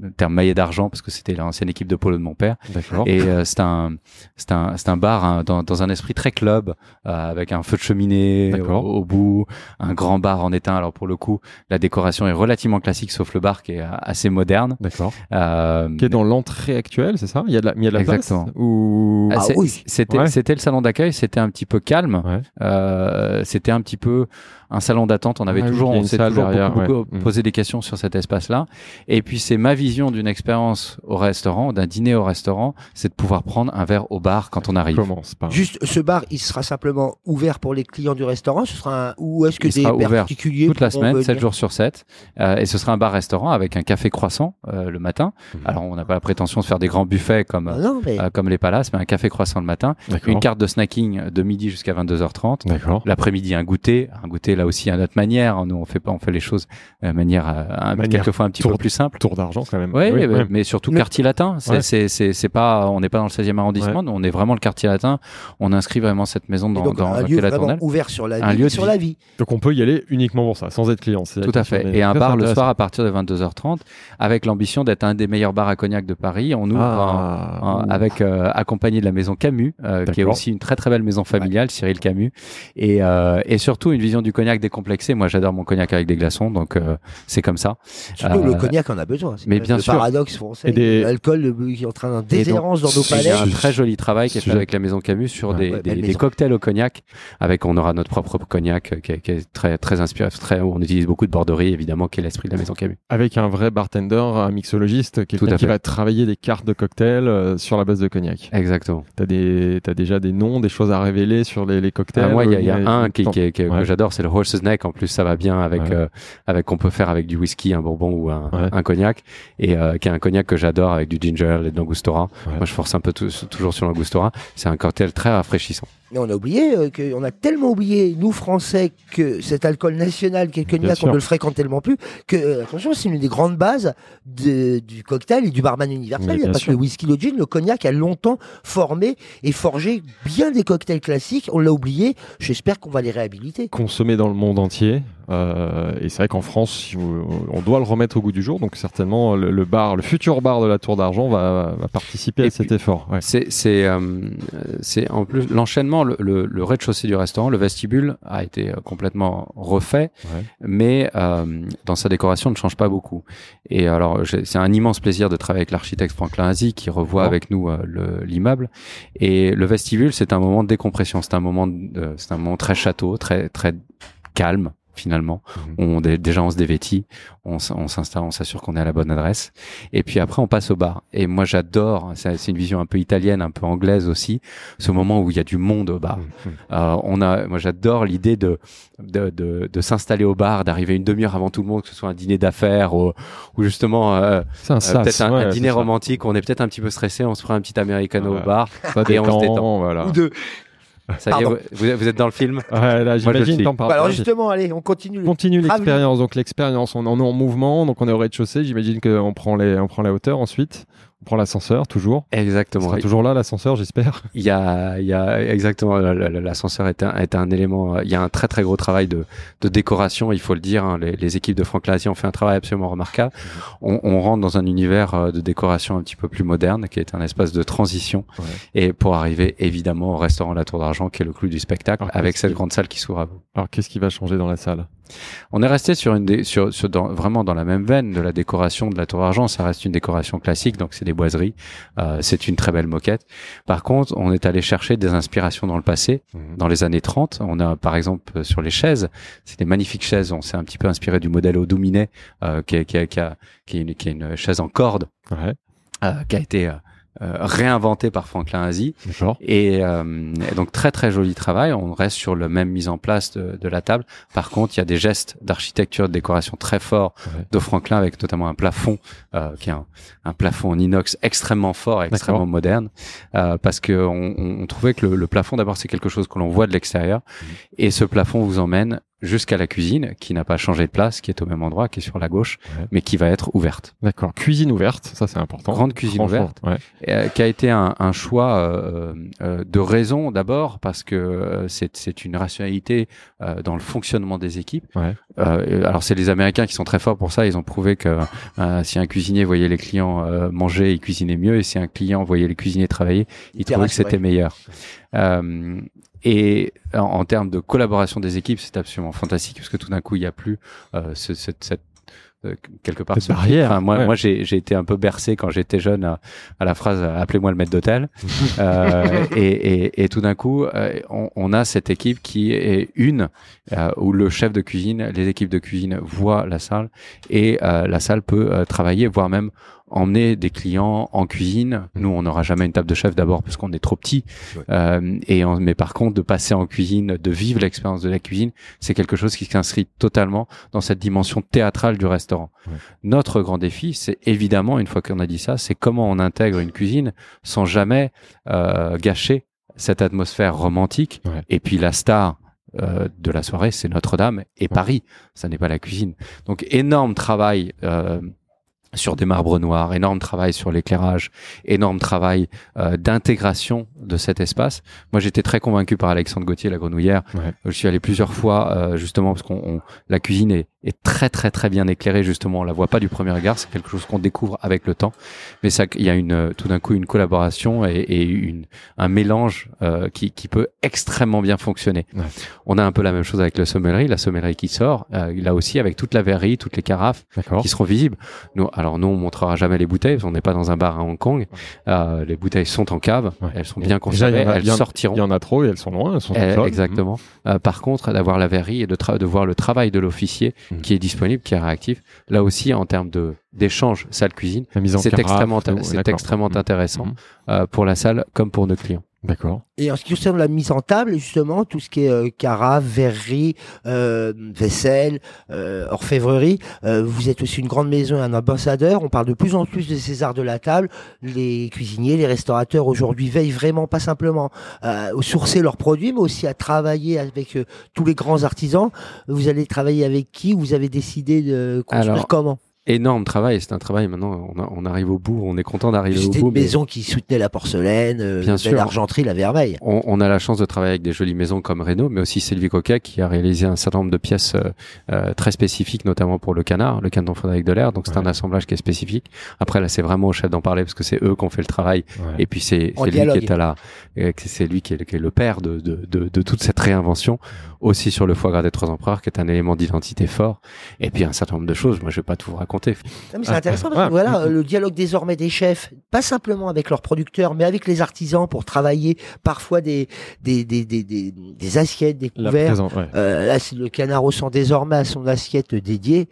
le terme maillet d'argent parce que c'était l'ancienne équipe de polo de mon père. D'accord. Et euh, c'est un, c'est un, c'est un bar hein, dans, dans un esprit très club euh, avec un feu de cheminée au, au bout, un grand bar en étain. Alors pour le coup, la décoration est relativement classique, sauf le bar qui est euh, assez moderne. D'accord. Euh, Qui est dans l'entrée actuelle, c'est ça? Il y a de la, il y a de la Exactement. place Ou Ah, Ah c'est- oui. C'était Ouais. c'était le salon d'accueil, c'était un petit peu calme. Ouais. Euh, c'était un petit peu un salon d'attente. On avait Ah toujours, on une s'est salle toujours derrière, beaucoup, beaucoup ouais. Mm. posé des questions sur cet espace-là. Et puis c'est ma vision d'une expérience au restaurant, d'un dîner au restaurant, c'est de pouvoir prendre un verre au bar quand on arrive. Commence par. Juste, ce bar, il sera simplement ouvert pour les clients du restaurant. Ce sera un... ou est-ce que Il des sera ouvert particuliers toute la semaine, venir 7 jours sur 7. Euh, et ce sera un bar-restaurant avec un café croissant euh, le matin. Mhm. Alors on n'a pas la prétention de faire des grands buffets comme Ah non, mais euh, comme les palaces, mais un café croissant le matin, une carte de snacking de midi jusqu'à 22h30. D'accord. L'après-midi, un goûter, un goûter là aussi à notre manière. Nous, on fait pas, on fait les choses de manière, euh, un- Manière quelquefois un petit tour- peu plus simple. Tour d'argent quand même. Oui, Oui, mais, ouais. mais surtout Le- quartier latin. C'est, Ouais. c'est, c'est, c'est pas, on n'est pas dans le 16e arrondissement, nous, on est vraiment le quartier latin. On inscrit vraiment cette maison dans, donc, dans, un lieu la vraiment tournelle. ouvert sur la Un vie, lieu de sur vie. la vie. Donc on peut y aller uniquement pour ça, sans être client. Tout à fait. mais Et un bar le soir à partir de 22h30, avec l'ambition d'être un des meilleurs bars à cognac de Paris. On ouvre Ah. un- un- avec euh, accompagné de la maison Camus, euh, qui est aussi une très très belle maison familiale, Cyril Camus, et, euh, et surtout une vision du cognac décomplexé. Moi, j'adore mon cognac avec des glaçons, donc euh, c'est comme ça. Surtout, Euh, le cognac en a besoin. C'est mais bien le sûr. paradoxe français. Des- L'alcool qui est en train d'un Et donc, déshérence dans nos sujet- Il y palais. a un très joli travail qui est fait avec la maison Camus sur Ouais. des, Ouais, des, belle des maison. cocktails au cognac. Avec, on aura notre propre cognac euh, qui est, qui est très très inspiré. Très, on utilise beaucoup de borderie évidemment, qui est l'esprit de la maison Camus. Avec un vrai bartender, un mixologiste, quelqu'un Tout à qui va travailler des cartes de cocktails euh, sur la base de cognac. Exactement. T'as des, t'as déjà des noms, des choses à révéler sur les, les cocktails. Ah, moi, il y a, il y a euh, un qui, qui Ouais. que j'adore, c'est le En plus, ça va bien avec Ouais. euh, avec qu'on peut faire avec du whisky, un bourbon ou un, Ouais. un cognac, et euh, qui est un cognac que j'adore avec du ginger et de l'angostura. Ouais. Moi, je force un peu toujours sur l'angostura. C'est un cocktail très rafraîchissant. Mais on a oublié, euh, que, on a tellement oublié, nous Français, que cet alcool national qu'est le cognac, on ne le fréquente tellement plus, que, euh, attention, c'est une des grandes bases de- du cocktail et du barman Mais universel. Il n'y a bien pas sûr. que le whisky, le gin, le cognac a longtemps formé et forgé bien des cocktails classiques. On l'a oublié. J'espère qu'on va les réhabiliter. consommé dans le monde entier. Euh, et c'est vrai qu'en France, on doit le remettre au goût du jour. Donc certainement, le, le bar, le futur bar de la Tour d'Argent va, va participer Et à cet effort. Ouais. C'est euh, en plus l'enchaînement, le, le, le rez-de-chaussée du restaurant, le vestibule a été euh, complètement refait, Ouais. mais euh, dans sa décoration ne change pas beaucoup. Et alors c'est un immense plaisir de travailler avec l'architecte Franklin Azy qui revoit avec nous euh, le- l'immeuble. Et le vestibule, c'est un moment de décompression, c'est un moment de- c'est un moment très château, très très calme finalement. Mhm. On dé- déjà on se dévêtit, on, s'installe, on s'assure qu'on est à la bonne adresse. Et puis après on passe au bar. Et moi j'adore, c'est une vision un peu italienne, un peu anglaise aussi, ce moment où il y a du monde au bar. Mhm. Euh, on a, moi j'adore l'idée de de, de, de s'installer au bar, d'arriver une demi-heure avant tout le monde, que ce soit un dîner d'affaires ou, ou justement euh, euh, sas, peut-être un, ouais, un c'est dîner romantique. On est peut-être un petit peu stressé, on se prend un petit americano Ouais. au bar. Ça Et on se détend, détend. Voilà. Ou. Ça y est, Pardon. vous, vous êtes dans le film Ouais, là, j'imagine, suis. t'en parles Bah alors justement, allez, on continue. Continue l'expérience. Donc l'expérience, on en est en mouvement, donc on est au rez-de-chaussée. J'imagine qu'on prend les, on prend la hauteur ensuite. On prend l'ascenseur toujours. Il Exactement. sera toujours là l'ascenseur, j'espère. Il y a, il y a exactement la- la- la- l'ascenseur est un, est un élément. euh, Il y a un très très gros travail de, de décoration. Il faut le dire. hein, les, les équipes de Franck Lazier ont fait un travail absolument remarquable. On, on rentre dans un univers euh, de décoration un petit peu plus moderne, qui est un espace de transition. Ouais. Et pour arriver évidemment au restaurant La Tour d'Argent, qui est le clou du spectacle, Alors, avec cette grande salle qui s'ouvre à vous. Alors qu'est-ce qui va changer dans la salle? On est resté sur une dé- sur, sur dans, vraiment dans la même veine de la décoration de la Tour d'Argent. Ça reste une décoration classique, donc c'est des boiseries. Euh, c'est une très belle moquette. Par contre, on est allé chercher des inspirations dans le passé. Dans les années 30, on a par exemple euh, sur les chaises, c'est des magnifiques chaises. On s'est un petit peu inspiré du modèle Odominé, euh, qui, est, qui, est- qui, a- qui est une, qui est une chaise en corde, Ouais, euh, qui a été euh, euh, réinventée par Franklin d'accord. Et, euh, et donc très très joli travail. On reste sur le même mise en place de, de la table. Par contre, il y a des gestes d'architecture, de décoration très forts Ouais. de Franklin, avec notamment un plafond euh, qui est un, un plafond en inox extrêmement fort, et extrêmement moderne, euh, parce que on, on- trouvait que le, le plafond d'abord c'est quelque chose que l'on voit de l'extérieur, Mhm. et ce plafond vous emmène jusqu'à la cuisine, qui n'a pas changé de place, qui est au même endroit, qui est sur la gauche, Ouais. mais qui va être ouverte. D'accord. Cuisine ouverte, ça c'est important. Grande cuisine ouverte. ouais. Euh, qui a été un, un choix euh, euh, de raison d'abord parce que euh, c'est c'est une rationalité euh, dans le fonctionnement des équipes. Ouais. Euh, alors c'est les Américains qui sont très forts pour ça. Ils ont prouvé que euh, si un cuisinier voyait les clients euh, manger, il cuisinait mieux, et si un client voyait les cuisiniers travailler, il était trouvait que c'était meilleur. Euh, et en, en termes de collaboration des équipes, c'est absolument fantastique parce que tout d'un coup, il n'y a plus euh, ce- cette, cette euh, quelque part Cette ce- barrière, Enfin, moi, ouais. moi j'ai j'ai été un peu bercé quand j'étais jeune à, à la phrase euh, "appelez-moi le maître d'hôtel" Euh, et, et, et tout d'un coup, euh, on, on a cette équipe qui est une euh, où le chef de cuisine, les équipes de cuisine voient la salle et euh, la salle peut euh, travailler, voire même emmener des clients en cuisine. Nous, on n'aura jamais une table de chef d'abord parce qu'on est trop petit. Ouais. Euh, et en- mais par contre, de passer en cuisine, de vivre l'expérience de la cuisine, c'est quelque chose qui s'inscrit totalement dans cette dimension théâtrale du restaurant. Ouais. Notre grand défi, c'est évidemment, une fois qu'on a dit ça, c'est comment on intègre une cuisine sans jamais euh, gâcher cette atmosphère romantique. Ouais. Et puis la star euh, de la soirée, c'est Notre-Dame et Paris. Ça n'est pas la cuisine. Donc énorme travail. Euh, sur des marbres noirs, énorme travail sur l'éclairage, énorme travail euh, d'intégration de cet espace. Moi, j'étais très convaincu par Alexandre Gauthier, la grenouillère. Ouais. Je suis allé plusieurs fois, euh, justement, parce qu'on on- la cuisine est, est très très très bien éclairée. Justement, on la voit pas du premier regard. C'est quelque chose qu'on découvre avec le temps. Mais ça, il y a une euh, tout d'un coup une collaboration et, et une un mélange euh, qui, qui peut extrêmement bien fonctionner. Ouais. On a un peu la même chose avec la sommellerie, la sommellerie qui sort, euh, là aussi avec toute la verrerie, toutes les carafes qui seront visibles. Nous, alors nous, on montrera jamais les bouteilles, parce qu'on n'est pas dans un bar à Hong Kong. Euh, les bouteilles sont en cave, Ouais. elles sont bien conservées, elles sortiront. Il y en a trop et elles sont loin, elles sont Eh, exactement. Euh, par contre, d'avoir la verrerie et de, voir le travail de l'officier Mhm. qui est disponible, qui est réactif, là aussi en termes de d'échange mise en c'est extrêmement, c'est extrêmement Mhm. intéressant Mhm. euh, pour la salle comme pour nos clients. D'accord. Et en ce qui concerne la mise en table, justement, tout ce qui est euh, carafe, verrerie, euh, vaisselle, euh, orfèvrerie, euh, vous êtes aussi une grande maison et un ambassadeur. On parle de plus en plus de ces arts de la table. Les cuisiniers, les restaurateurs aujourd'hui veillent vraiment pas simplement à sourcer leurs produits, mais aussi à travailler avec tous les grands artisans. Vous allez travailler avec qui? Vous avez décidé de construire Alors, comment? Énorme travail, c'est un travail maintenant, on, a- on arrive au bout, on est content d'arriver au C'était bout. une mais- maison qui soutenait la porcelaine, euh, Bien la sûr. l'argenterie, la vermeille. On, on a la chance de travailler avec des jolies maisons comme Renault, mais aussi Sylvie Coquet qui a réalisé un certain nombre de pièces euh, euh, très spécifiques, notamment pour le canard, le canon Frédéric Delair. Donc c'est Ouais. un assemblage qui est spécifique. Après là, c'est vraiment au chef d'en parler parce que c'est eux qui ont fait le travail. Ouais. Et puis c'est lui qui est à la, c'est lui qui est, qui est le père de, de, de, de toute cette réinvention. Aussi sur le foie gras des trois empereurs, qui est un élément d'identité fort. Et puis un certain nombre de choses. Moi, je vais pas tout vous raconter. C'est intéressant parce que voilà, le dialogue désormais des chefs, pas simplement avec leurs producteurs, mais avec les artisans pour travailler parfois des, des, des, des, des, des assiettes, des couverts. ouais. Euh, là, si le canard ressent désormais à son assiette dédiée,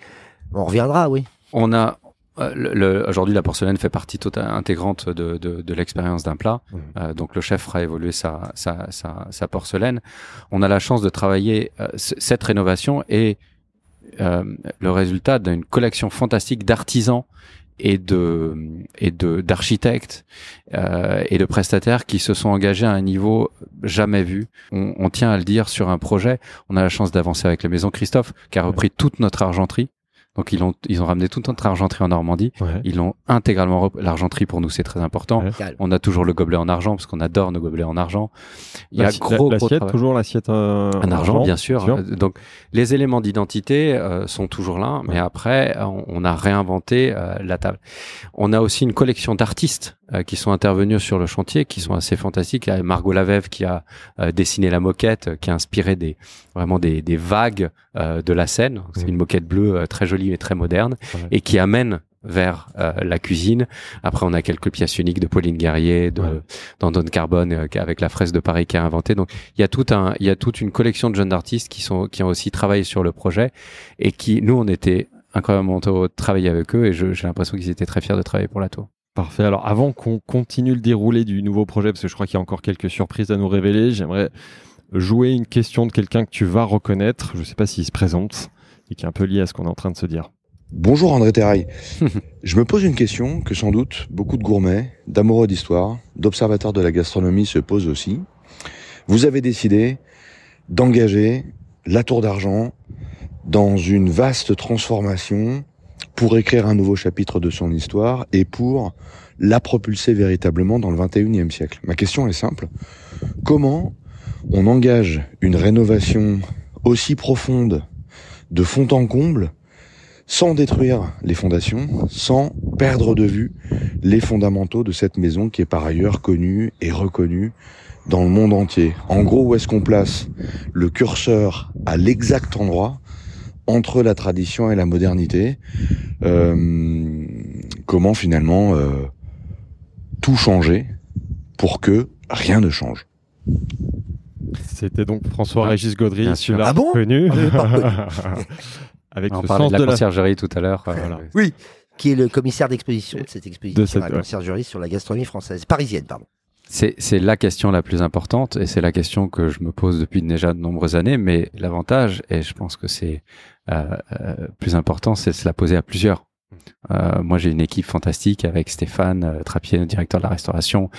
on reviendra, oui. On a euh, le- le- aujourd'hui la porcelaine fait partie totale intégrante de, de, de l'expérience d'un plat. Mhm. Euh, donc le chef fera évoluer sa, sa, sa, sa porcelaine. On a la chance de travailler euh, c- cette rénovation et euh, le résultat d'une collection fantastique d'artisans et de et de d'architectes euh, et de prestataires qui se sont engagés à un niveau jamais vu. On, on tient à le dire sur un projet. On a la chance d'avancer avec la maison Christophe qui a repris toute notre argenterie. Donc ils ont ils ont ramené toute notre argenterie en Normandie. Ouais. Ils l'ont intégralement rep- l'argenterie pour nous c'est très important. Ouais. On a toujours le gobelet en argent parce qu'on adore nos gobelets en argent. Il y a gros gros L'assiette, toujours l'assiette euh, En argent, bien sûr. sûr. Euh, Donc, les éléments d'identité euh, sont toujours là, mais Ouais. après, euh, on, on a réinventé euh, la table. On a aussi une collection d'artistes euh, qui sont intervenus sur le chantier, qui sont assez fantastiques. Il y a Margot Lavève qui a euh, dessiné la moquette, euh, qui a inspiré des vraiment des, des vagues euh, de la scène. C'est une moquette bleue euh, très jolie et très moderne, Ouais. et qui amène vers euh, la cuisine. Après, on a quelques pièces uniques de Pauline Guerrier, de Ouais. d'Andon Carbone, euh, avec la fraise de Paris qui a inventé. Donc, il y a tout un, il y a toute une collection de jeunes artistes qui sont, qui ont aussi travaillé sur le projet et qui, nous, on était incroyablement heureux de travailler avec eux et j'ai l'impression qu'ils étaient très fiers de travailler pour la tour. Parfait. Alors, avant qu'on continue le déroulé du nouveau projet, parce que je crois qu'il y a encore quelques surprises à nous révéler, j'aimerais jouer une question de quelqu'un que tu vas reconnaître. Je ne sais pas s'il se présente et qui est un peu lié à ce qu'on est en train de se dire. Bonjour André Terrail. Je me pose une question que sans doute beaucoup de gourmets, d'amoureux d'histoire, d'observateurs de la gastronomie se posent aussi. Vous avez décidé d'engager la Tour d'Argent dans une vaste transformation pour écrire un nouveau chapitre de son histoire et pour la propulser véritablement dans le 21e siècle. Ma question est simple. Comment on engage une rénovation aussi profonde de fond en comble sans détruire les fondations, sans perdre de vue les fondamentaux de cette maison qui est par ailleurs connue et reconnue dans le monde entier. En gros, où est-ce qu'on place le curseur à l'exact endroit entre la tradition et la modernité euh, Comment finalement euh, tout changer pour que rien ne change? C'était donc François-Régis Gaudry, Ah bon. On l'avait pas reconnu. Avec On le parlait sens de la de la conciergerie tout à l'heure. euh, Voilà. Oui. Qui est le commissaire d'exposition de cette exposition De cette- à la ouais. conciergerie sur la gastronomie française, parisienne, pardon. C'est, c'est la question la plus importante et c'est la question que je me pose depuis déjà de nombreuses années. Mais l'avantage, et je pense que c'est euh, euh, plus important, c'est de se la poser à plusieurs. Euh, moi, j'ai une équipe fantastique avec Stéphane euh, Trappier, notre directeur de la restauration,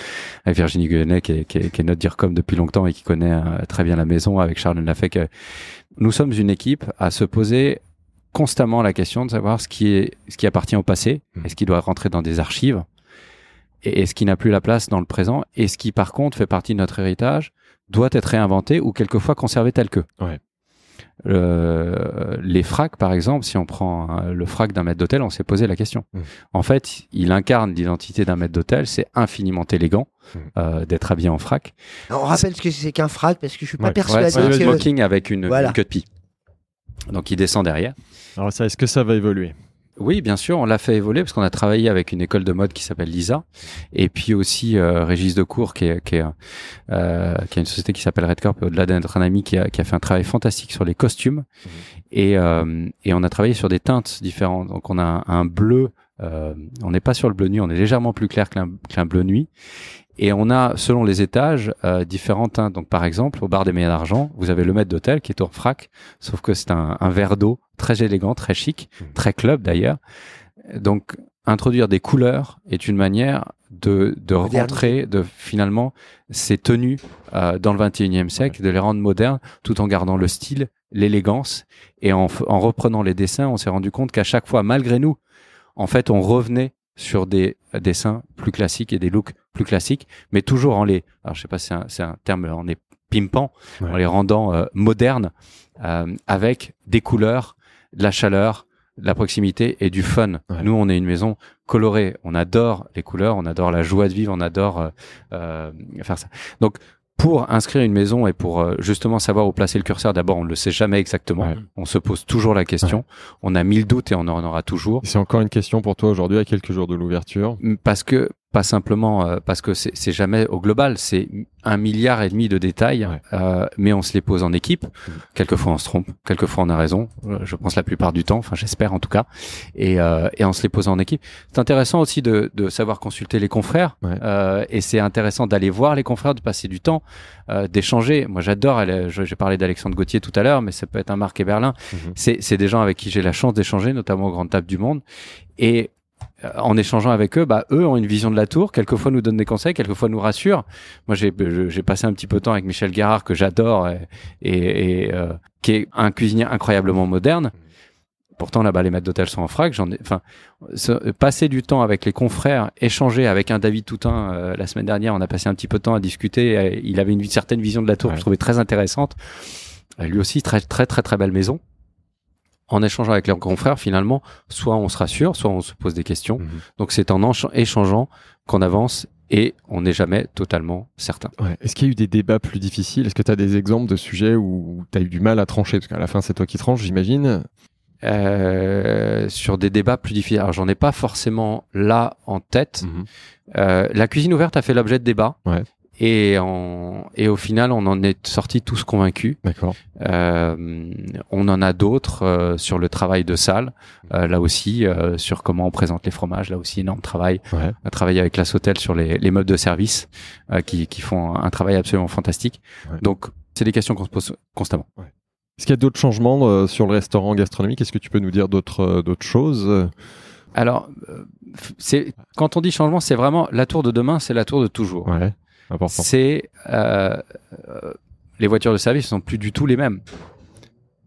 avec Virginie Guyenet, qui est, qui, est, qui est notre DIRCOM depuis longtemps et qui connaît euh, très bien la maison, avec Charles que Nous sommes une équipe à se poser constamment la question de savoir ce qui est ce qui appartient au passé Mhm. et ce qui doit rentrer dans des archives et, et ce qui n'a plus la place dans le présent et ce qui par contre fait partie de notre héritage doit être réinventé ou quelquefois conservé tel que. Ouais. Euh, les fracs, par exemple, si on prend euh, le frac d'un maître d'hôtel, on s'est posé la question. Mhm. En fait, il incarne l'identité d'un maître d'hôtel, c'est infiniment élégant Mhm. euh, d'être habillé en frac. On rappelle ce que c'est qu'un frac parce que je suis pas Ouais. persuadé Ouais, c'est un que... smoking avec une, Voilà. une queue de pie. Donc il descend derrière. Alors ça, est-ce que ça va évoluer? Oui, bien sûr, on l'a fait évoluer parce qu'on a travaillé avec une école de mode qui s'appelle Lisa, et puis aussi euh, Régis Decour, qui est, qui est euh, qui a une société qui s'appelle Red Corp, et au-delà d'être un ami qui a, qui a fait un travail fantastique sur les costumes, et, euh, et on a travaillé sur des teintes différentes. Donc on a un, un bleu, euh, on n'est pas sur le bleu nuit, on est légèrement plus clair qu'un qu'un bleu nuit. Et on a, selon les étages, euh, différentes teintes. Donc, par exemple, au bar des Meilleurs d'Argent, vous avez le maître d'hôtel qui est en frac, sauf que c'est un, un verre d'eau très élégant, très chic, très club d'ailleurs. Donc, introduire des couleurs est une manière de, de rentrer, de finalement ces tenues euh, dans le 21e siècle, de les rendre modernes, tout en gardant le style, l'élégance. Et en, en reprenant les dessins, on s'est rendu compte qu'à chaque fois, malgré nous, en fait, on revenait sur des dessins plus classiques et des looks plus classiques, mais toujours en les, alors je sais pas si c'est un, terme, en les pimpant, Ouais. en les rendant euh, modernes, euh, avec des couleurs, de la chaleur, de la proximité et du fun. Ouais. Nous, on est une maison colorée, on adore les couleurs, on adore la joie de vivre, on adore euh, faire ça. Donc, pour inscrire une maison et pour euh, justement savoir où placer le curseur, d'abord, on ne le sait jamais exactement. Ouais. On se pose toujours la question. On a mille doutes et on en aura toujours. C'est encore une question pour toi aujourd'hui, à quelques jours de l'ouverture. Parce que, pas simplement euh, parce que c'est jamais au global, c'est un milliard et demi de détails, Ouais. euh, mais on se les pose en équipe. Quelquefois on se trompe, quelquefois on a raison. euh, je pense la plupart du temps, enfin j'espère en tout cas. Et, euh, et on se les pose en équipe. C'est intéressant aussi de, de savoir consulter les confrères, Ouais. euh, et c'est intéressant d'aller voir les confrères, de passer du temps, euh, d'échanger. Moi j'adore. J'ai parlé d'Alexandre Gauthier tout à l'heure, mais ça peut être un Marc Eberlin. Mhm. C'est c'est des gens avec qui j'ai la chance d'échanger, notamment aux grandes tables du monde. Et en échangeant avec eux, bah, eux ont une vision de la tour, quelquefois nous donnent des conseils, quelquefois nous rassurent. Moi, j'ai passé un petit peu de temps avec Michel Guérard, que j'adore, et, et, et, euh, qui est un cuisinier incroyablement moderne. Pourtant, là-bas, les maîtres d'hôtel sont en frac. J'en ai, enfin, se- passer du temps avec les confrères, échanger avec un David Toutin. euh, la semaine dernière, on a passé un petit peu de temps à discuter. euh, il avait une certaine vision de la tour Ouais. que je trouvais très intéressante. Euh, lui aussi, très, très, très, très belle maison. En échangeant avec leurs confrères, finalement, soit on se rassure, soit on se pose des questions. Mhm. Donc, c'est en échangeant qu'on avance et on n'est jamais totalement certain. Ouais. Est-ce qu'il y a eu des débats plus difficiles? Est-ce que tu as des exemples de sujets où tu as eu du mal à trancher? Parce qu'à la fin, c'est toi qui tranches, j'imagine. Euh, sur des débats plus difficiles. Alors, j'en ai pas forcément là en tête. Mhm. Euh, la cuisine ouverte a fait l'objet de débats. Ouais. Et, au final, on en est sortis tous convaincus. D'accord. Euh, on en a d'autres euh, sur le travail de salle, euh, là aussi, sur comment on présente les fromages, là aussi, énorme travail. Ouais. On a travaillé avec la Sautel sur les, les meubles de service, qui, qui font un travail absolument fantastique. Ouais. Donc, c'est des questions qu'on se pose constamment. Est-ce qu'il y a d'autres changements sur le restaurant gastronomique? Est-ce que tu peux nous dire d'autres d'autres choses? Alors, c'est quand on dit changement, c'est vraiment la tour de demain, c'est la tour de toujours. Ouais. C'est euh, les voitures de service sont plus du tout les mêmes.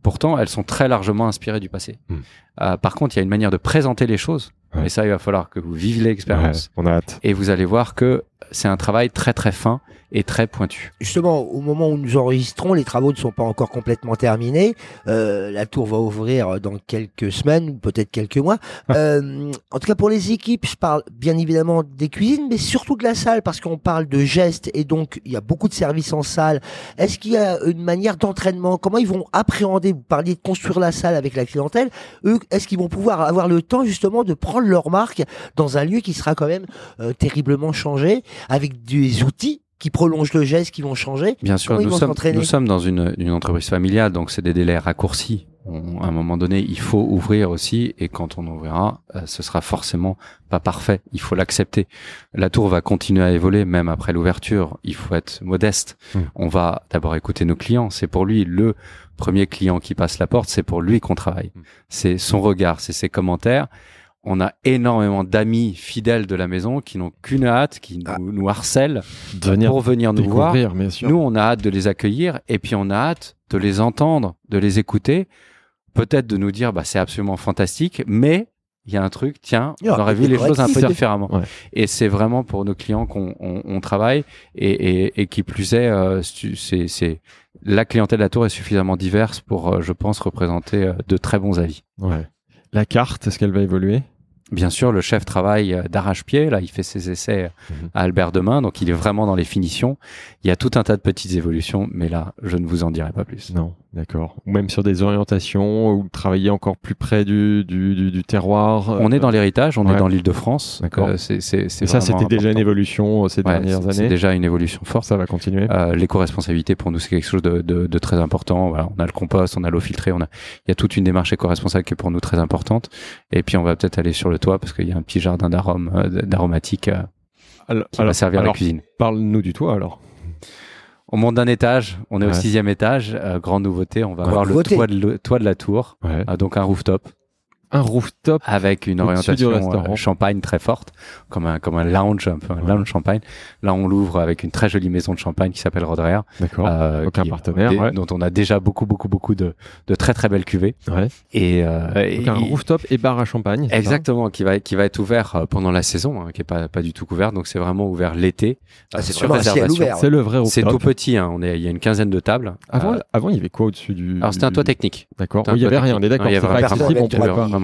Pourtant, elles sont très largement inspirées du passé. Hmm. Euh, par contre, il y a une manière de présenter les choses. Ouais. Et ça, il va falloir que vous viviez l'expérience. Ouais, on a hâte. Et vous allez voir que c'est un travail très très fin et très pointu. Justement, au moment où nous enregistrons, les travaux ne sont pas encore complètement terminés. Euh, la tour va ouvrir dans quelques semaines ou peut-être quelques mois. Euh, en tout cas, pour les équipes, je parle bien évidemment des cuisines, mais surtout de la salle, parce qu'on parle de gestes et donc il y a beaucoup de services en salle. Est-ce qu'il y a une manière d'entraînement? Comment ils vont appréhender? Vous parliez de construire la salle avec la clientèle. Eux, est-ce qu'ils vont pouvoir avoir le temps justement de prendre leur marque dans un lieu qui sera quand même euh, terriblement changé, avec des outils qui prolongent le geste, qui vont changer Bien sûr, nous sommes, s'entraîner nous sommes dans une, une entreprise familiale, donc c'est des délais raccourcis. On- à un moment donné, il faut ouvrir aussi, et quand on ouvrira, euh, ce sera forcément pas parfait. Il faut l'accepter. La tour va continuer à évoluer, même après l'ouverture. Il faut être modeste. Hmm. On va d'abord écouter nos clients. C'est pour lui le premier client qui passe la porte. C'est pour lui qu'on travaille. Hmm. C'est son regard, c'est ses commentaires. On a énormément d'amis fidèles de la maison qui n'ont qu'une hâte, qui nous, Ah. nous harcèlent De venir pour venir nous voir. découvrir, bien sûr. Nous, on a hâte de les accueillir et puis on a hâte de les entendre, de les écouter, peut-être de nous dire bah c'est absolument fantastique, mais il y a un truc, tiens, on aura aurait vu les choses un peu différemment. Ouais. Et c'est vraiment pour nos clients qu'on on, on travaille et, et, et qui plus est, euh, c'est la clientèle de la tour est suffisamment diverse pour, euh, je pense, représenter euh, de très bons avis. Ouais. La carte, est-ce qu'elle va évoluer? Bien sûr, le chef travaille euh, d'arrache-pied. Là, il fait ses essais Mhm. à Albert Demain, donc il est vraiment dans les finitions. Il y a tout un tas de petites évolutions, mais là, je ne vous en dirai pas plus. Non, d'accord. Ou même sur des orientations, ou travailler encore plus près du, du, du, du terroir. On est dans les. l'héritage, on ouais. est dans l'île-de-France. D'accord. Euh, c'est, c'est, ça, c'était déjà une évolution euh, ces Ouais, dernières c'est- C'est années. déjà une évolution forte. Ça va continuer. Euh, l'éco-responsabilité pour nous c'est quelque chose de, de, de très important. Voilà, on a le compost, on a l'eau filtrée, on a il y a toute une démarche éco-responsable qui est pour nous très importante. Et puis on va peut-être aller sur le toit parce qu'il y a un petit jardin d'arômes euh, d'aromatiques euh, alors, qui va servir à la cuisine. parle-nous du toit alors. On monte d'un étage, on est au sixième étage. euh, grande nouveauté, on va Grande avoir nouveauté. le toit de, le toit de la tour, Ouais. euh, donc un rooftop Un rooftop. avec une orientation euh, champagne très forte, comme un comme un lounge, un peu un Ouais. lounge champagne. Là, on l'ouvre avec une très jolie maison de champagne qui s'appelle. D'accord. euh, aucun qui- partenaire, ouais. dont on a déjà beaucoup beaucoup beaucoup de, de très très belles cuvées Ouais. et, euh, et- Donc un rooftop et bar à champagne. exactement qui va qui va être ouvert euh, pendant la saison hein, qui est pas pas du tout couvert donc c'est vraiment ouvert l'été Ah, c'est sur réservation. ouvert. C'est le vrai rooftop. c'est tout petit hein, on est il y a une quinzaine de tables Avant, Euh, avant, il y avait quoi au-dessus du. alors c'était un toit technique D'accord. il y avait rien. On est d'accord.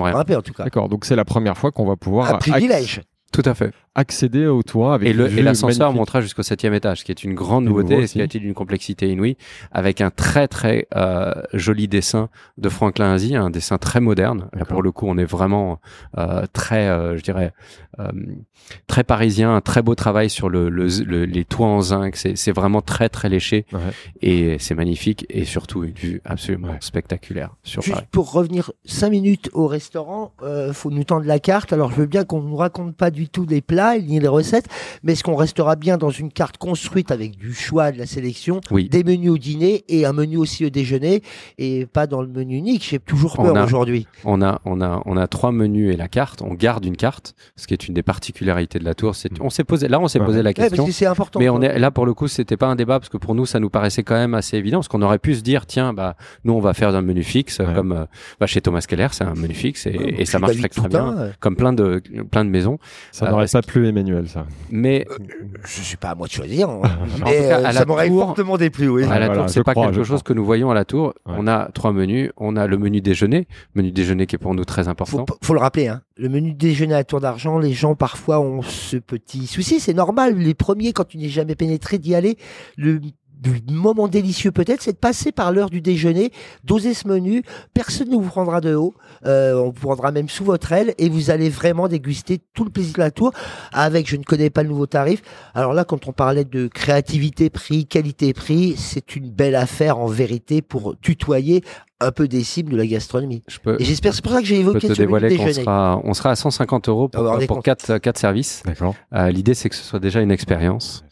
Rien. Grimper, en tout cas. D'accord. Donc c'est la première fois qu'on va pouvoir Un privilège. tout à fait accéder au toit avec et le et l'ascenseur magnifique. montera jusqu'au septième étage ce qui est une grande nouveauté nouveau et ce qui a été d'une complexité inouïe avec un très très euh, joli dessin de Franklin Asie un dessin très moderne là pour le coup on est vraiment euh, très euh, je dirais euh, très parisien un très beau travail sur le, le- le- les toits en zinc c'est c'est vraiment très très léché Ouais. et c'est magnifique et surtout une vue absolument Ouais. spectaculaire sur Juste Paris. pour revenir cinq minutes au restaurant, euh, faut nous tendre la carte. Alors je veux bien qu'on nous raconte pas du tout les plats ni les recettes, mais est-ce qu'on restera bien dans une carte construite avec du choix, de la sélection, Oui. des menus au dîner et un menu aussi au déjeuner, et pas dans le menu unique? J'ai toujours peur aujourd'hui. On a, on a, on a trois menus et la carte. On garde une carte, ce qui est une des particularités de la tour. C'est, on s'est posé, là, on s'est Ouais. posé la Ouais, question. que c'est important. mais on est là pour le coup, c'était pas un débat parce que pour nous, ça nous paraissait quand même assez évident, parce qu'on aurait pu se dire, tiens, bah, nous, on va faire un menu fixe, Ouais. comme euh, bah, chez Thomas Keller, c'est un menu fixe et, Ouais, et ça marche très, très bien, comme plein de, plein de maisons. Ça Euh, n'aurait pas plu Emmanuel, ça. Mais Je suis pas à moi de choisir. hein. Mais cas, euh, à ça la m'aurait fortement déplu, oui. À la voilà, tour, c'est pas crois, quelque chose crois. que nous voyons à la tour. Ouais. On a trois menus. On a le menu déjeuner, menu déjeuner qui est pour nous très important. Faut, faut le rappeler, hein. le menu déjeuner à Tour d'Argent, les gens parfois ont ce petit souci, c'est normal. Les premiers, quand tu n'es jamais pénétré, d'y aller. Le, le moment délicieux peut-être, c'est de passer par l'heure du déjeuner, doser ce menu. Personne ne vous prendra de haut. Euh, on vous prendra même sous votre aile et vous allez vraiment déguster tout le plaisir de la tour avec, je ne connais pas le nouveau tarif. Alors là, quand on parlait de créativité prix, qualité prix, c'est une belle affaire en vérité pour tutoyer un peu des cibles de la gastronomie. Je peux, Et j'espère, c'est pour ça que j'ai évoqué te ce dévoiler qu'on sera, on sera à 150 euros pour, quatre services. D'accord. Euh, L'idée, c'est que ce soit déjà une expérience.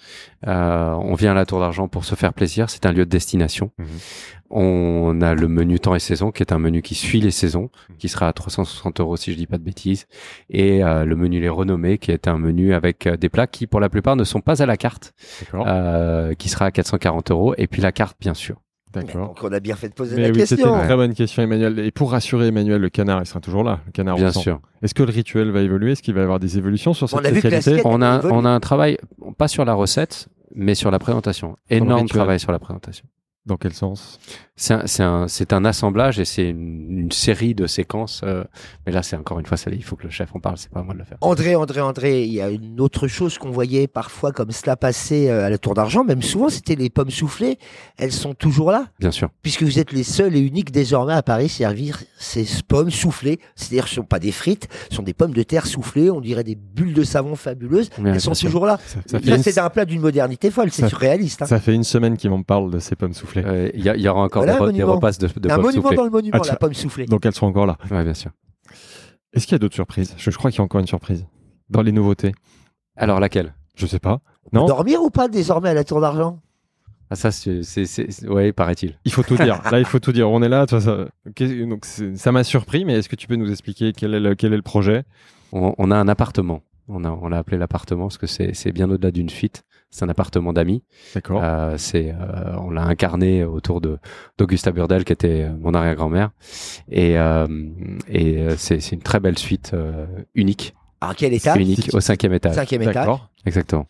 Euh, on vient à la Tour d'Argent pour se faire plaisir. C'est un lieu de destination. Mhm. On a le menu temps et saison, qui est un menu qui suit les saisons, Mhm. qui sera à 360 euros si je dis pas de bêtises. Et euh, le menu les renommés, qui est un menu avec euh, des plats qui, pour la plupart, ne sont pas à la carte, D'accord. euh, qui sera à 440 euros. Et puis la carte, bien sûr. D'accord. Donc on a bien fait de poser Mais la oui, c'était question. une très bonne question, Emmanuel. Et pour rassurer Emmanuel, le canard, il sera toujours là. Le canard Bien sûr. Est-ce que le rituel va évoluer? Est-ce qu'il va y avoir des évolutions sur On cette a vu que la spécialité? On a, on a un travail, pas sur la recette, mais sur la présentation. Énorme travail sur la présentation. Dans quel sens? C'est un, c'est un, c'est un assemblage et c'est une, une série de séquences. euh, mais là, c'est encore une fois, ça, il faut que le chef en parle. C'est pas à moi de le faire. André, André, André, il y a une autre chose qu'on voyait parfois comme cela passer euh, à la Tour d'Argent, même souvent, c'était les pommes soufflées. Elles sont toujours là, Bien sûr. puisque vous êtes les seuls et uniques désormais à Paris servir ces pommes soufflées. C'est-à-dire que ce ne sont pas des frites, ce sont des pommes de terre soufflées, on dirait des bulles de savon fabuleuses. Elles sont sûr. toujours là. ça, ça une, c'est un plat d'une modernité folle, c'est surréaliste. hein. ça fait une semaine qu'il m'en parle de ces pommes soufflées. Euh, y, il y aura encore Voilà des, un de, un monument soufflées. dans le monument, Ah, tu- la pomme soufflée. Donc elles sont encore là. Ouais, bien sûr. Est-ce qu'il y a d'autres surprises? Je, je crois qu'il y a encore une surprise dans les nouveautés. Alors laquelle? Je sais pas. Non Dormir ou pas désormais à la Tour d'Argent Ah ça, c'est, ouais, paraît-il. Il faut tout dire. Là, il faut tout dire. On est là. toi, ça, donc ça m'a surpris, mais est-ce que tu peux nous expliquer quel est le, quel est le projet? On, on a un appartement. On a, on l'a appelé l'appartement parce que c'est, c'est bien au-delà d'une suite. C'est un appartement d'amis. D'accord. Euh, c'est, euh, on l'a incarné autour de d'Augusta Burdel, qui était euh, mon arrière-grand-mère, et, euh, et c'est, c'est une très belle suite euh, unique, Alors quel étage? Unique au cinquième étage. Cinquième étage. D'accord. Exactement.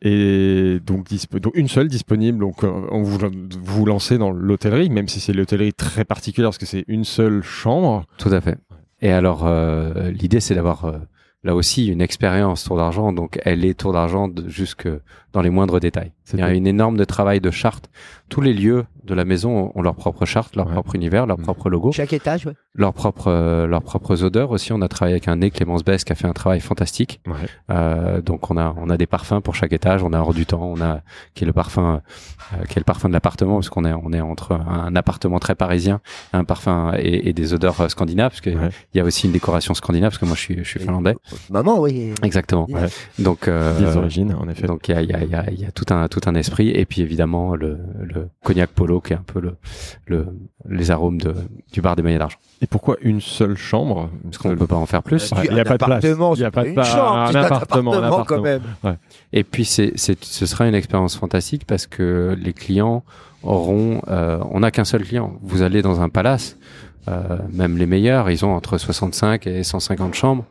Et donc, dispo- donc une seule disponible. Donc euh, on vous vous lancez dans l'hôtellerie, même si c'est l'hôtellerie très particulière parce que c'est une seule chambre. Tout à fait. Et alors, euh, l'idée, c'est d'avoir euh, là aussi une expérience Tour d'Argent. Donc, elle est Tour d'Argent jusque dans les moindres détails. Il y a une énorme de travail de charte. Tous les lieux de la maison ont leur propre charte, leur Ouais. propre univers, leur Mhm. propre logo, Chaque étage, ouais. leurs propres euh, leurs propres odeurs aussi. On a travaillé avec un nez Clémence Bess qui a fait un travail fantastique. Ouais. Euh, donc on a on a des parfums pour chaque étage. On a hors du temps. On a qui est le parfum euh, qui est le parfum de l'appartement parce qu'on est on est entre un appartement très parisien, un parfum et, et des odeurs euh, scandinaves parce que Ouais. il y a aussi une décoration scandinave parce que moi je suis je suis finlandais. Maman, oui. Exactement. Ouais. Donc euh, Des origines, en effet. donc il y a, il y, a, il y, a, il y a tout un tout un esprit et puis évidemment le, le cognac polo qui est un peu le, le les arômes de du bar des mailles d'argent. Et pourquoi une seule chambre? Parce qu'on peut pas en faire plus. Ouais, il y a un pas de place. Il y a pas de une place. chambre, Un c'est appartement, un appartement quand même. Et puis c'est c'est ce sera une expérience fantastique parce que les clients auront euh, on n'a qu'un seul client. Vous allez dans un palace, euh, même les meilleurs, ils ont entre 65 et 150 chambres.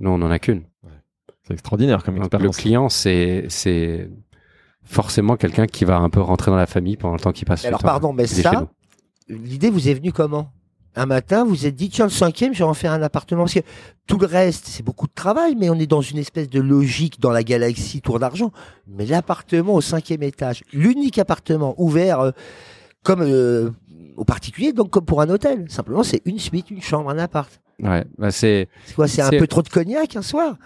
Nous on en a qu'une. C'est extraordinaire comme Donc le expérience. client c'est c'est forcément quelqu'un qui va un peu rentrer dans la famille pendant le temps qu'il passe. Alors temps. pardon, mais ça, l'idée vous est venue comment? Un matin, vous vous êtes dit, tiens, le cinquième, je vais en faire un appartement. Parce que tout le reste, c'est beaucoup de travail, mais on est dans une espèce de logique dans la galaxie Tour d'Argent. Mais l'appartement au cinquième étage, l'unique appartement ouvert euh, comme euh, au particulier, donc comme pour un hôtel. Simplement, c'est une suite, une chambre, un appart. Ouais, bah c'est C'est quoi C'est un peu trop de cognac un soir?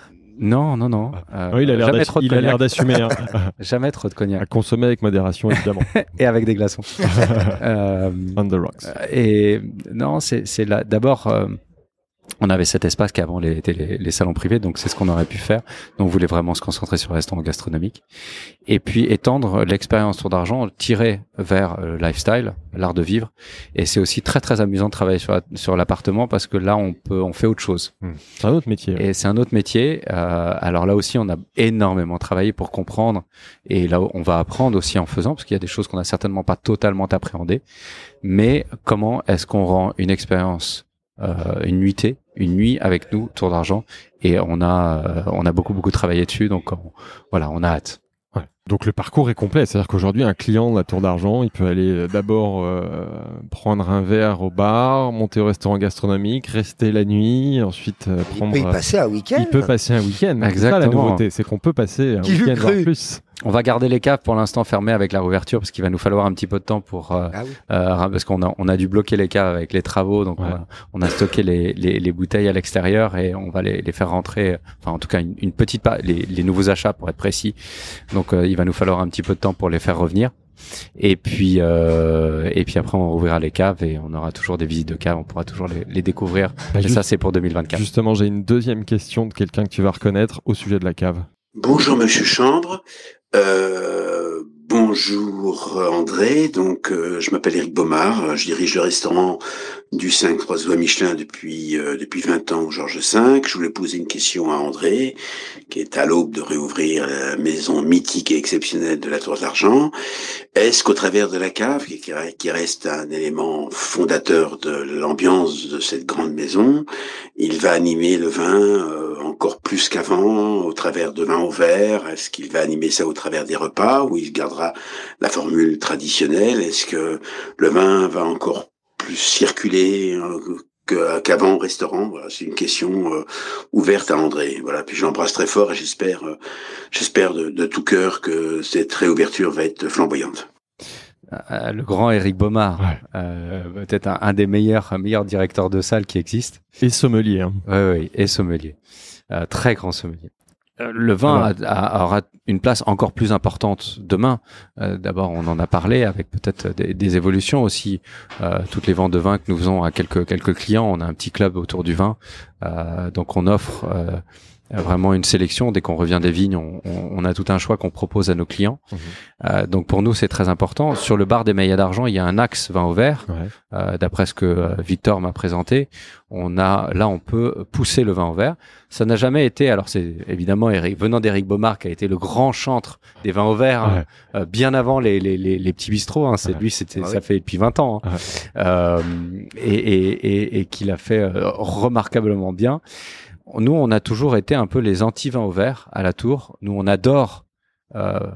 Non non non. Euh, Oui, il a l'air jamais d'assu- trop de il a l'air cognac. d'assumer. hein. Jamais trop de à cognac consommer avec modération, évidemment. et avec des glaçons. euh, On the rocks. Et non, c'est c'est là. D'abord, euh, on avait cet espace qui avant les, était les, les salons privés, donc c'est ce qu'on aurait pu faire. Donc on voulait vraiment se concentrer sur le restaurant gastronomique. Et puis étendre l'expérience Tour d'Argent, tirer vers euh, le lifestyle, l'art de vivre. Et c'est aussi très très amusant de travailler sur la- sur l'appartement parce que là on peut on fait autre chose. C'est un autre métier. Et c'est un autre métier. Euh, alors là aussi, on a énormément travaillé pour comprendre. Et là, on va apprendre aussi en faisant, parce qu'il y a des choses qu'on n'a certainement pas totalement appréhendées. Mais comment est-ce qu'on rend une expérience, euh, une nuitée, une nuit avec nous, Tour d'Argent Et on a, euh, on a beaucoup beaucoup travaillé dessus. Donc on- voilà, on a hâte. Ouais. Donc le parcours est complet, c'est-à-dire qu'aujourd'hui un client de la Tour d'Argent, il peut aller euh, d'abord euh, prendre un verre au bar, monter au restaurant gastronomique, rester la nuit, ensuite euh, Il prendre. peut y passer un week-end. il peut passer un week-end. C'est ça la Exactement. nouveauté, c'est qu'on peut passer un week-end cru plus. On va garder les caves pour l'instant fermées avec la réouverture, parce qu'il va nous falloir un petit peu de temps pour euh, Ah oui. Euh, parce qu'on a on a dû bloquer les caves avec les travaux, donc Ouais. on, a, on a stocké les, les, les bouteilles à l'extérieur et on va les, les faire rentrer. Enfin, en tout cas, une, une petite les, les nouveaux achats pour être précis. Donc, euh, il va nous falloir un petit peu de temps pour les faire revenir. Et puis euh, et puis après, on rouvrira les caves et on aura toujours des visites de caves. On pourra toujours les, les découvrir. Bah, Et juste- ça, c'est pour 2024. justement, j'ai une deuxième question de quelqu'un que tu vas reconnaître au sujet de la cave. Bonjour Monsieur Chambre. Euh, Bonjour André, donc euh, je m'appelle Eric Baumard, je dirige le restaurant du 5 Trois Michelin depuis euh, depuis 20 ans Georges V. Je voulais poser une question à André, qui est à l'aube de réouvrir la maison mythique et exceptionnelle de la Tour d'Argent. Est-ce qu'au travers de la cave, qui, reste un élément fondateur de l'ambiance de cette grande maison, il va animer le vin euh, encore plus qu'avant au travers de vin au verre Est-ce qu'il va animer ça au travers des repas ou il gardera la formule traditionnelle? Est-ce que le vin va encore plus circuler euh, qu'avant au restaurant voilà, C'est une question euh, ouverte à André. Voilà, puis j'embrasse très fort et j'espère, euh, j'espère de, de, tout cœur que cette réouverture va être flamboyante. le grand Eric Baumard, peut-être un, des meilleurs, meilleurs directeurs de salle qui existe. Et sommelier. Hein. Oui, oui, et sommelier. très grand sommelier. Euh, le vin aura une place encore plus importante demain. Euh, d'abord, on en a parlé avec peut-être des, évolutions aussi. Euh, toutes les ventes de vin que nous faisons à quelques quelques clients, on a un petit club autour du vin, donc on offre vraiment une sélection. Dès qu'on revient des vignes, on, a tout un choix qu'on propose à nos clients. Mhm. Euh, donc pour nous, c'est très important. Sur le bar des Maillas d'Argent, il y a un axe vin au verre. Euh, d'après ce que euh, Victor m'a présenté, on a là, on peut pousser le vin au verre. Ça n'a jamais été. Alors c'est évidemment Eric, venant d'Éric Beaumard, qui a été le grand chantre des vins au verre hein, bien avant les, les, les, petits bistrots. Hein. C'est lui, c'était ah ça fait depuis 20 ans, hein. et, et, et, et qu'il a fait remarquablement bien nous, on a toujours été un peu les anti-vins au verre à la tour. Nous, on adore euh,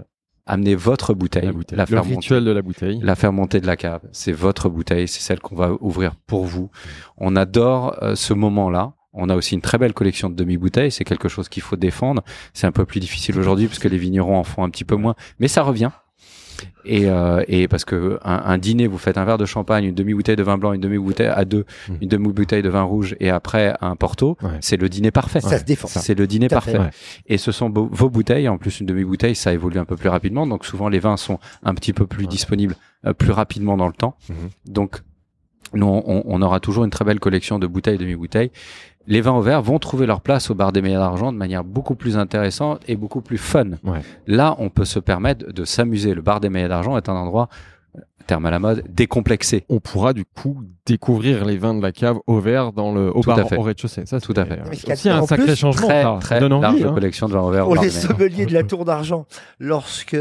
amener votre bouteille, la, faire le rituel de la bouteille, la faire monter de la cave. C'est votre bouteille, c'est celle qu'on va ouvrir pour vous. On adore euh, ce moment-là. On a aussi une très belle collection de demi-bouteilles. C'est quelque chose qu'il faut défendre. C'est un peu plus difficile aujourd'hui parce que les vignerons en font un petit peu moins, mais ça revient. Et, euh, et parce que un, dîner, vous faites un verre de champagne, une demi-bouteille de vin blanc, une demi-bouteille à deux, mmh. une demi-bouteille de vin rouge, et après un porto, c'est le dîner parfait. Ça se défend. C'est le dîner parfait. Et ce sont vos bouteilles. En plus, une demi-bouteille, ça évolue un peu plus rapidement. Donc souvent, les vins sont un petit peu plus disponibles euh, plus rapidement dans le temps. Mmh. Donc nous, on, on, aura toujours une très belle collection de bouteilles et demi-bouteilles les vins au verre vont trouver leur place au bar des meilleurs d'argent de manière beaucoup plus intéressante et beaucoup plus fun. Là, on peut se permettre de s'amuser. Le bar des meilleurs d'argent est un endroit terme à la mode, décomplexé. On pourra du coup découvrir les vins de la cave au verre dans le au bar au rez-de-chaussée. Ça, tout à fait. C'est un sacré changement. Très, ça. très large hein. collection de vins au verre. Pour les sommeliers de la Tour d'Argent, lorsque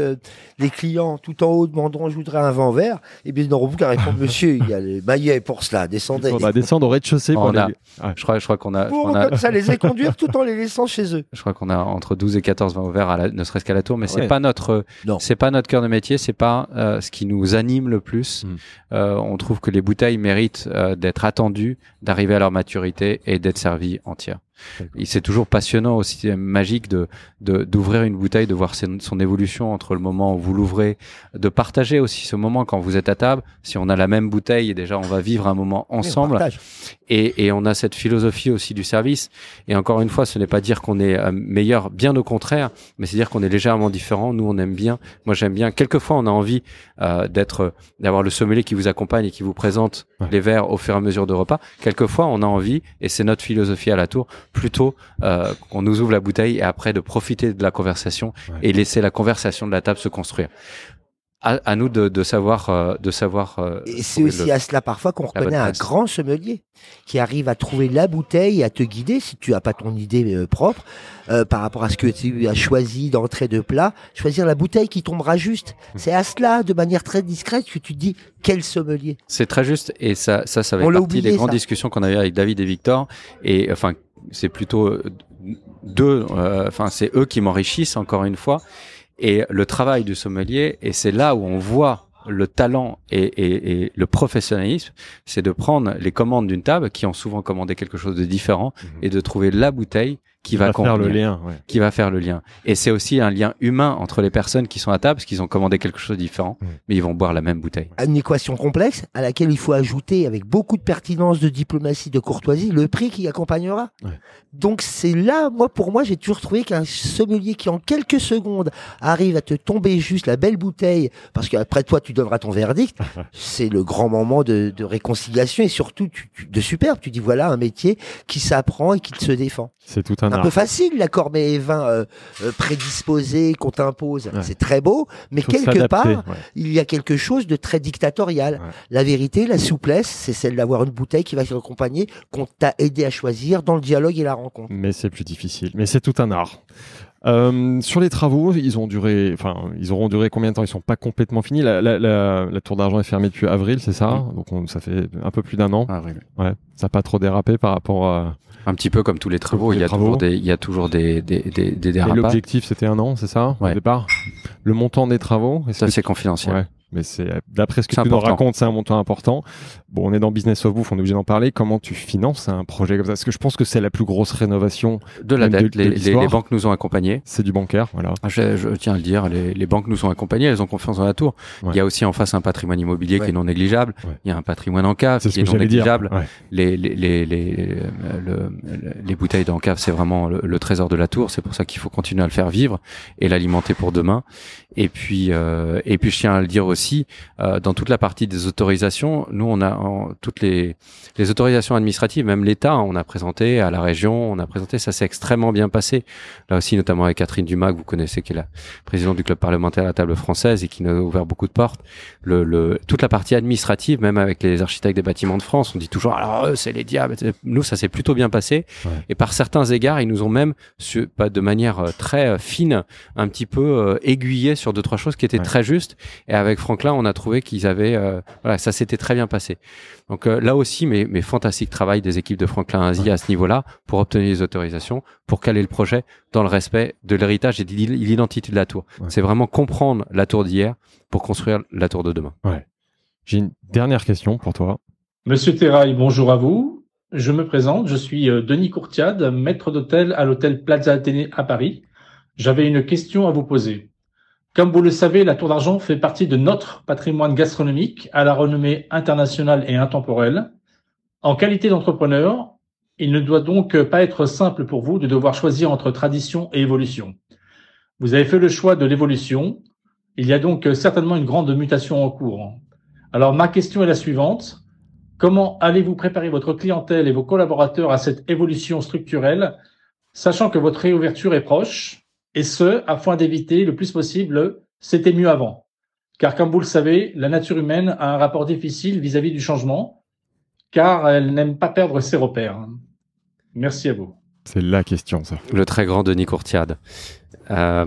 les clients tout en haut demanderont je voudrais un vin vert, eh bien ils n'auront plus qu'à répondre monsieur, il y a les maillets pour cela, descendez. On va descendre au rez-de-chaussée. pour a, Je crois, je crois qu'on a. Pour comme ça les conduire tout en les laissant chez eux. Je crois qu'on a entre 12 et 14 vins au verre, ne serait-ce qu'à la Tour, mais c'est pas notre, c'est pas notre cœur de métier, c'est pas euh, ce qui nous anime le plus. Hmm. Euh, on trouve que les bouteilles méritent euh, d'être attendues, d'arriver à leur maturité et d'être servies entières. C'est toujours passionnant aussi, magique de d'ouvrir une bouteille, de voir son, évolution entre le moment où vous l'ouvrez, de partager aussi ce moment quand vous êtes à table. Si on a la même bouteille, déjà on va vivre un moment ensemble. et, et, on a cette philosophie aussi du service. Et encore une fois, ce n'est pas dire qu'on est euh, meilleur, bien au contraire, mais c'est dire qu'on est légèrement différent. Nous, on aime bien. Moi, j'aime bien. Quelquefois, on a envie euh, d'être, d'avoir le sommelier qui vous accompagne et qui vous présente les verres au fur et à mesure de repas. Quelquefois, on a envie, et c'est notre philosophie à la tour, plutôt euh, qu'on nous ouvre la bouteille et après de profiter de la conversation et laisser la conversation de la table se construire. À, à nous de, de, savoir, euh, de savoir. Euh, et c'est aussi à cela parfois qu'on reconnaît un grand sommelier qui arrive à trouver la bouteille, à te guider si tu as pas ton idée euh, propre par rapport à ce que tu as choisi d'entrée de plat, choisir la bouteille qui tombera juste. Mmh. C'est à cela, de manière très discrète, que tu te dis quel sommelier? C'est très juste et ça, ça, ça fait partie des grandes discussions qu'on avait avec David et Victor et enfin c'est plutôt euh, deux, euh, enfin c'est eux qui m'enrichissent encore une fois. Et le travail du sommelier, et c'est là où on voit le talent et, et, et le professionnalisme, c'est de prendre les commandes d'une table qui ont souvent commandé quelque chose de différent mhm. et de trouver la bouteille qui va, faire le lien, qui va faire le lien. Et c'est aussi un lien humain entre les personnes qui sont à table, parce qu'ils ont commandé quelque chose de différent, mais ils vont boire la même bouteille. Une équation complexe à laquelle il faut ajouter, avec beaucoup de pertinence, de diplomatie, de courtoisie, le prix qui accompagnera. Donc c'est là, moi pour moi, j'ai toujours trouvé qu'un sommelier qui en quelques secondes arrive à te tomber juste la belle bouteille, parce qu'après toi tu donneras ton verdict, c'est le grand moment de, de réconciliation et surtout de superbe. Tu dis voilà un métier qui s'apprend et qui se défend. C'est tout un un, peu facile, l'accord mais et vin euh, euh, prédisposé qu'on t'impose. C'est très beau, mais quelque part, il y a quelque chose de très dictatorial. La vérité, la souplesse, c'est celle d'avoir une bouteille qui va t'accompagner, qu'on t'a aidé à choisir dans le dialogue et la rencontre. Mais c'est plus difficile. Mais c'est tout un art. Euh, sur les travaux, ils ont duré, enfin, ils auront duré combien de temps? Ils sont pas complètement finis. La, la, la, la tour d'argent est fermée depuis avril, c'est ça? Donc ça fait un peu plus d'un an. Avril. Ouais, ça n'a pas trop dérapé par rapport à. Un petit peu comme tous les travaux, il, y a toujours des, il y a toujours des, des, des, des dérapages. l'objectif, c'était un an, c'est ça ouais. Au départ? Le montant des travaux Ça, c'est confidentiel. Ouais mais c'est d'après ce que tu nous racontes, c'est un montant important. Bon, on est dans Business of Bouffe, on est obligé d'en parler. Comment tu finances un projet comme ça? Parce que je pense que c'est la plus grosse rénovation de la dette. les, les, banques nous ont accompagnés. C'est du bancaire, voilà. Ah, je, je, tiens à le dire, les, les, banques nous ont accompagnés, elles ont confiance dans la tour. Ouais. Il y a aussi en face un patrimoine immobilier ouais. qui est non négligeable. Ouais. Il y a un patrimoine en cave qui est non négligeable. Les, les, les, les, le, les bouteilles d'en cave, c'est vraiment le, le, trésor de la tour. C'est pour ça qu'il faut continuer à le faire vivre et l'alimenter pour demain. Et puis, euh, et puis, je tiens à le dire aussi, euh, dans toute la partie des autorisations, nous, on a en, toutes les, les autorisations administratives, même l'État, on a présenté à la région, on a présenté, ça s'est extrêmement bien passé. Là aussi, notamment avec Catherine Dumas, que vous connaissez, qui est la présidente du club parlementaire à la table française et qui nous a ouvert beaucoup de portes. Le, le, toute la partie administrative, même avec les architectes des bâtiments de France, on dit toujours, alors eux, c'est les diables. Nous, ça s'est plutôt bien passé. Ouais. Et par certains égards, ils nous ont même, pas de manière euh, très fine, un petit peu euh, aiguillé sur deux trois choses qui étaient ouais. très justes. Et avec Franklin, on a trouvé qu'ils avaient, euh, voilà, ça s'était très bien passé. Donc euh, là aussi, mais, mais fantastique travail des équipes de Franklin Asie ouais. à ce niveau-là pour obtenir les autorisations, pour caler le projet dans le respect de l'héritage et de l'identité de la tour. Ouais. C'est vraiment comprendre la tour d'hier pour construire la tour de demain. Ouais. J'ai une dernière question pour toi. Monsieur Terrail, bonjour à vous. Je me présente, je suis euh, Denis Courtiade, maître d'hôtel à l'hôtel Plaza Athénée à Paris. J'avais une question à vous poser. Comme vous le savez, la Tour d'Argent fait partie de notre patrimoine gastronomique à la renommée internationale et intemporelle. En qualité d'entrepreneur, il ne doit donc pas être simple pour vous de devoir choisir entre tradition et évolution. Vous avez fait le choix de l'évolution. Il y a donc certainement une grande mutation en cours. Alors ma question est la suivante. Comment allez-vous préparer votre clientèle et vos collaborateurs à cette évolution structurelle, sachant que votre réouverture est proche? Et ce, afin d'éviter le plus possible, c'était mieux avant. Car comme vous le savez, la nature humaine a un rapport difficile vis-à-vis -vis du changement, car elle n'aime pas perdre ses repères. Merci à vous. C'est la question, ça. Le très grand Denis Courtiade. Euh,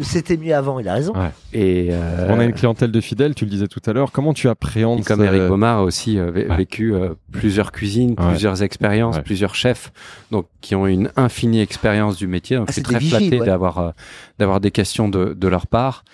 c'était mieux avant, il a raison. Ouais. Et euh, on a une clientèle de fidèles, tu le disais tout à l'heure. Comment tu appréhendes Comme Eric Baumard a aussi euh, vécu ouais. plusieurs cuisines, ouais. plusieurs expériences, plusieurs chefs, donc qui ont une infinie expérience du métier. Donc ah, je suis très flatté d'avoir euh, d'avoir des questions de, de leur part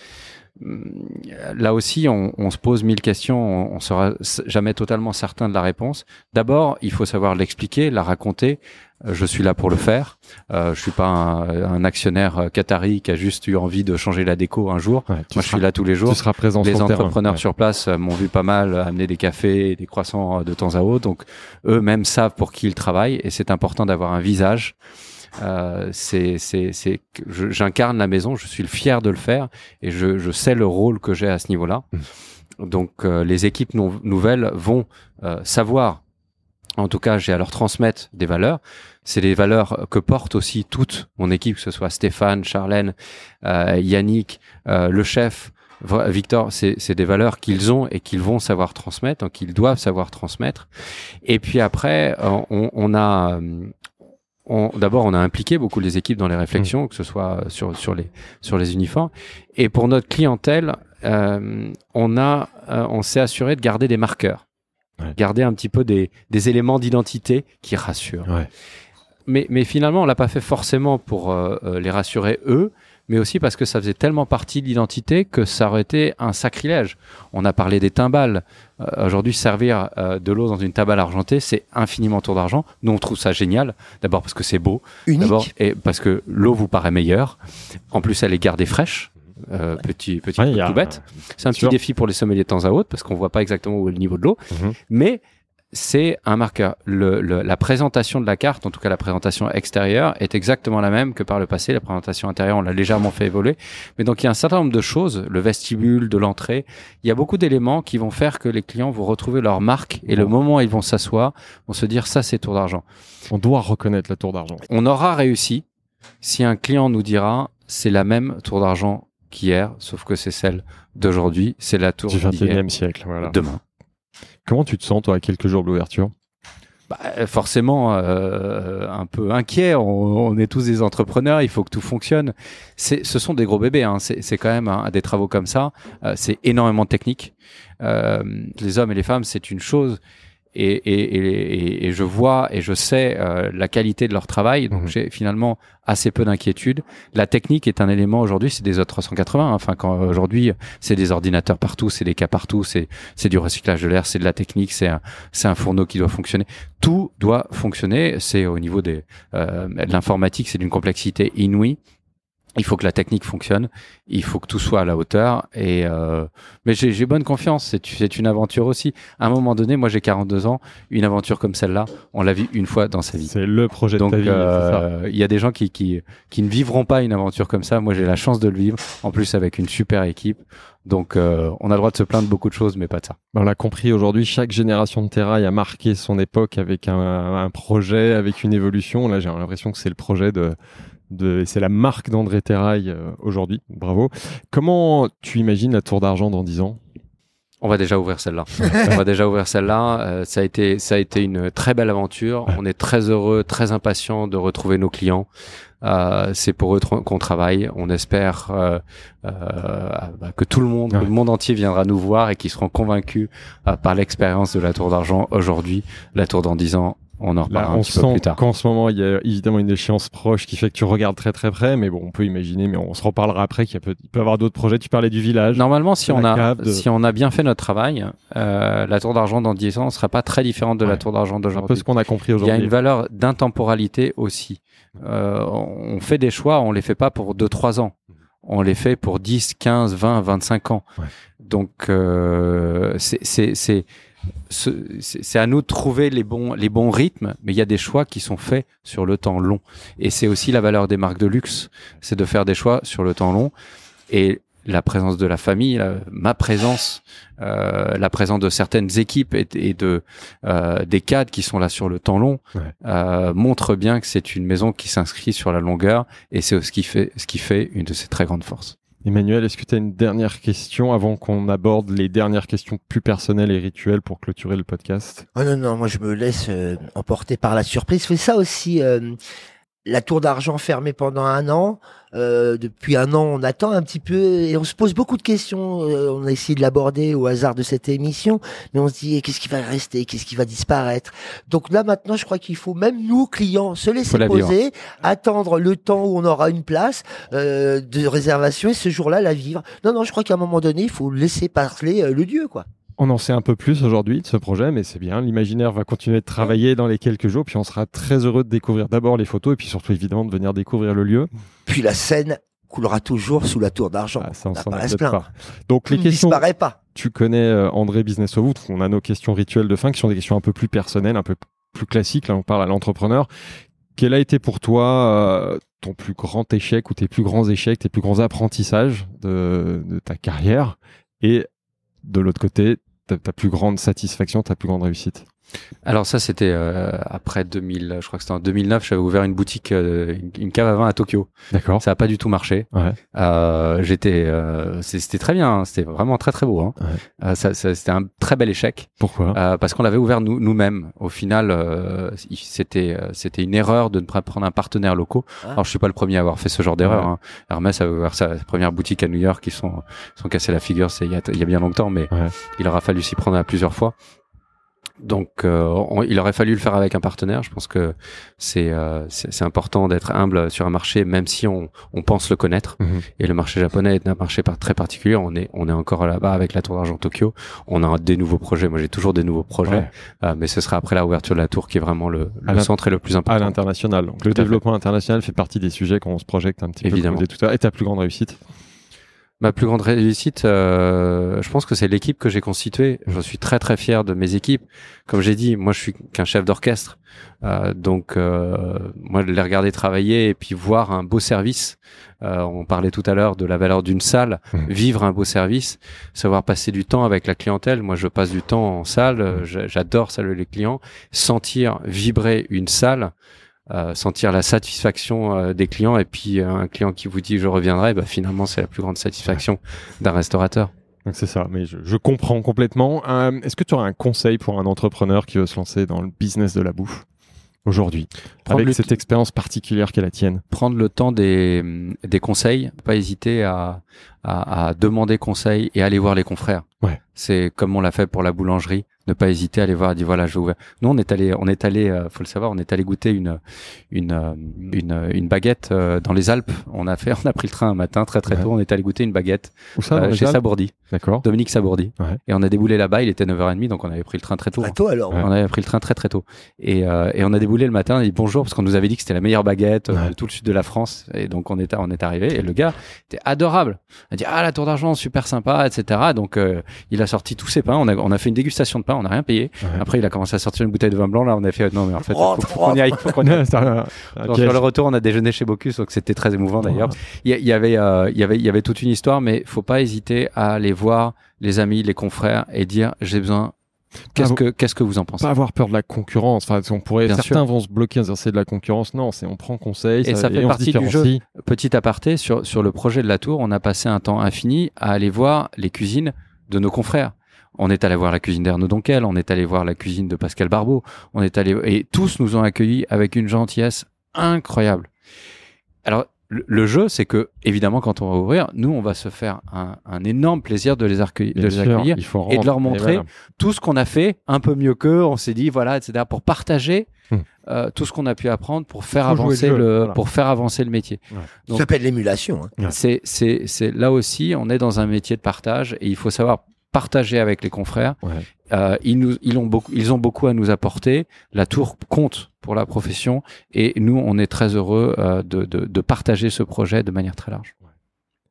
là aussi, on, on, se pose mille questions, on, on sera jamais totalement certain de la réponse. D'abord, il faut savoir l'expliquer, la raconter. Je suis là pour le faire. Euh, je suis pas un, un, actionnaire qatari qui a juste eu envie de changer la déco un jour. Ouais, Moi, seras, je suis là tous les jours. Tu seras présent les entrepreneurs sur place m'ont vu pas mal amener des cafés, des croissants de temps à autre. Donc, eux-mêmes savent pour qui ils travaillent et c'est important d'avoir un visage. Euh, c'est, c'est, c'est, j'incarne la maison, je suis le fier de le faire et je, je sais le rôle que j'ai à ce niveau-là. Mmh. Donc, euh, les équipes nou nouvelles vont euh, savoir, en tout cas, j'ai à leur transmettre des valeurs. C'est des valeurs que porte aussi toute mon équipe, que ce soit Stéphane, Charlène, euh, Yannick, euh, le chef. Victor, c'est des valeurs qu'ils ont et qu'ils vont savoir transmettre, donc ils doivent savoir transmettre. Et puis après, on, on a d'abord on a impliqué beaucoup les équipes dans les réflexions, mmh. que ce soit sur sur les sur les uniformes. Et pour notre clientèle, euh, on a euh, on s'est assuré de garder des marqueurs, ouais. garder un petit peu des des éléments d'identité qui rassurent. Ouais. Mais mais finalement on l'a pas fait forcément pour euh, les rassurer eux, mais aussi parce que ça faisait tellement partie de l'identité que ça aurait été un sacrilège. On a parlé des timbales. Euh, Aujourd'hui, servir euh, de l'eau dans une tabale argentée, c'est infiniment tour d'argent. Nous, on trouve ça génial. D'abord parce que c'est beau. D'abord, et parce que l'eau vous paraît meilleure. En plus, elle est gardée fraîche. Euh, petit petit ouais, tout bête. C'est un petit défi pour les sommeliers de temps à autre parce qu'on voit pas exactement où est le niveau de l'eau. Mmh. Mais c'est un marqueur. Le, le, la présentation de la carte, en tout cas la présentation extérieure, est exactement la même que par le passé. La présentation intérieure, on l'a légèrement fait évoluer. Mais donc il y a un certain nombre de choses, le vestibule, de l'entrée. Il y a beaucoup d'éléments qui vont faire que les clients vont retrouver leur marque et le moment où ils vont s'asseoir, vont se dire ça c'est Tour d'Argent. On doit reconnaître la Tour d'Argent. On aura réussi si un client nous dira c'est la même tour d'argent qu'hier, sauf que c'est celle d'aujourd'hui, c'est la tour Du d'hier, 21e siècle, voilà. demain. Comment tu te sens, toi, à quelques jours de l'ouverture? Bah, forcément euh, un peu inquiet. On, on est tous des entrepreneurs, il faut que tout fonctionne. C'est, ce sont des gros bébés. Hein. C'est, quand même hein, des travaux comme ça. Euh, c'est énormément technique. Euh, les hommes et les femmes, c'est une chose. Et, et, et, et je vois et je sais euh, la qualité de leur travail, donc Mhm. j'ai finalement assez peu d'inquiétude. La technique est un élément aujourd'hui, c'est des A380. hein. Enfin, quand aujourd'hui c'est des ordinateurs partout, c'est des cas partout, c'est c'est du recyclage de l'air, c'est de la technique, c'est un c'est un fourneau qui doit fonctionner. Tout doit fonctionner. C'est au niveau des euh, de l'informatique, c'est d'une complexité inouïe. Il faut que la technique fonctionne, il faut que tout soit à la hauteur. Et euh, mais j'ai bonne confiance. C'est une aventure aussi. À un moment donné, moi j'ai 42 ans, une aventure comme celle-là, on l'a vit une fois dans sa vie. C'est le projet Donc de ta vie. euh, il y a des gens qui, qui qui ne vivront pas une aventure comme ça. Moi j'ai la chance de le vivre. En plus avec une super équipe. Donc euh, on a le droit de se plaindre de beaucoup de choses, mais pas de ça. On l'a compris aujourd'hui, chaque génération de Terrail a marqué son époque avec un, un projet, avec une évolution. Là, j'ai l'impression que c'est le projet de, de c'est la marque d'André Terrail euh, aujourd'hui. Bravo. Comment tu imagines la Tour d'Argent dans 10 ans? On va déjà ouvrir celle-là. on va déjà ouvrir celle-là. Euh, ça a été, ça a été une très belle aventure. On est très heureux, très impatient de retrouver nos clients. Euh, c'est pour eux qu'on travaille. On espère euh, bah, que tout le monde, Ouais. le monde entier viendra nous voir et qu'ils seront convaincus par l'expérience de la Tour d'Argent aujourd'hui. La Tour dans 10 ans, on en reparlera un on petit peu sent plus tard. qu'en ce moment, il y a évidemment une échéance proche qui fait que tu regardes très très près, mais bon, on peut imaginer, mais on se reparlera après qu'il peut, y avoir d'autres projets. Tu parlais du village. Normalement, si on a de- si on a bien fait notre travail, euh, la Tour d'Argent dans 10 ans ne sera pas très différente de la. Tour d'Argent C'est un peu d'aujourd'hui. ce qu'on a compris Il y a aujourd'hui. une valeur d'intemporalité aussi. Euh, on fait des choix, on les fait pas pour 2-3 ans. On les fait pour 10, 15, 20, 25 ans. Ouais. Donc, euh, c'est- c'est c'est- ce- c'est c'est à nous de trouver les bons, les bons rythmes, mais il y a des choix qui sont faits sur le temps long. Et c'est aussi la valeur des marques de luxe, c'est de faire des choix sur le temps long. Et la présence de la famille, la- ma présence, euh, la présence de certaines équipes et, et de euh, des cadres qui sont là sur le temps long Ouais. euh, montre bien que c'est une maison qui s'inscrit sur la longueur et c'est ce qui fait ce qui fait une de ses très grandes forces. Emmanuel, est-ce que tu as une dernière question avant qu'on aborde les dernières questions plus personnelles et rituelles pour clôturer le podcast? Oh non, non, moi je me laisse euh, emporter par la surprise. C'est ça aussi, euh, la tour d'argent fermée pendant un an. Euh, depuis un an, on attend un petit peu et on se pose beaucoup de questions. Euh, on a essayé de l'aborder au hasard de cette émission, mais on se dit eh, qu'est-ce qui va rester, qu'est-ce qui va disparaître? Donc là maintenant, je crois qu'il faut même nous clients se laisser vivre. poser, attendre le temps où on aura une place euh, de réservation et ce jour-là la vivre. Non, non, je crois qu'à un moment donné, il faut laisser parler euh, le dieu, quoi. On en sait un peu plus aujourd'hui de ce projet, mais c'est bien. L'imaginaire va continuer de travailler dans les quelques jours, puis on sera très heureux de découvrir d'abord les photos et puis surtout évidemment de venir découvrir le lieu. Puis la scène coulera toujours sous la tour d'argent. Ah, ça, on s'en pas. Donc les questions, disparaît pas. tu connais euh, André Business of Wood, on a nos questions rituelles de fin qui sont des questions un peu plus personnelles, un peu plus classiques. Là, on parle à l'entrepreneur. Quel a été pour toi euh, ton plus grand échec ou tes plus grands échecs, tes plus grands apprentissages de, de ta carrière? Et de l'autre côté, ta, plus grande satisfaction, ta plus grande réussite Alors ça c'était euh, après 2000, je crois que c'était en 2009, j'avais ouvert une boutique, euh, une, cave à vin à Tokyo. D'accord. Ça a pas du tout marché. Ouais. Euh, j'étais, euh, c'était très bien, hein. c'était vraiment très très beau. Hein. Ouais. Euh, ça, ça- c'était un très bel échec. Pourquoi? Euh, parce qu'on l'avait ouvert nous, nous-mêmes. Au final, euh, c'était euh, c'était une erreur de ne pas prendre un partenaire local. Ah. Alors je suis pas le premier à avoir fait ce genre d'erreur. Ouais. Hein. Hermès a ouvert sa première boutique à New York, ils sont ils sont cassés la figure, c'est il y a, il y a bien longtemps, mais Ouais. il aura fallu s'y prendre à plusieurs fois. Donc, euh, on- il aurait fallu le faire avec un partenaire. Je pense que c'est euh, c'est important d'être humble sur un marché, même si on, on pense le connaître. Mhm. Et le marché japonais est un marché par- très particulier. On est on est encore là-bas avec la Tour d'Argent Tokyo. On a des nouveaux projets. Moi, j'ai toujours des nouveaux projets, Ouais. Euh, mais ce sera après la ouverture de la tour qui est vraiment le, À le centre et le plus à important. l'international. Donc, le à fait. développement international fait partie des sujets qu'on se projette un petit Évidemment. peu. à l'heure. Et ta plus grande réussite? Ma plus grande réussite, euh, je pense que c'est l'équipe que j'ai constituée. Je suis très très fier de mes équipes. Comme j'ai dit, moi je suis qu'un chef d'orchestre, Euh, donc euh, moi de les regarder travailler et puis voir un beau service. Euh, on parlait tout à l'heure de la valeur d'une salle, Mhm. vivre un beau service, savoir passer du temps avec la clientèle. Moi je passe du temps en salle, j'a- j'adore saluer les clients, sentir vibrer une salle. Euh, sentir la satisfaction euh, des clients et puis euh, un client qui vous dit je reviendrai, bah, finalement c'est la plus grande satisfaction d'un restaurateur. Donc c'est ça, mais je, je comprends complètement. Euh, Est-ce que tu aurais un conseil pour un entrepreneur qui veut se lancer dans le business de la bouffe aujourd'hui, avec cette expérience particulière qu'est la tienne? Prendre le temps des, des conseils, pas hésiter à, à, à demander conseil et aller voir les confrères. Ouais. C'est comme on l'a fait pour la boulangerie, ne pas hésiter à aller voir, à dire voilà, je ouvrir. Nous, on est allé, on est allé, euh, faut le savoir, on est allé goûter une une euh, une, une baguette euh, dans les Alpes. On a fait, on a pris le train un matin très très Ouais. tôt. On est allé goûter une baguette Où ça euh, chez Alpes Sabourdi, D'accord. Dominique Sabourdi. Ouais. Et on a déboulé là-bas. Il était 9h30, donc on avait pris le train très tôt. Très tôt alors. Ouais. On avait pris le train très très tôt et, euh, et on a déboulé le matin. On a dit bonjour parce qu'on nous avait dit que c'était la meilleure baguette Ouais. de tout le sud de la France et donc on est on est arrivé et le gars était adorable. Il a dit ah la tour d'argent super sympa etc. Donc euh, il a sorti tous ses pains. On a on a fait une dégustation de pain. On n'a rien payé. Ouais. Après il a commencé à sortir une bouteille de vin blanc. Là on a fait non mais en fait faut, faut qu'on y aille. Faut qu'on y aille. Donc, sur le retour, on a déjeuné chez Bocuse, donc c'était très émouvant d'ailleurs. Il y, avait, euh, il y avait, il y avait toute une histoire, mais faut pas hésiter à aller voir les amis, les confrères et dire j'ai besoin. Qu'est-ce que, qu'est-ce que vous en pensez? Pas avoir peur de la concurrence. Enfin, on pourrait, Bien certains vont se bloquer en disant c'est de la concurrence. Non, c'est on prend conseil Et ça fait partie du différencie. Petit aparté sur sur le projet de la tour, on a passé un temps infini à aller voir les cuisines de nos confrères. On est allé voir la cuisine d'Ernaud Donquel, on est allé voir la cuisine de Pascal Barbeau, on est allé et tous nous ont accueillis avec une gentillesse incroyable. Alors le, le jeu, c'est que évidemment quand on va ouvrir, nous on va se faire un, un énorme plaisir de les, accueillir, de Bien les sûr, accueillir il faut et de leur montrer voilà. tout ce qu'on a fait un peu mieux qu'eux. On s'est dit voilà, etc. Pour partager Hmm. euh, tout ce qu'on a pu apprendre pour faire Faut jouer le avancer le, voilà. pour faire avancer le métier. Ça Donc- s'appelle l'émulation. hein. C'est, c'est là aussi, on est dans un métier de partage et il faut savoir partager avec les confrères. Ouais. Euh, ils nous, ils ont beaucoup, ils ont beaucoup à nous apporter. La tour compte pour la profession et nous, on est très heureux euh, de, de, de partager ce projet de manière très large.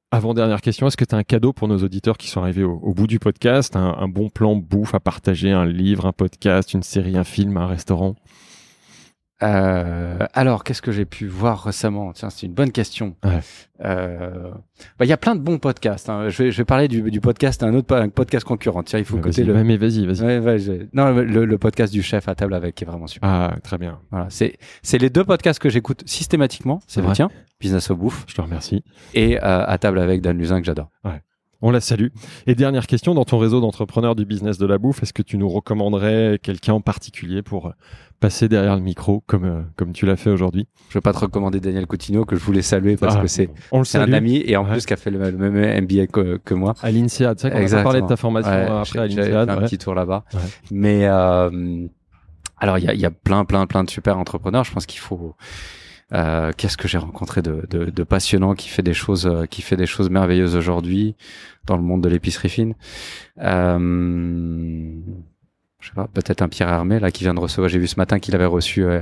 Avant dernière question, est-ce que tu as un cadeau pour nos auditeurs qui sont arrivés au, au bout du podcast, un, un bon plan bouffe à partager, un livre, un podcast, une série, un film, un restaurant? Euh, alors, qu'est-ce que j'ai pu voir récemment? Tiens, c'est une bonne question. Ouais. Euh, bah, il y a plein de bons podcasts. hein. Je, vais, je vais parler du, du podcast, un autre un podcast concurrent. Tiens, il faut Ouais, côté le. ouais, mais vas-y, vas-y. Ouais, ouais, je- Non, le, le podcast du chef à table avec qui est vraiment super. Ah, très bien. Voilà, c'est c'est les deux podcasts que j'écoute systématiquement. C'est le Ouais. tien, Business of Bouffe, Je te remercie. et euh, à table avec Dan Luzin que j'adore. On la salue. Et dernière question, dans ton réseau d'entrepreneurs du business de la bouffe, est-ce que tu nous recommanderais quelqu'un en particulier pour euh, passer derrière le micro comme, euh, comme tu l'as fait aujourd'hui? Je veux pas te recommander Daniel Coutinho que je voulais saluer parce Ah, que c'est un ami et en Ouais. plus qui a fait le, le même MBA que, que moi. À l'INSEAD, tu sais qu'on a parlé de ta formation Ouais, après à l'INSEAD. fait un ouais. petit tour là-bas. Mais euh, alors il y a, il y a plein plein plein de super entrepreneurs. Je pense qu'il faut. Euh, Qu'est-ce que j'ai rencontré de, de, passionnant qui fait des choses euh, qui fait des choses merveilleuses aujourd'hui dans le monde de l'épicerie fine? Euh, je sais pas, peut-être un Pierre Hermé là qui vient de recevoir. J'ai vu ce matin qu'il avait reçu euh,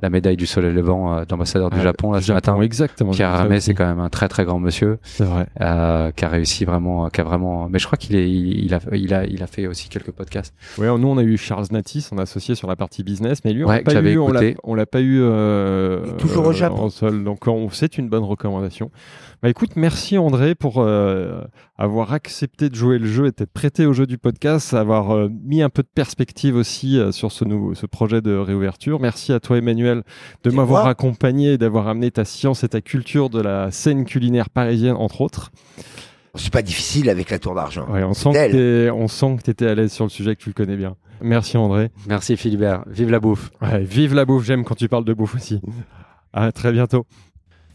la médaille du Soleil Levant euh, d'ambassadeur du Ouais, Japon là ce Japon, matin. exactement. Pierre Hermé, c'est quand même un très très grand monsieur C'est vrai. euh, qui a réussi vraiment, qui a vraiment. Mais je crois qu'il est, il, il a, il a, il a fait aussi quelques podcasts. Ouais, nous on a eu Charles Natis, on a associé sur la partie business, mais lui on Ouais, l'a pas eu, on l'a, écouté. on l'a pas eu euh, toujours au Japon. en seul. Donc on- c'est une bonne recommandation. Bah écoute, merci André pour euh, avoir accepté de jouer le jeu et d'être prêté au jeu du podcast, avoir euh, mis un peu de perspective aussi euh, sur ce nouveau, ce projet de réouverture. Merci à toi Emmanuel de m'avoir accompagné et d'avoir amené ta science et ta culture de la scène culinaire parisienne entre autres. C'est pas difficile avec la tour d'argent. Ouais, on sent que t'es- on sent que tu étais à l'aise sur le sujet, que tu le connais bien. Merci André. Merci Philibert. Vive la bouffe. Ouais, vive la bouffe, j'aime quand tu parles de bouffe aussi. À très bientôt.